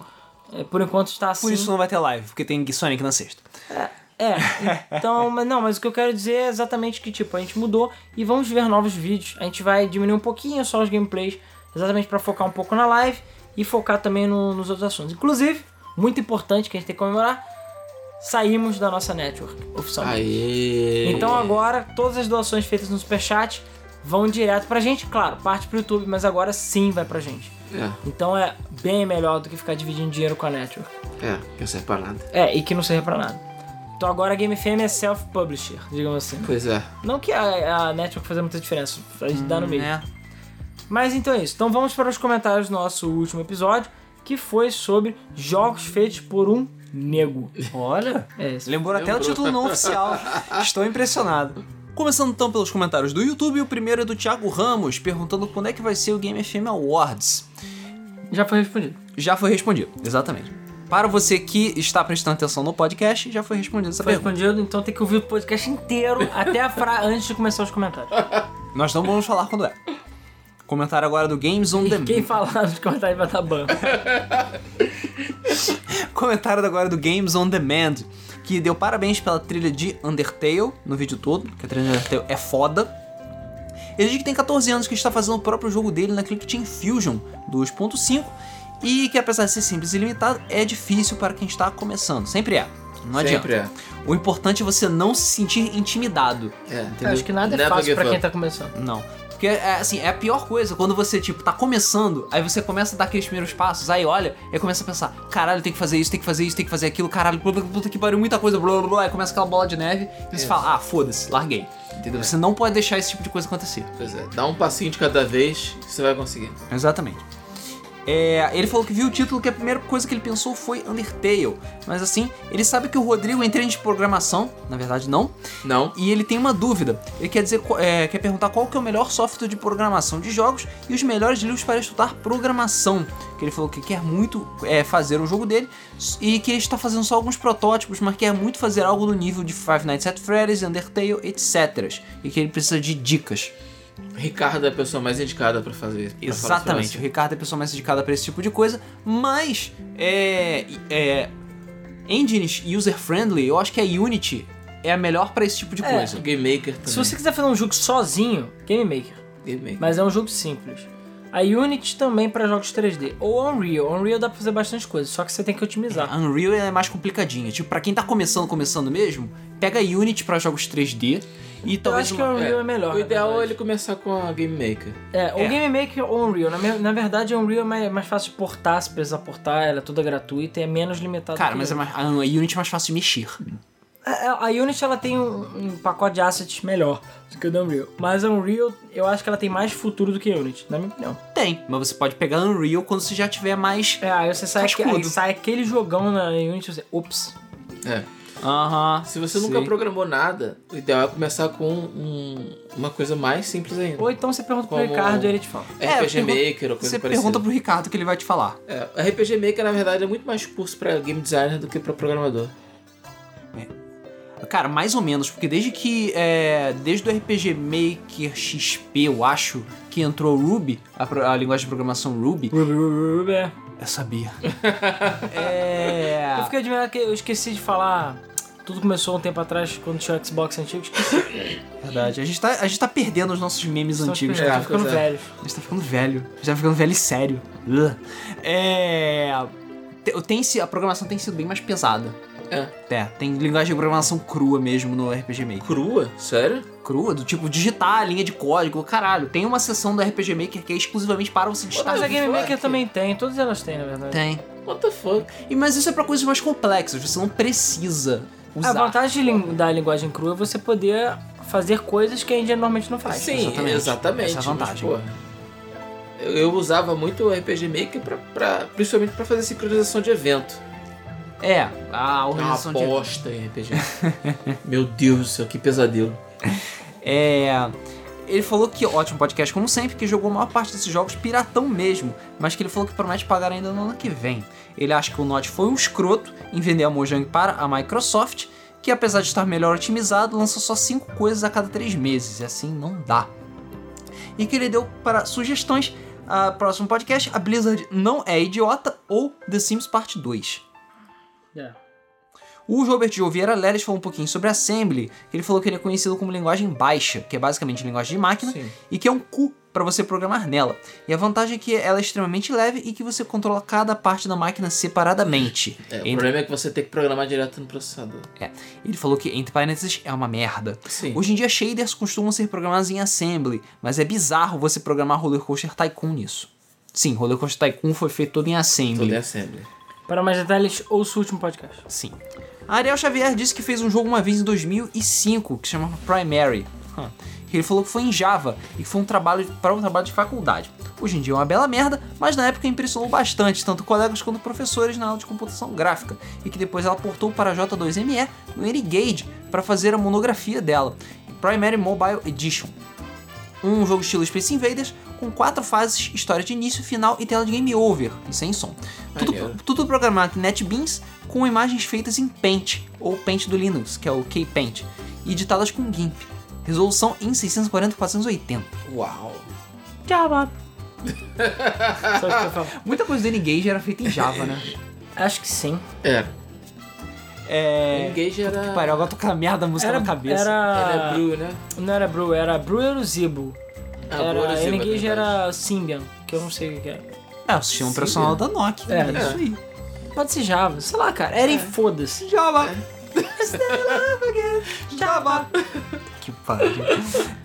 é, por enquanto está assim. Por isso não vai ter live, porque tem Sonic na sexta. É, então, [laughs] mas não, mas o que eu quero dizer é exatamente que, tipo, a gente mudou e vamos ver novos vídeos. A gente vai diminuir um pouquinho só os gameplays, exatamente pra focar um pouco na live e focar também no- nos outros assuntos. Inclusive, muito importante que a gente tem que comemorar, saímos da nossa network oficialmente. Aê! Então agora, todas as doações feitas no Superchat vão direto pra gente, claro, parte pro YouTube, mas agora sim vai pra gente. É, Então é bem melhor do que ficar dividindo dinheiro com a network. é, que não serve pra nada. É, e que não serve pra nada. Então agora a Game FM é self-publisher, digamos assim. Pois é. Não que a, a network fazer muita diferença, a gente dá no meio. É. Mas então é isso. Então vamos para os comentários do nosso último episódio, que foi sobre jogos feitos por um nego. Olha, É, lembrou até o título não oficial. Estou impressionado. Começando então pelos comentários do YouTube, o primeiro é do Thiago Ramos, perguntando quando é que vai ser o Game FM Awards. já foi respondido. Já foi respondido, exatamente. Para você que está prestando atenção no podcast, já foi respondida essa Foi pergunta. respondido, então tem que ouvir o podcast inteiro até a fra antes de começar os comentários. Nós não vamos falar quando é. Comentário agora do Games on Demand. quem falar nos comentários vai estar ban. [laughs] Comentário agora do Games on Demand, que deu parabéns pela trilha de Undertale no vídeo todo, que a trilha de Undertale é foda. Ele diz que tem 14 anos que está fazendo o próprio jogo dele na Click Team Fusion 2.5 e que apesar de ser simples e limitado, é difícil para quem está começando. Sempre é. Não adianta. Sempre é. O importante é você não se sentir intimidado. É. Entendeu? Acho que nada é Never fácil pra quem up. tá começando. Não. Porque, é, assim, é a pior coisa quando você, tipo, tá começando, aí você começa a dar aqueles primeiros passos, aí olha, e começa a pensar, caralho, tem que fazer isso, tem que fazer isso, tem que fazer aquilo, caralho, puta, que pariu, muita coisa, blá blá blá, aí começa aquela bola de neve, e você Isso. fala, ah, foda-se, larguei. Entendeu? Você não pode deixar esse tipo de coisa acontecer. Pois é. Dá um passinho de cada vez que você vai conseguir. Exatamente. É, ele falou que viu o título que a primeira coisa que ele pensou foi Undertale. Mas assim, ele sabe que o Rodrigo entende de programação, na verdade não, Não. e ele tem uma dúvida. Ele quer dizer, é, quer perguntar qual que é o melhor software de programação de jogos e os melhores livros para estudar programação. Que ele falou que quer muito é, fazer um jogo dele e que está fazendo só alguns protótipos, mas quer muito fazer algo do nível de Five Nights at Freddy's, Undertale, etc. E que ele precisa de dicas. Ricardo é a pessoa mais indicada pra fazer. pra Exatamente, o. Ricardo é a pessoa mais indicada para esse tipo de coisa, mas é, é, engines user-friendly, eu acho que a Unity é a melhor para esse tipo de É. coisa. O Game Maker também. Se você quiser fazer um jogo sozinho, Game Maker. Game Maker. Mas é um jogo simples. A Unity também para jogos 3D. Ou Unreal. Unreal dá pra fazer bastante coisa, só que você tem que otimizar. A Unreal é mais complicadinha. Tipo, pra quem tá começando, começando mesmo, pega a Unity pra jogos 3D e Eu talvez acho que a uma... Unreal é, melhor. O ideal é ele começar com a Game Maker. É, o É. Game Maker ou Unreal. Na, me- na verdade, a Unreal é mais, mais fácil de portar, se precisar portar, ela é toda gratuita e é menos limitado. Cara, que mas o- é mais, a Unity é mais fácil de mexer. É, A Unity ela tem um, um pacote de assets melhor do que o da Unreal. Mas a Unreal, eu acho que ela tem mais futuro do que a Unity, na minha opinião. Tem, mas você pode pegar a Unreal quando você já tiver mais... É, aí você sai, aí sai aquele jogão na Unity e você. Ups. É. Aham. Se você nunca sim. programou nada, o ideal é começar com um- uma coisa mais simples ainda. Ou então você pergunta pro Como- Ricardo e ele te fala. É, RPG pergunta- Maker ou coisa Você parecida. pergunta pro Ricardo que ele vai te falar. É, RPG Maker, na verdade, é muito mais curso pra game designer do que pra programador. Cara, mais ou menos, porque desde que. É, desde o RPG Maker XP, eu acho, que entrou o Ruby, a, pro- a linguagem de programação Ruby, Ruby, Ruby, Ruby, é. eu sabia. [laughs] Eu é. fiquei admirado que eu esqueci de falar. Tudo começou um tempo atrás, quando tinha o Xbox antigo. Esqueci. Verdade. A gente, tá, a gente tá perdendo os nossos memes antigos, cara. ficando pois é. velhos. A gente tá ficando velho. A gente tá ficando velho e sério. Ugh. É. Tem, a programação tem sido bem mais pesada. É. É, tem linguagem de programação crua mesmo no RPG Maker. Crua? Sério? Crua, do tipo digitar a linha de código, caralho. Tem uma seção do RPG Maker que é exclusivamente para você digitar. Mas a Game? Maker também tem, todas elas têm, na verdade. Tem. What the fuck? E, mas isso é pra coisas mais complexas, você não precisa usar. A vantagem de lin- da linguagem crua é você poder fazer coisas que a Índia normalmente não faz. Sim, exatamente. exatamente. Essa é a vantagem. Mas, pô, eu, eu usava muito o RPG Maker pra, pra- principalmente pra fazer sincronização de evento. É, a É uma organização de em RPG. [laughs] Meu Deus do céu, que pesadelo. É. Ele falou que, ótimo podcast como sempre, que jogou a maior parte desses jogos piratão mesmo, mas que ele falou que promete pagar ainda no ano que vem. Ele acha que o Notch foi um escroto em vender a Mojang para a Microsoft, que apesar de estar melhor otimizado, lança só 5 coisas a cada 3 meses, e assim não dá. E que ele deu para sugestões a próximo podcast, a Blizzard não é idiota ou The Sims Parte 2. É. O Robert de Oliveira Leles falou um pouquinho sobre Assembly, que ele falou que ele é conhecido como linguagem baixa, que é basicamente linguagem de máquina, Sim. e que é um cu para você programar nela. E a vantagem é que ela é extremamente leve e que você controla cada parte da máquina separadamente. É, o Entre- problema é que você tem que programar direto no processador. Ele falou que, entre parênteses, é uma merda. Sim. Hoje em dia, shaders costumam ser programados em Assembly, mas é bizarro você programar Roller Coaster Tycoon nisso. Sim, Roller Coaster Tycoon foi feito todo em Assembly. Tudo é assembly. Para mais detalhes, ouça o último podcast. Sim. A Ariel Xavier disse que fez um jogo uma vez em 2005 que se chamava Primary. Ele falou que foi em Java e que foi um trabalho para um trabalho de faculdade. Hoje em dia é uma bela merda, mas na época impressionou bastante, tanto colegas quanto professores na aula de computação gráfica, e que depois ela portou para J2ME no N-Gage para fazer a monografia dela, Primary Mobile Edition. Um jogo estilo Space Invaders, com quatro fases, história de início, final e tela de game over, e sem som. Tudo, tudo programado em NetBeans, com imagens feitas em Paint, ou Paint do Linux, que é o K-Paint, e editadas com GIMP. Resolução em 640 x 480. Uau. Java. [laughs] Muita coisa do N-Gage era feita em Java, né? [laughs] Acho que sim. É. É... Engage era. Que pariu, agora tô com a merda da música Era, na cabeça. Era era... Brew, né? Não era Brew, era Brew era o Zibo. Ah, Brew era Era, Zibo, é era Symbian, que eu não sei o que era. É, o sistema operacional da Nokia. É, É, isso aí. Pode ser Java, sei lá, cara. Era em foda-se. Java. [laughs] Java. que pariu.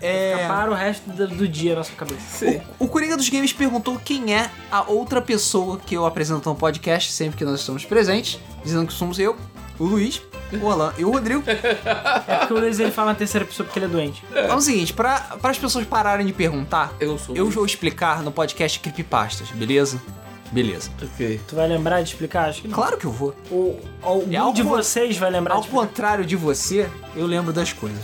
É... Para o resto do, do dia na nossa cabeça. Sim. O Coringa dos Games perguntou quem é a outra pessoa que eu apresento no podcast sempre que nós estamos presentes, dizendo que somos eu, o Luiz, o Alan e o Rodrigo. É porque o Luiz ele fala na terceira pessoa porque ele é doente. Vamos o seguinte, para as pessoas pararem de perguntar, Eu sou. eu vou explicar no podcast Creepypastas, beleza? Beleza. Ok. Tu vai lembrar de explicar? Acho que não. Claro que eu vou. Ou algum É ao de vocês vai lembrar Ao de contrário de você, eu lembro das coisas.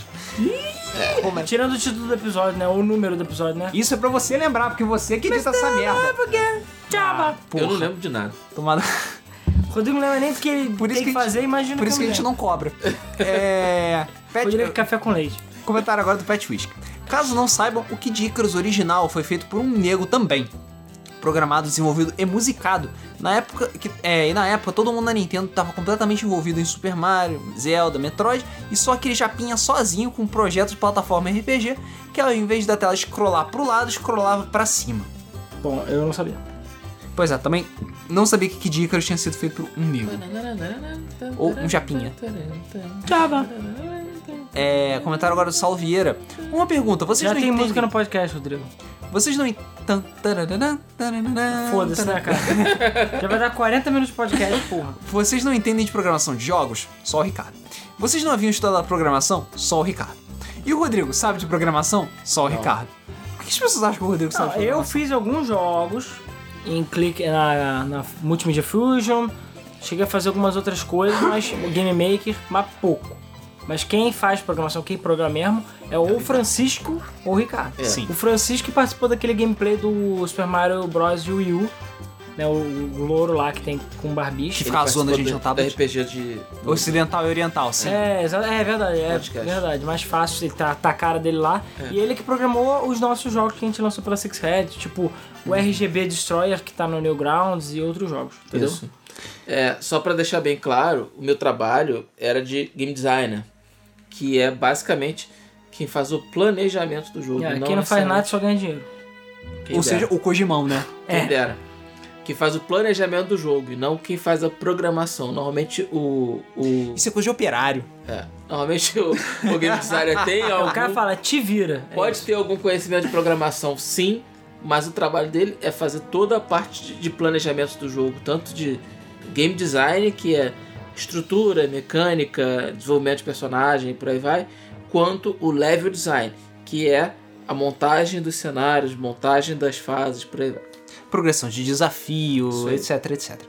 Como é? Tirando o título do episódio, né? Ou o número do episódio, né? Isso é pra você lembrar, porque você que edita essa merda. Java. Eu não lembro de nada. Tomada. [laughs] Rodrigo não lembra nem do que ele Por isso tem que, que fazer, imagina Por isso que a gente não cobra. [laughs] É. Pet... Rodrigo é café com leite. Comentário agora do Pet Whisky. Caso não saibam, o Kid Icarus original foi feito por um nego também. Programado, desenvolvido e musicado. Na época, que, é, e na época todo mundo na Nintendo estava completamente envolvido em Super Mario, Zelda, Metroid e só aquele japinha sozinho com um projeto de plataforma RPG que ao invés da tela scrollar pro lado, scrollava pra cima. Bom, eu não sabia. Pois é, também não sabia que Kid Icarus tinha sido feito por um nego. Ou um japinha. Java. É, comentário agora do Saulo Vieira. Uma pergunta, vocês Já não tem entendem... música no podcast, Rodrigo. Vocês não entendem... Foda-se, né, cara? Já vai dar 40 minutos de podcast, porra. Vocês não entendem de programação de jogos? Só o Ricardo. Vocês não haviam estudado programação? Só o Ricardo. E o Rodrigo sabe de programação? Só o Ricardo. Por que as pessoas acham que o Rodrigo sabe Não, de eu programação? fiz alguns jogos em click na, na Multimedia Fusion, Cheguei a fazer algumas outras coisas, mas o Game Maker, mas pouco. Mas quem faz programação, quem programa mesmo, é ou o Francisco ou o Ricardo. É. Sim. O Francisco que participou daquele gameplay do Super Mario Bros. Wii U, né? O, o louro lá que tem com barbicha. Que fica a gente no no tablet. RPG de... Ocidental e oriental, sim. É, é verdade, é Podcast. verdade. Mais fácil, ele tá, tá a cara dele lá. É. E ele que programou os nossos jogos que a gente lançou pela Six Red, tipo o RGB Destroyer que tá no Newgrounds e outros jogos, entendeu? Isso. É, só pra deixar bem claro, o meu trabalho era de game designer, que é basicamente quem faz o planejamento do jogo. É, quem não faz nada só ganha dinheiro. Quem Ou dera. seja, o Kojimão, né? Quem É. dera. Que faz o planejamento do jogo e não quem faz a programação. Normalmente o. o Isso é coisa de operário. é, normalmente o, o game designer [laughs] tem algum. O cara fala, te vira. É Pode ter algum conhecimento de programação, sim, mas o trabalho dele é fazer toda a parte de- de planejamento do jogo, tanto de game design, que é estrutura, mecânica, desenvolvimento de personagem e por aí vai, quanto o level design, que é a montagem dos cenários, montagem das fases, por aí vai. Progressão de desafio, etc, etc.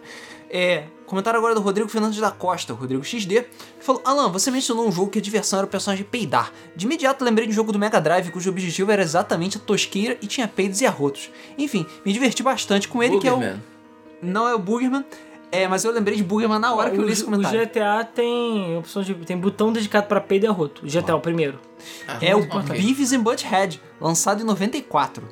É, comentário agora do Rodrigo Fernandes da Costa, o Rodrigo XD, que falou: Alan, você mencionou um jogo que a diversão era o personagem peidar. De imediato lembrei de um jogo do Mega Drive cujo objetivo era exatamente a tosqueira e tinha peidos e arrotos. Enfim, me diverti bastante com ele, que é o. Boogerman. Não é o Boogerman, é, mas eu lembrei de Boogerman na hora que eu li esse o, comentário. o GTA tem opção de tem botão dedicado pra peido e arroto. O GTA, o primeiro. Ah, É o ok. Beavis and Butthead, lançado em 94.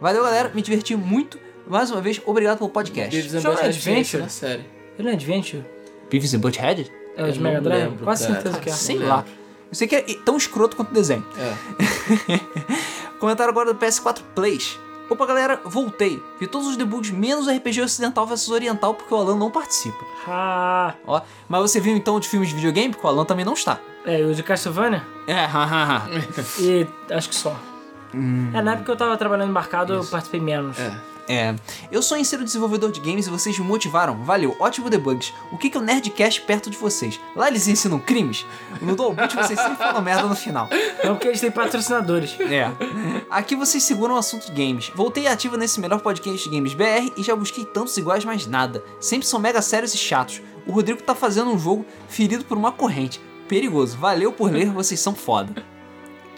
Valeu, galera, me diverti muito. Mais uma vez, obrigado pelo podcast. Beavis and Butthead isso Adventure? na série. Ele é Adventure? Beavis and Butthead? É o de Mega Drive? lembro, Quase certeza que é. Sei lá. Eu sei que é tão escroto quanto o desenho. É. [laughs] Comentário agora do PS4 Plays. Opa, galera, voltei. Vi todos os debugs menos o RPG ocidental versus oriental porque o Alan não participa. Ah, Ó, mas você viu então de filmes de videogame? Porque o Alan também não está. é, o de Castlevania? É, hahaha. E acho que só. É, na época que eu tava trabalhando embarcado, eu participei menos. É. É, eu sou insero desenvolvedor de games e vocês me motivaram. Valeu, ótimo debugs. O que que é o Nerdcast perto de vocês? Lá eles ensinam crimes? No Dolboot vocês sempre falam merda no final. Não porque eles têm patrocinadores. É. Aqui vocês seguram o assunto de games. Voltei ativa nesse melhor podcast de games BR e já busquei tantos iguais, mas nada. Sempre são mega sérios e chatos. O Rodrigo tá fazendo um jogo ferido por uma corrente. Perigoso. Valeu por ler, vocês são foda.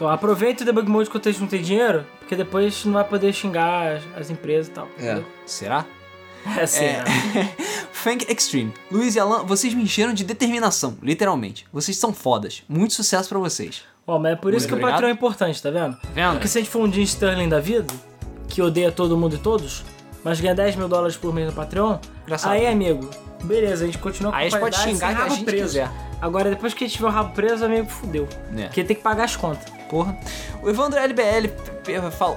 Então aproveita o debug mode quando vocês não tem dinheiro, porque depois não vai poder xingar as, as empresas e tal. É. Será? É, sim. É. [laughs] Fang Extreme. Luiz e Alan, vocês me encheram de determinação, literalmente. Vocês são fodas. Muito sucesso pra vocês. Ó, mas é por isso Muito que obrigado. o patrão é importante, tá vendo? Vendo? Porque se a gente for um Jim Sterling da vida, que odeia todo mundo e todos, mas ganha 10 mil dólares por mês no Patreon, Engraçado. aí, amigo, beleza, a gente continua com Aí a gente pode xingar que a rabo gente preso. quiser. Agora, depois que a gente tiver o rabo preso, amigo, fudeu. É. Porque tem que pagar as contas. Porra. O Evandro LBL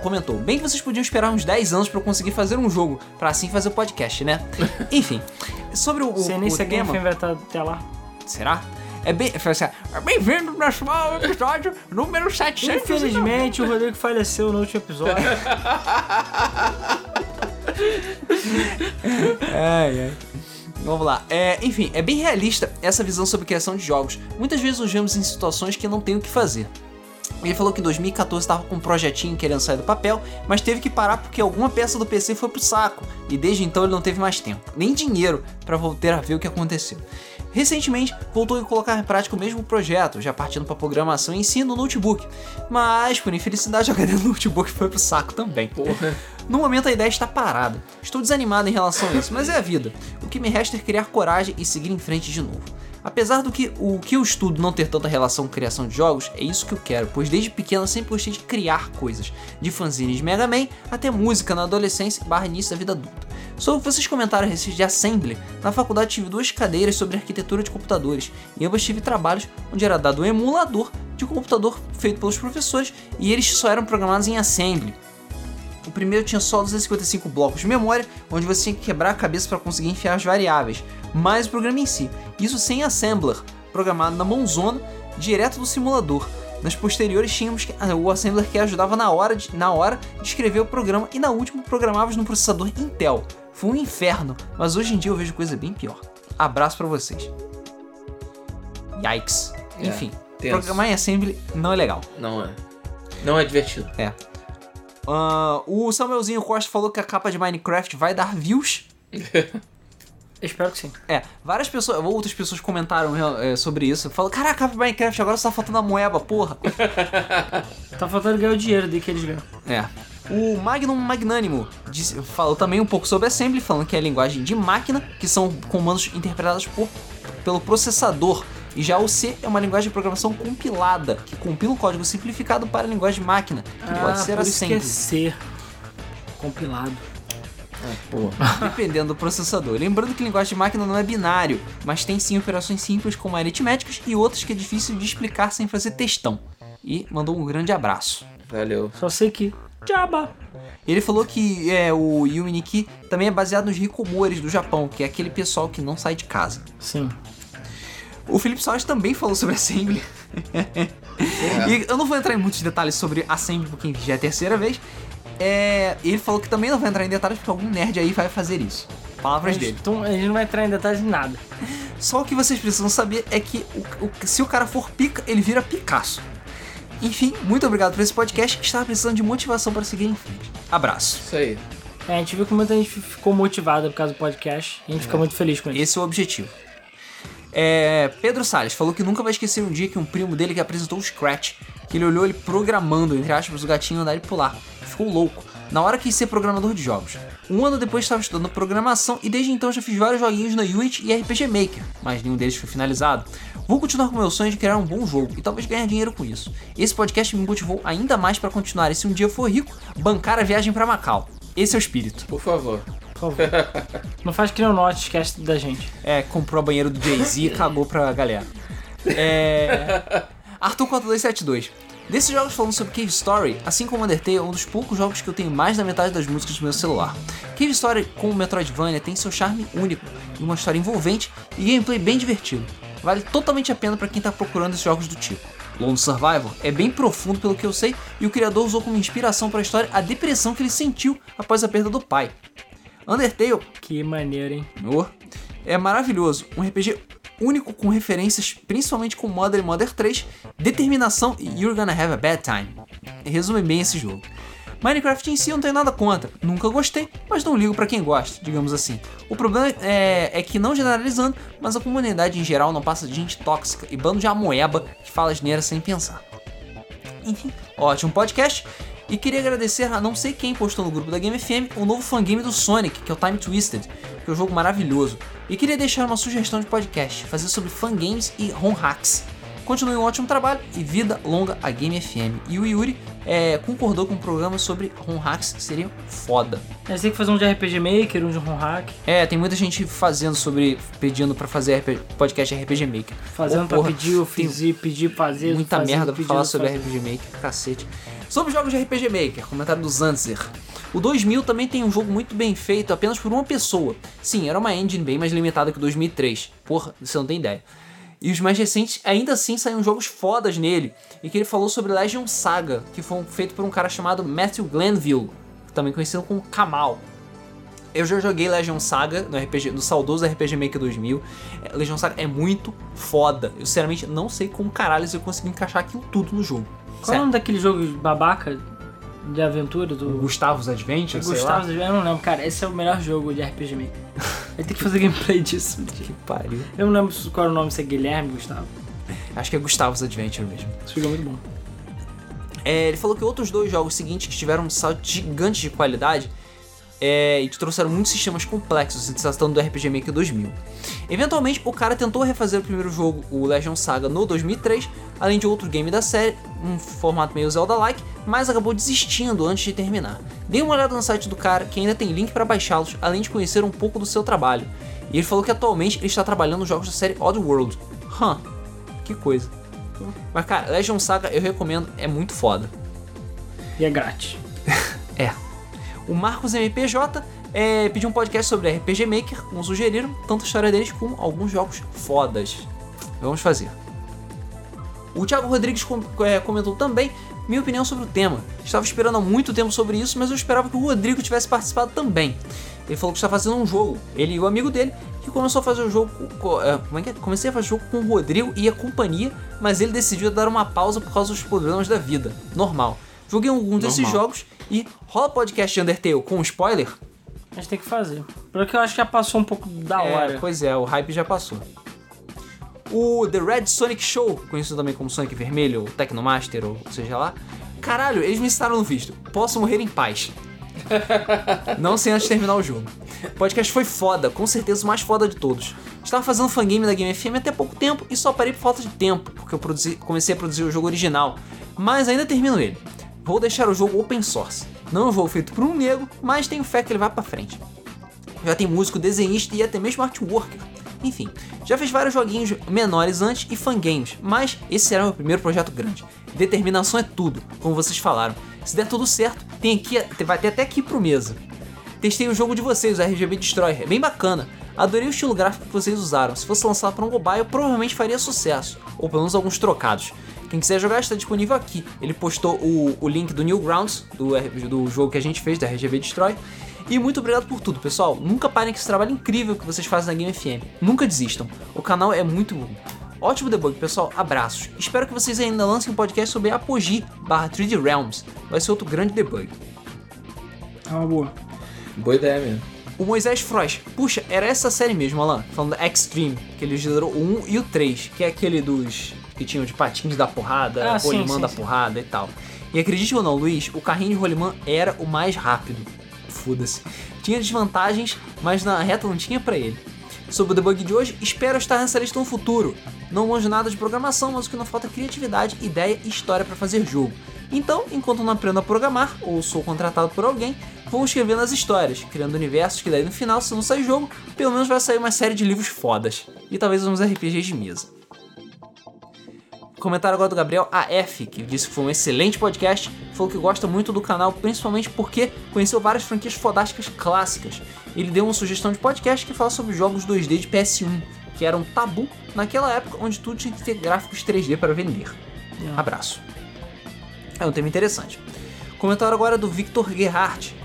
comentou: Bem que vocês podiam esperar uns 10 anos pra eu conseguir fazer um jogo, pra assim fazer o podcast, né? [laughs] Enfim, sobre o, Sem nem game tema. foi inventado até lá. Será? É bem. foi assim, é Bem-vindo ao nosso episódio número 700. Infelizmente, o Rodrigo faleceu no último episódio. [laughs] Ai, ai. Vamos lá. É, enfim, é bem realista essa visão sobre criação de jogos. Muitas vezes nos vemos em situações que não tem o que fazer. Ele falou que em 2014 estava com um projetinho querendo sair do papel, mas teve que parar porque alguma peça do PC foi pro saco, e desde então ele não teve mais tempo, nem dinheiro para voltar a ver o que aconteceu. Recentemente, voltou a colocar em prática o mesmo projeto, já partindo para programação em si no notebook, mas por infelicidade [laughs] o HD do notebook foi pro saco também. Porra. No momento a ideia está parada. Estou desanimado em relação a isso, mas é a vida. O que me resta é criar coragem e seguir em frente de novo. Apesar do que o que eu estudo não ter tanta relação com criação de jogos, é isso que eu quero, pois desde pequeno eu sempre gostei de criar coisas, de fanzines de Mega Man até música na adolescência barra início da vida adulta. Sobre vocês comentaram respeito de Assembly, na faculdade tive duas cadeiras sobre arquitetura de computadores, e ambas tive trabalhos onde era dado um emulador de computador feito pelos professores e eles só eram programados em Assembly. O primeiro tinha só 255 blocos de memória, onde você tinha que quebrar a cabeça para conseguir enfiar as variáveis, mais o programa em si. Isso sem assembler, programado na mãozona, direto do simulador. Nas posteriores tínhamos ah, o assembler que ajudava na hora, de, na hora de escrever o programa e na última programávamos no processador Intel. Foi um inferno, mas hoje em dia eu vejo coisa bem pior. Abraço para vocês. Yikes. É, Enfim, tenso. programar em assembly não é legal. Não é. Não é divertido. É. Ah, o Samuelzinho Costa falou que a capa de Minecraft vai dar views. [laughs] Espero que sim. É, várias pessoas, outras pessoas comentaram é, sobre isso. Falam, caraca, Minecraft, agora só tá faltando a moeba, porra. [laughs] Tá faltando ganhar o dinheiro de que eles ganham. É. O Magnum Magnânimo disse- falou também um pouco sobre Assembly, falando que é a linguagem de máquina, que são comandos interpretados por, pelo processador. E já o C é uma linguagem de programação compilada, que compila um código simplificado para a linguagem de máquina, que pode ser Ah, por isso que é Assembly, C. Compilado. dependendo do processador. Lembrando que linguagem de máquina não é binário, mas tem sim operações simples como aritméticas e outras que é difícil de explicar sem fazer textão. E mandou um grande abraço. Valeu. Só sei que. Jabba! Ele falou que é, o Yuminiki também é baseado nos Hikomores do Japão, que é aquele pessoal que não sai de casa. Sim. O Felipe Soares também falou sobre Assembly. e eu não vou entrar em muitos detalhes sobre Assembly, porque já é a terceira vez. É, ele falou que também não vai entrar em detalhes porque algum nerd aí vai fazer isso. Palavras dele. Então a gente não vai entrar em detalhes em nada. Só o que vocês precisam saber é que o- o- se o cara for pica, ele vira Picasso. Enfim, muito obrigado por esse podcast que estava precisando de motivação para seguir em frente. Abraço. Isso aí. É, a gente viu que muita gente ficou motivada por causa do podcast. E a gente fica muito feliz com isso. Esse é o objetivo. É, Pedro Salles falou que nunca vai esquecer um dia que um primo dele que apresentou o Scratch, que ele olhou ele programando, entre aspas, o gatinho andar e pular. Ficou louco. Na hora quis ser programador de jogos. Um ano depois estava estudando programação e desde então já fiz vários joguinhos na Unity e RPG Maker, mas nenhum deles foi finalizado. Vou continuar com meu sonho de criar um bom jogo e talvez ganhar dinheiro com isso. Esse podcast me motivou ainda mais para continuar e se um dia for rico, bancar a viagem para Macau. Esse é o espírito. Por favor. Favor. [laughs] não faz que nem o Note, esquece da gente. É, comprou a banheira do Jay-Z e cagou pra galera. É. Arthur4272. Desses jogos falando sobre Cave Story, assim como Undertale, é um dos poucos jogos que eu tenho mais da metade das músicas do meu celular. Cave Story, como Metroidvania, tem seu charme único uma história envolvente e gameplay bem divertido. Vale totalmente a pena para quem tá procurando esses jogos do tipo. Lone Survivor é bem profundo pelo que eu sei e o criador usou como inspiração para a história a depressão que ele sentiu após a perda do pai. Undertale Que maneiro, hein? Oh, É maravilhoso, um RPG único com referências, principalmente com Mother e Mother 3, determinação e You're Gonna Have a Bad Time. Resume bem esse jogo. Minecraft em si eu não tenho nada contra, nunca gostei, mas não ligo pra quem gosta, digamos assim. O problema é, é que, não generalizando, mas a comunidade em geral não passa de gente tóxica e bando de amoeba que fala asneira sem pensar. Enfim, ótimo podcast. E queria agradecer a não sei quem postou no grupo da Game FM o novo fangame do Sonic, que é o Time Twisted, que é um jogo maravilhoso. E queria deixar uma sugestão de podcast, fazer sobre fangames e ROM hacks. Continue um ótimo trabalho e vida longa a Game FM. E o Yuri é, concordou com o programa sobre ROM hacks, que seriam foda. A gente tem que fazer um de RPG Maker, um de ROM Hack. É, tem muita gente fazendo sobre, pedindo pra fazer RP podcast RPG Maker. Fazendo Ô, pra porra, pedir, eu fiz e pedir, fazer. muita fazer, merda pra falar sobre fazer. RPG Maker, cacete. Sobre jogos de RPG Maker, comentário do Zanzer. O 2000 também tem um jogo muito bem feito apenas por uma pessoa. Sim, era uma engine bem mais limitada que o 2003. Porra, você não tem ideia. E os mais recentes, ainda assim, saíram jogos fodas nele. E que ele falou sobre Legion Saga, que foi feito por um cara chamado Matthew Glanville, também conhecido como Kamal. Eu já joguei Legion Saga no, RPG, no saudoso RPG Maker 2000. É, Legion Saga é muito foda. Eu sinceramente não sei como caralho eu consegui encaixar aquilo tudo no jogo. Qual é o nome daquele jogo de babaca de aventura do. Gustavos Adventure, sei Gustavo, lá. eu não lembro, cara. Esse é o melhor jogo de RPG Maker. [laughs] Vai ter que fazer gameplay disso. [laughs] Que pariu. Eu não lembro qual era o nome, se é Guilherme Gustavo. Acho que é Gustavos Adventure mesmo. Isso fica muito bom. É, ele falou que outros dois jogos seguintes que tiveram um salto gigante de qualidade é, e que trouxeram muitos sistemas complexos, se tratando do RPG Maker 2000. Eventualmente, o cara tentou refazer o primeiro jogo, o Legion Saga, no 2003, além de outro game da série, um formato meio Zelda-like, mas acabou desistindo antes de terminar. Dei uma olhada no site do cara, que ainda tem link para baixá-los, além de conhecer um pouco do seu trabalho. E ele falou que atualmente ele está trabalhando nos jogos da série Oddworld. Hã, que coisa. Mas cara, Legion Saga eu recomendo, é muito foda. E é grátis. [laughs] É. O Marcos MPJ é, pediu um podcast sobre RPG Maker, como sugeriram, tanto a história deles como alguns jogos fodas. Vamos fazer. O Thiago Rodrigues é, comentou também minha opinião sobre o tema. Estava esperando há muito tempo sobre isso, mas eu esperava que o Rodrigo tivesse participado também. Ele falou que está fazendo um jogo, ele e o amigo dele, que começou a fazer o jogo. é, como é que é? Comecei a fazer o jogo com o Rodrigo e a companhia, mas ele decidiu dar uma pausa por causa dos problemas da vida. Normal. Joguei algum desses Normal. jogos e rola podcast de Undertale com spoiler? A gente tem que fazer. Porque eu acho que já passou um pouco da É, hora. pois é, o hype já passou. O The Red Sonic Show, conhecido também como Sonic Vermelho, ou Tecnomaster, ou seja lá. Caralho, eles me citaram no visto. Posso morrer em paz. [laughs] Não sem antes terminar o jogo. O podcast foi foda, com certeza o mais foda de todos. Estava fazendo fangame da Game FM até pouco tempo e só parei por falta de tempo, porque eu produzi- comecei a produzir o jogo original. Mas ainda termino ele. Vou deixar o jogo open source. Não é um jogo feito por um nego, mas tenho fé que ele vai pra frente. Já tem músico, desenhista e até mesmo artworker. Enfim, já fiz vários joguinhos menores antes e fangames, mas esse será meu primeiro projeto grande. Determinação é tudo, como vocês falaram. Se der tudo certo, tem aqui, vai ter até aqui pro mesa. Testei o jogo de vocês, o RGB Destroyer, é bem bacana. Adorei o estilo gráfico que vocês usaram. Se fosse lançado para um mobile, provavelmente faria sucesso, ou pelo menos alguns trocados. Quem quiser jogar está disponível aqui. Ele postou o, o link do Newgrounds, do, do jogo que a gente fez, da RGB Destroy. E muito obrigado por tudo, pessoal. Nunca parem com esse trabalho incrível que vocês fazem na Game FM. Nunca desistam. O canal é muito bom. Ótimo debug, pessoal. Abraços. Espero que vocês ainda lancem um podcast sobre Apogee barra 3D Realms. Vai ser outro grande debug. É uma boa. Boa ideia mesmo. O Moisés Frost. Puxa, era essa série mesmo, Alan. Falando da Extreme, que ele gerou o 1 e o 3, que é aquele dos que tinham de patins da porrada, Ah, rolimã sim, da sim. porrada e tal. E acredite ou não, Luiz, o carrinho de rolimã era o mais rápido. Foda-se. Tinha desvantagens, mas na reta não tinha pra ele. Sobre o debug de hoje, espero estar nessa lista no futuro. Não manjo nada de programação, mas o que não falta é criatividade, ideia e história pra fazer jogo. Então, enquanto não aprendo a programar, ou sou contratado por alguém, vou escrevendo as histórias, criando universos que daí no final, se não sair jogo, pelo menos vai sair uma série de livros fodas. E talvez uns RPGs de mesa. Comentário agora do Gabriel AF, que disse que foi um excelente podcast, falou que gosta muito do canal, principalmente porque conheceu várias franquias fodásticas clássicas. Ele deu uma sugestão de podcast que fala sobre jogos 2D de PS1, que era um tabu naquela época onde tudo tinha que ter gráficos 3D para vender. Yeah. Abraço. É um tema interessante. Comentário agora do Victor Gerhardt,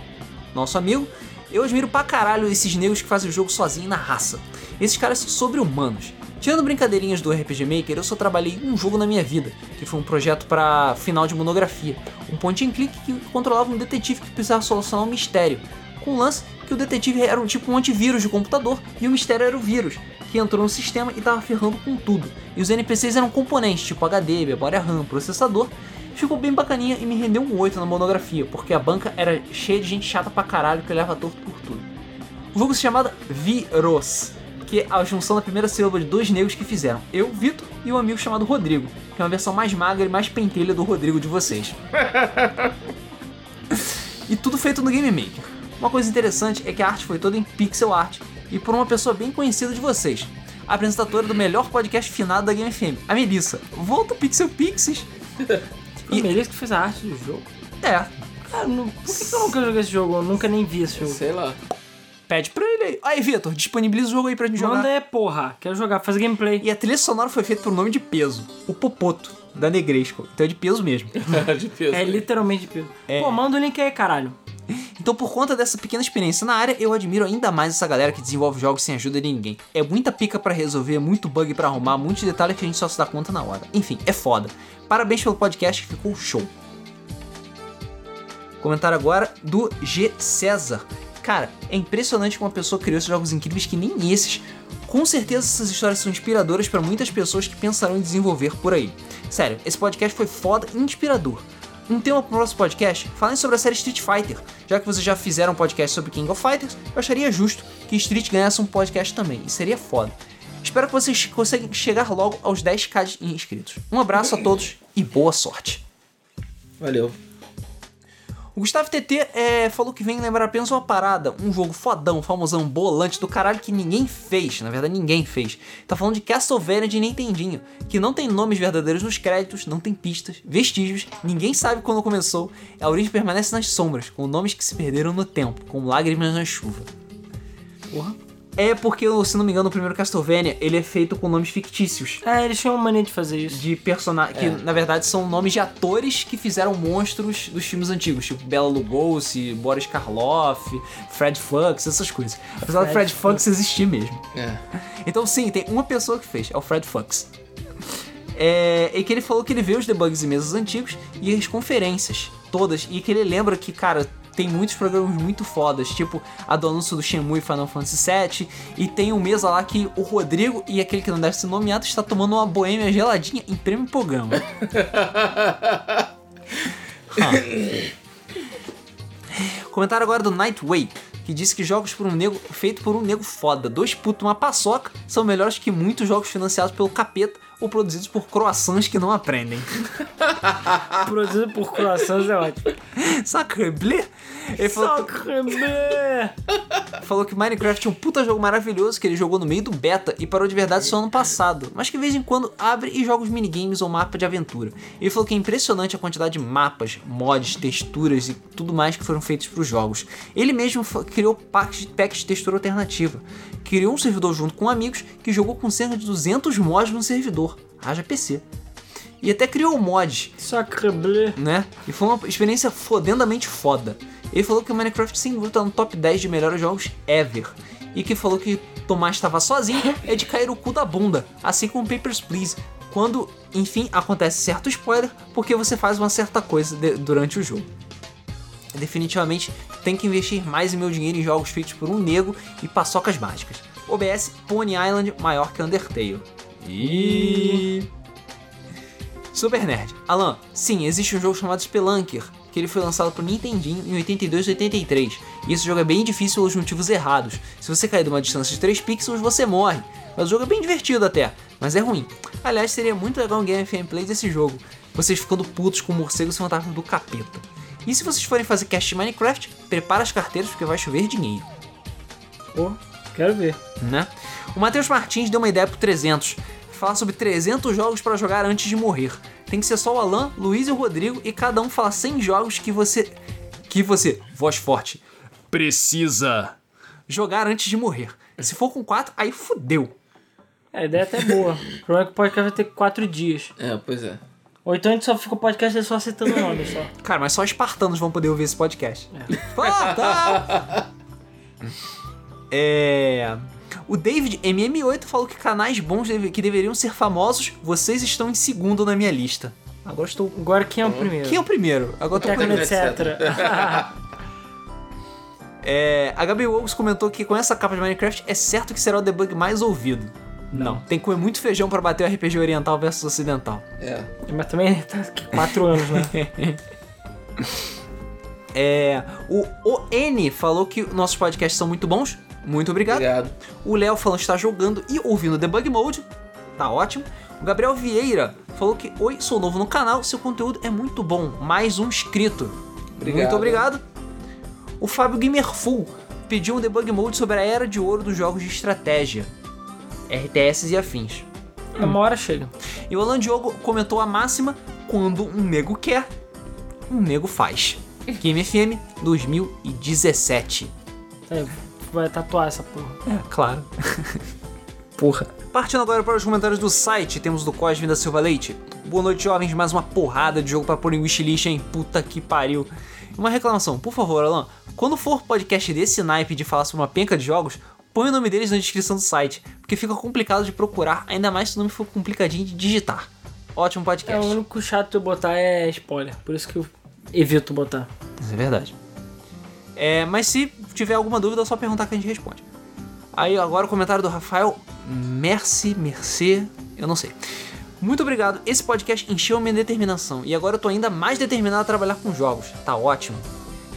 nosso amigo. Eu admiro pra caralho esses negros que fazem o jogo sozinho na raça. Esses caras são sobre-humanos. Tirando brincadeirinhas do RPG Maker, eu só trabalhei um jogo na minha vida, que foi um projeto para final de monografia. Um point and click que controlava um detetive que precisava solucionar um mistério. Com o lance que o detetive era um tipo um antivírus de computador e o mistério era o vírus, que entrou no sistema e tava ferrando com tudo. E os NPCs eram componentes, tipo HD, memória RAM, processador. Ficou bem bacaninha e me rendeu um 8 na monografia, porque a banca era cheia de gente chata pra caralho que olhava torto por tudo. O jogo se chamava Viros, que é a junção da primeira sílaba de dois negros que fizeram, eu, Vitor, e um amigo chamado Rodrigo, que é uma versão mais magra e mais pentelha do Rodrigo de vocês. [laughs] e tudo feito no Game Maker. Uma coisa interessante é que a arte foi toda em pixel art e por uma pessoa bem conhecida de vocês, a apresentadora do melhor podcast finado da Game FM, a Melissa. Volta Pixel Pixies. [laughs] Foi o Melissa que fez a arte do jogo. É, Cara, não- por que, que eu nunca joguei esse jogo? Eu nunca nem vi esse jogo. Sei lá. Pede pra ele aí. Aí, Vitor, disponibiliza o jogo aí pra gente jogar. Manda é porra. Quero jogar, fazer gameplay. E a trilha sonora foi feita por um nome de peso, o Popoto, da Negresco. Então é de peso mesmo. [laughs] de peso. É literalmente peso. É. Pô, manda o link aí, caralho. Então, por conta dessa pequena experiência na área, eu admiro ainda mais essa galera que desenvolve jogos sem ajuda de ninguém. É muita pica pra resolver, muito bug pra arrumar, muitos detalhes que a gente só se dá conta na hora. Enfim, é foda. Parabéns pelo podcast que ficou show. Comentário agora do G. César. Cara, é impressionante como uma pessoa criou esses jogos incríveis que nem esses. Com certeza essas histórias são inspiradoras para muitas pessoas que pensarão em desenvolver por aí. Sério, esse podcast foi foda e inspirador. Um tema pro próximo podcast, falem sobre a série Street Fighter. Já que vocês já fizeram um podcast sobre King of Fighters, eu acharia justo que Street ganhasse um podcast também, e seria foda. Espero que vocês consigam chegar logo aos 10k de inscritos. Um abraço a todos e boa sorte. Valeu. O Gustavo TT é, falou que vem lembrar apenas uma parada, um jogo fodão, famosão, bolante do caralho que ninguém fez, na verdade ninguém fez. Tá falando de Castlevania de Nintendinho, que não tem nomes verdadeiros nos créditos, não tem pistas, vestígios, ninguém sabe quando começou, a origem permanece nas sombras, com nomes que se perderam no tempo, como lágrimas na chuva. Porra. É porque, se não me engano, o primeiro Castlevania, ele é feito com nomes fictícios. É, eles tinham uma mania de fazer isso. De personagens que, É. na verdade, são nomes de atores que fizeram monstros dos filmes antigos, tipo Bela Lugosi, Boris Karloff, Fred Fux, essas coisas. Apesar do Fred Fred Fux existir mesmo. É. Então, sim, tem uma pessoa que fez, é o Fred Fux. É, e que ele falou que ele vê os debugs em mesas antigos e as conferências todas, e que ele lembra que, cara, tem muitos programas muito fodas, tipo a do anúncio do Shenmue e Final Fantasy VII, e tem um mesa lá que o Rodrigo e aquele que não deve ser nomeado está tomando uma boêmia geladinha em prêmio programa. [laughs] Comentário agora do Nightway, que disse que jogos por um nego feito por um nego foda, dois putos uma paçoca, são melhores que muitos jogos financiados pelo capeta ou produzidos por croissants que não aprendem. [laughs] Produzido por croissants é ótimo. Sacreblé? Ele falou que, [laughs] falou que Minecraft é um puta jogo maravilhoso que ele jogou no meio do beta e parou de verdade só ano passado, mas que de vez em quando abre e joga os minigames ou mapa de aventura. Ele falou que é impressionante a quantidade de mapas, mods, texturas e tudo mais que foram feitos para os jogos. Ele mesmo criou packs de, packs de textura alternativa. Criou um servidor junto com amigos que jogou com cerca de 200 mods no servidor. Haja PC. E até criou mods Sacre bleu. né? E foi uma experiência fodendamente foda. Ele falou que o Minecraft sem dúvida tá no top 10 de melhores jogos ever. E que falou que Tomás estava sozinho é de cair o cu da bunda, assim como Papers, Please. Quando, enfim, acontece certo spoiler, porque você faz uma certa coisa de- durante o jogo. Definitivamente tem que investir mais meu dinheiro em jogos feitos por um nego e paçocas mágicas. OBS Pony Island maior que Undertale. E Super Nerd. Alan, sim, existe um jogo chamado Spelunker, que ele foi lançado pro Nintendinho em 82 e 83. E esse jogo é bem difícil pelos motivos errados. Se você cair de uma distância de 3 pixels, você morre. Mas o jogo é bem divertido até, mas é ruim. Aliás, seria muito legal um game gameplay desse jogo. Vocês ficando putos com morcegos fantasmas do capeta. E se vocês forem fazer cast de Minecraft, prepara as carteiras porque vai chover dinheiro Pô, quero ver. né? O Matheus Martins deu uma ideia pro 300. Fala sobre 300 jogos para jogar antes de morrer. Tem que ser só o Alan, Luiz e o Rodrigo e cada um fala 100 jogos que você que você, voz forte, precisa jogar antes de morrer. Se for com 4, aí fudeu. É, a ideia é até boa. O problema é que o podcast vai ter quatro dias. É, pois é. Ou então a gente só fica o podcast só citando o nome só. Cara, mas só espartanos vão poder ouvir esse podcast. Esparta! É. [laughs] O David MM8 falou que canais bons deve- que deveriam ser famosos, vocês estão em segundo na minha lista. Agora estou. Agora quem é o primeiro? Quem é o primeiro? Agora tô Tecno, curioso. etc. É, a Gabi [laughs] Wolves comentou que com essa capa de Minecraft é certo que será o debug mais ouvido. Não, tem que comer muito feijão pra bater o RPG oriental versus ocidental. É. Mas também [laughs] tá aqui quatro anos, né? [laughs] É, o ON falou que nossos podcasts são muito bons. Muito obrigado. Obrigado. O Léo falou que está jogando e ouvindo Debug Mode. Tá ótimo. O Gabriel Vieira falou que Oi, sou novo no canal, seu conteúdo é muito bom. Mais um inscrito. Obrigado. Muito obrigado. O Fábio Gamerful pediu um Debug Mode sobre a era de ouro dos jogos de estratégia. RTS e afins. Uma hora chega. E o Alan Diogo comentou a máxima: quando um nego quer, um nego faz. [laughs] Game FM 2017. É, vai tatuar essa porra. É, claro. [laughs] Porra. Partindo agora para os comentários do site, temos do Cosme da Silva Leite. Boa noite, jovens. Mais uma porrada de jogo para pôr em wishlist, hein? Puta que pariu. Uma reclamação, por favor, Alan. Quando for podcast desse naipe de falar sobre uma penca de jogos, põe o nome deles na descrição do site, porque fica complicado de procurar, ainda mais se o nome for complicadinho de digitar. Ótimo É, podcast. o único chato de eu botar é spoiler. Por isso que eu evito botar. Isso é verdade. É, mas se tiver alguma dúvida, é só perguntar que a gente responde. Aí agora o comentário do Rafael Merci, Mercê, eu não sei. Muito obrigado, esse podcast encheu minha determinação e agora eu tô ainda mais determinado a trabalhar com jogos. Tá ótimo.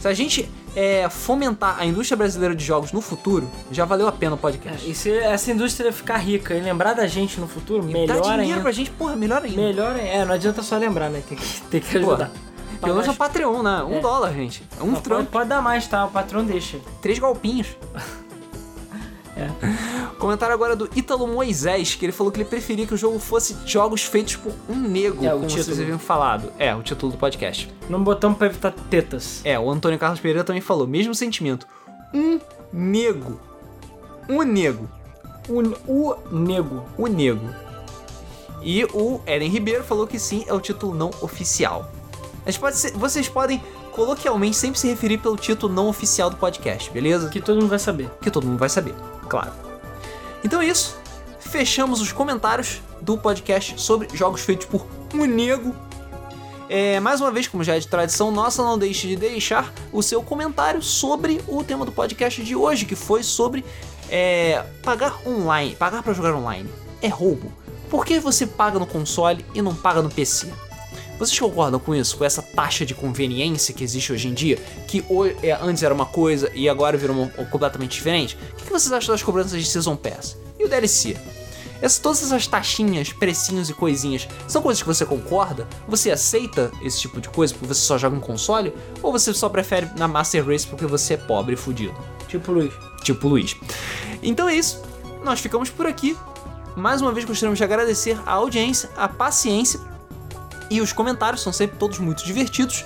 Se a gente é, fomentar a indústria brasileira de jogos no futuro, já valeu a pena o podcast. E se essa indústria ficar rica e lembrar da gente no futuro, Dá melhor dinheiro ainda. pra gente, porra, melhor ainda. Melhor ainda. É, não adianta só lembrar, né? Tem que, tem que ajudar. Pelo menos Pagar no Patreon, né? Um É. dólar, gente. É um Não, pode, trampo. pode dar mais, tá? O patrão deixa. Três golpinhos. [laughs] É. Comentário agora do Ítalo Moisés, que ele falou que ele preferia que o jogo fosse jogos feitos por um nego, É, o como vocês título. haviam falado. É, o título do podcast. Não botamos pra evitar tetas. É, o Antônio Carlos Pereira também falou, mesmo sentimento. Um nego. Um nego. O, o nego. O nego. E o Eren Ribeiro falou que sim, é o título não oficial. Pode ser- vocês podem coloquialmente sempre se referir pelo título não oficial do podcast, beleza? Que todo mundo vai saber. que todo mundo vai saber, claro. Então é isso. Fechamos os comentários do podcast sobre jogos feitos por um nego. É, mais uma vez, como já é de tradição nossa, não deixe de deixar o seu comentário sobre o tema do podcast de hoje, que foi sobre é, pagar online, pagar para jogar online. É roubo. Por que você paga no console e não paga no PC? Vocês concordam com isso? Com essa taxa de conveniência que existe hoje em dia? Que é, antes era uma coisa e agora virou uma, completamente diferente? O que vocês acham das cobranças de Season Pass? E o DLC? Essa, todas essas taxinhas, precinhos e coisinhas, são coisas que você concorda? Você aceita esse tipo de coisa porque você só joga um console? Ou você só prefere na Master Race porque você é pobre e fudido? Tipo Luiz. Tipo Luiz. Então é isso. Nós ficamos por aqui. Mais uma vez gostaríamos de agradecer a audiência, a paciência e os comentários são sempre todos muito divertidos.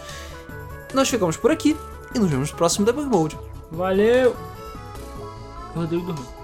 Nós ficamos por aqui e nos vemos no próximo Debug Mode. Valeu! Rodrigo dormiu.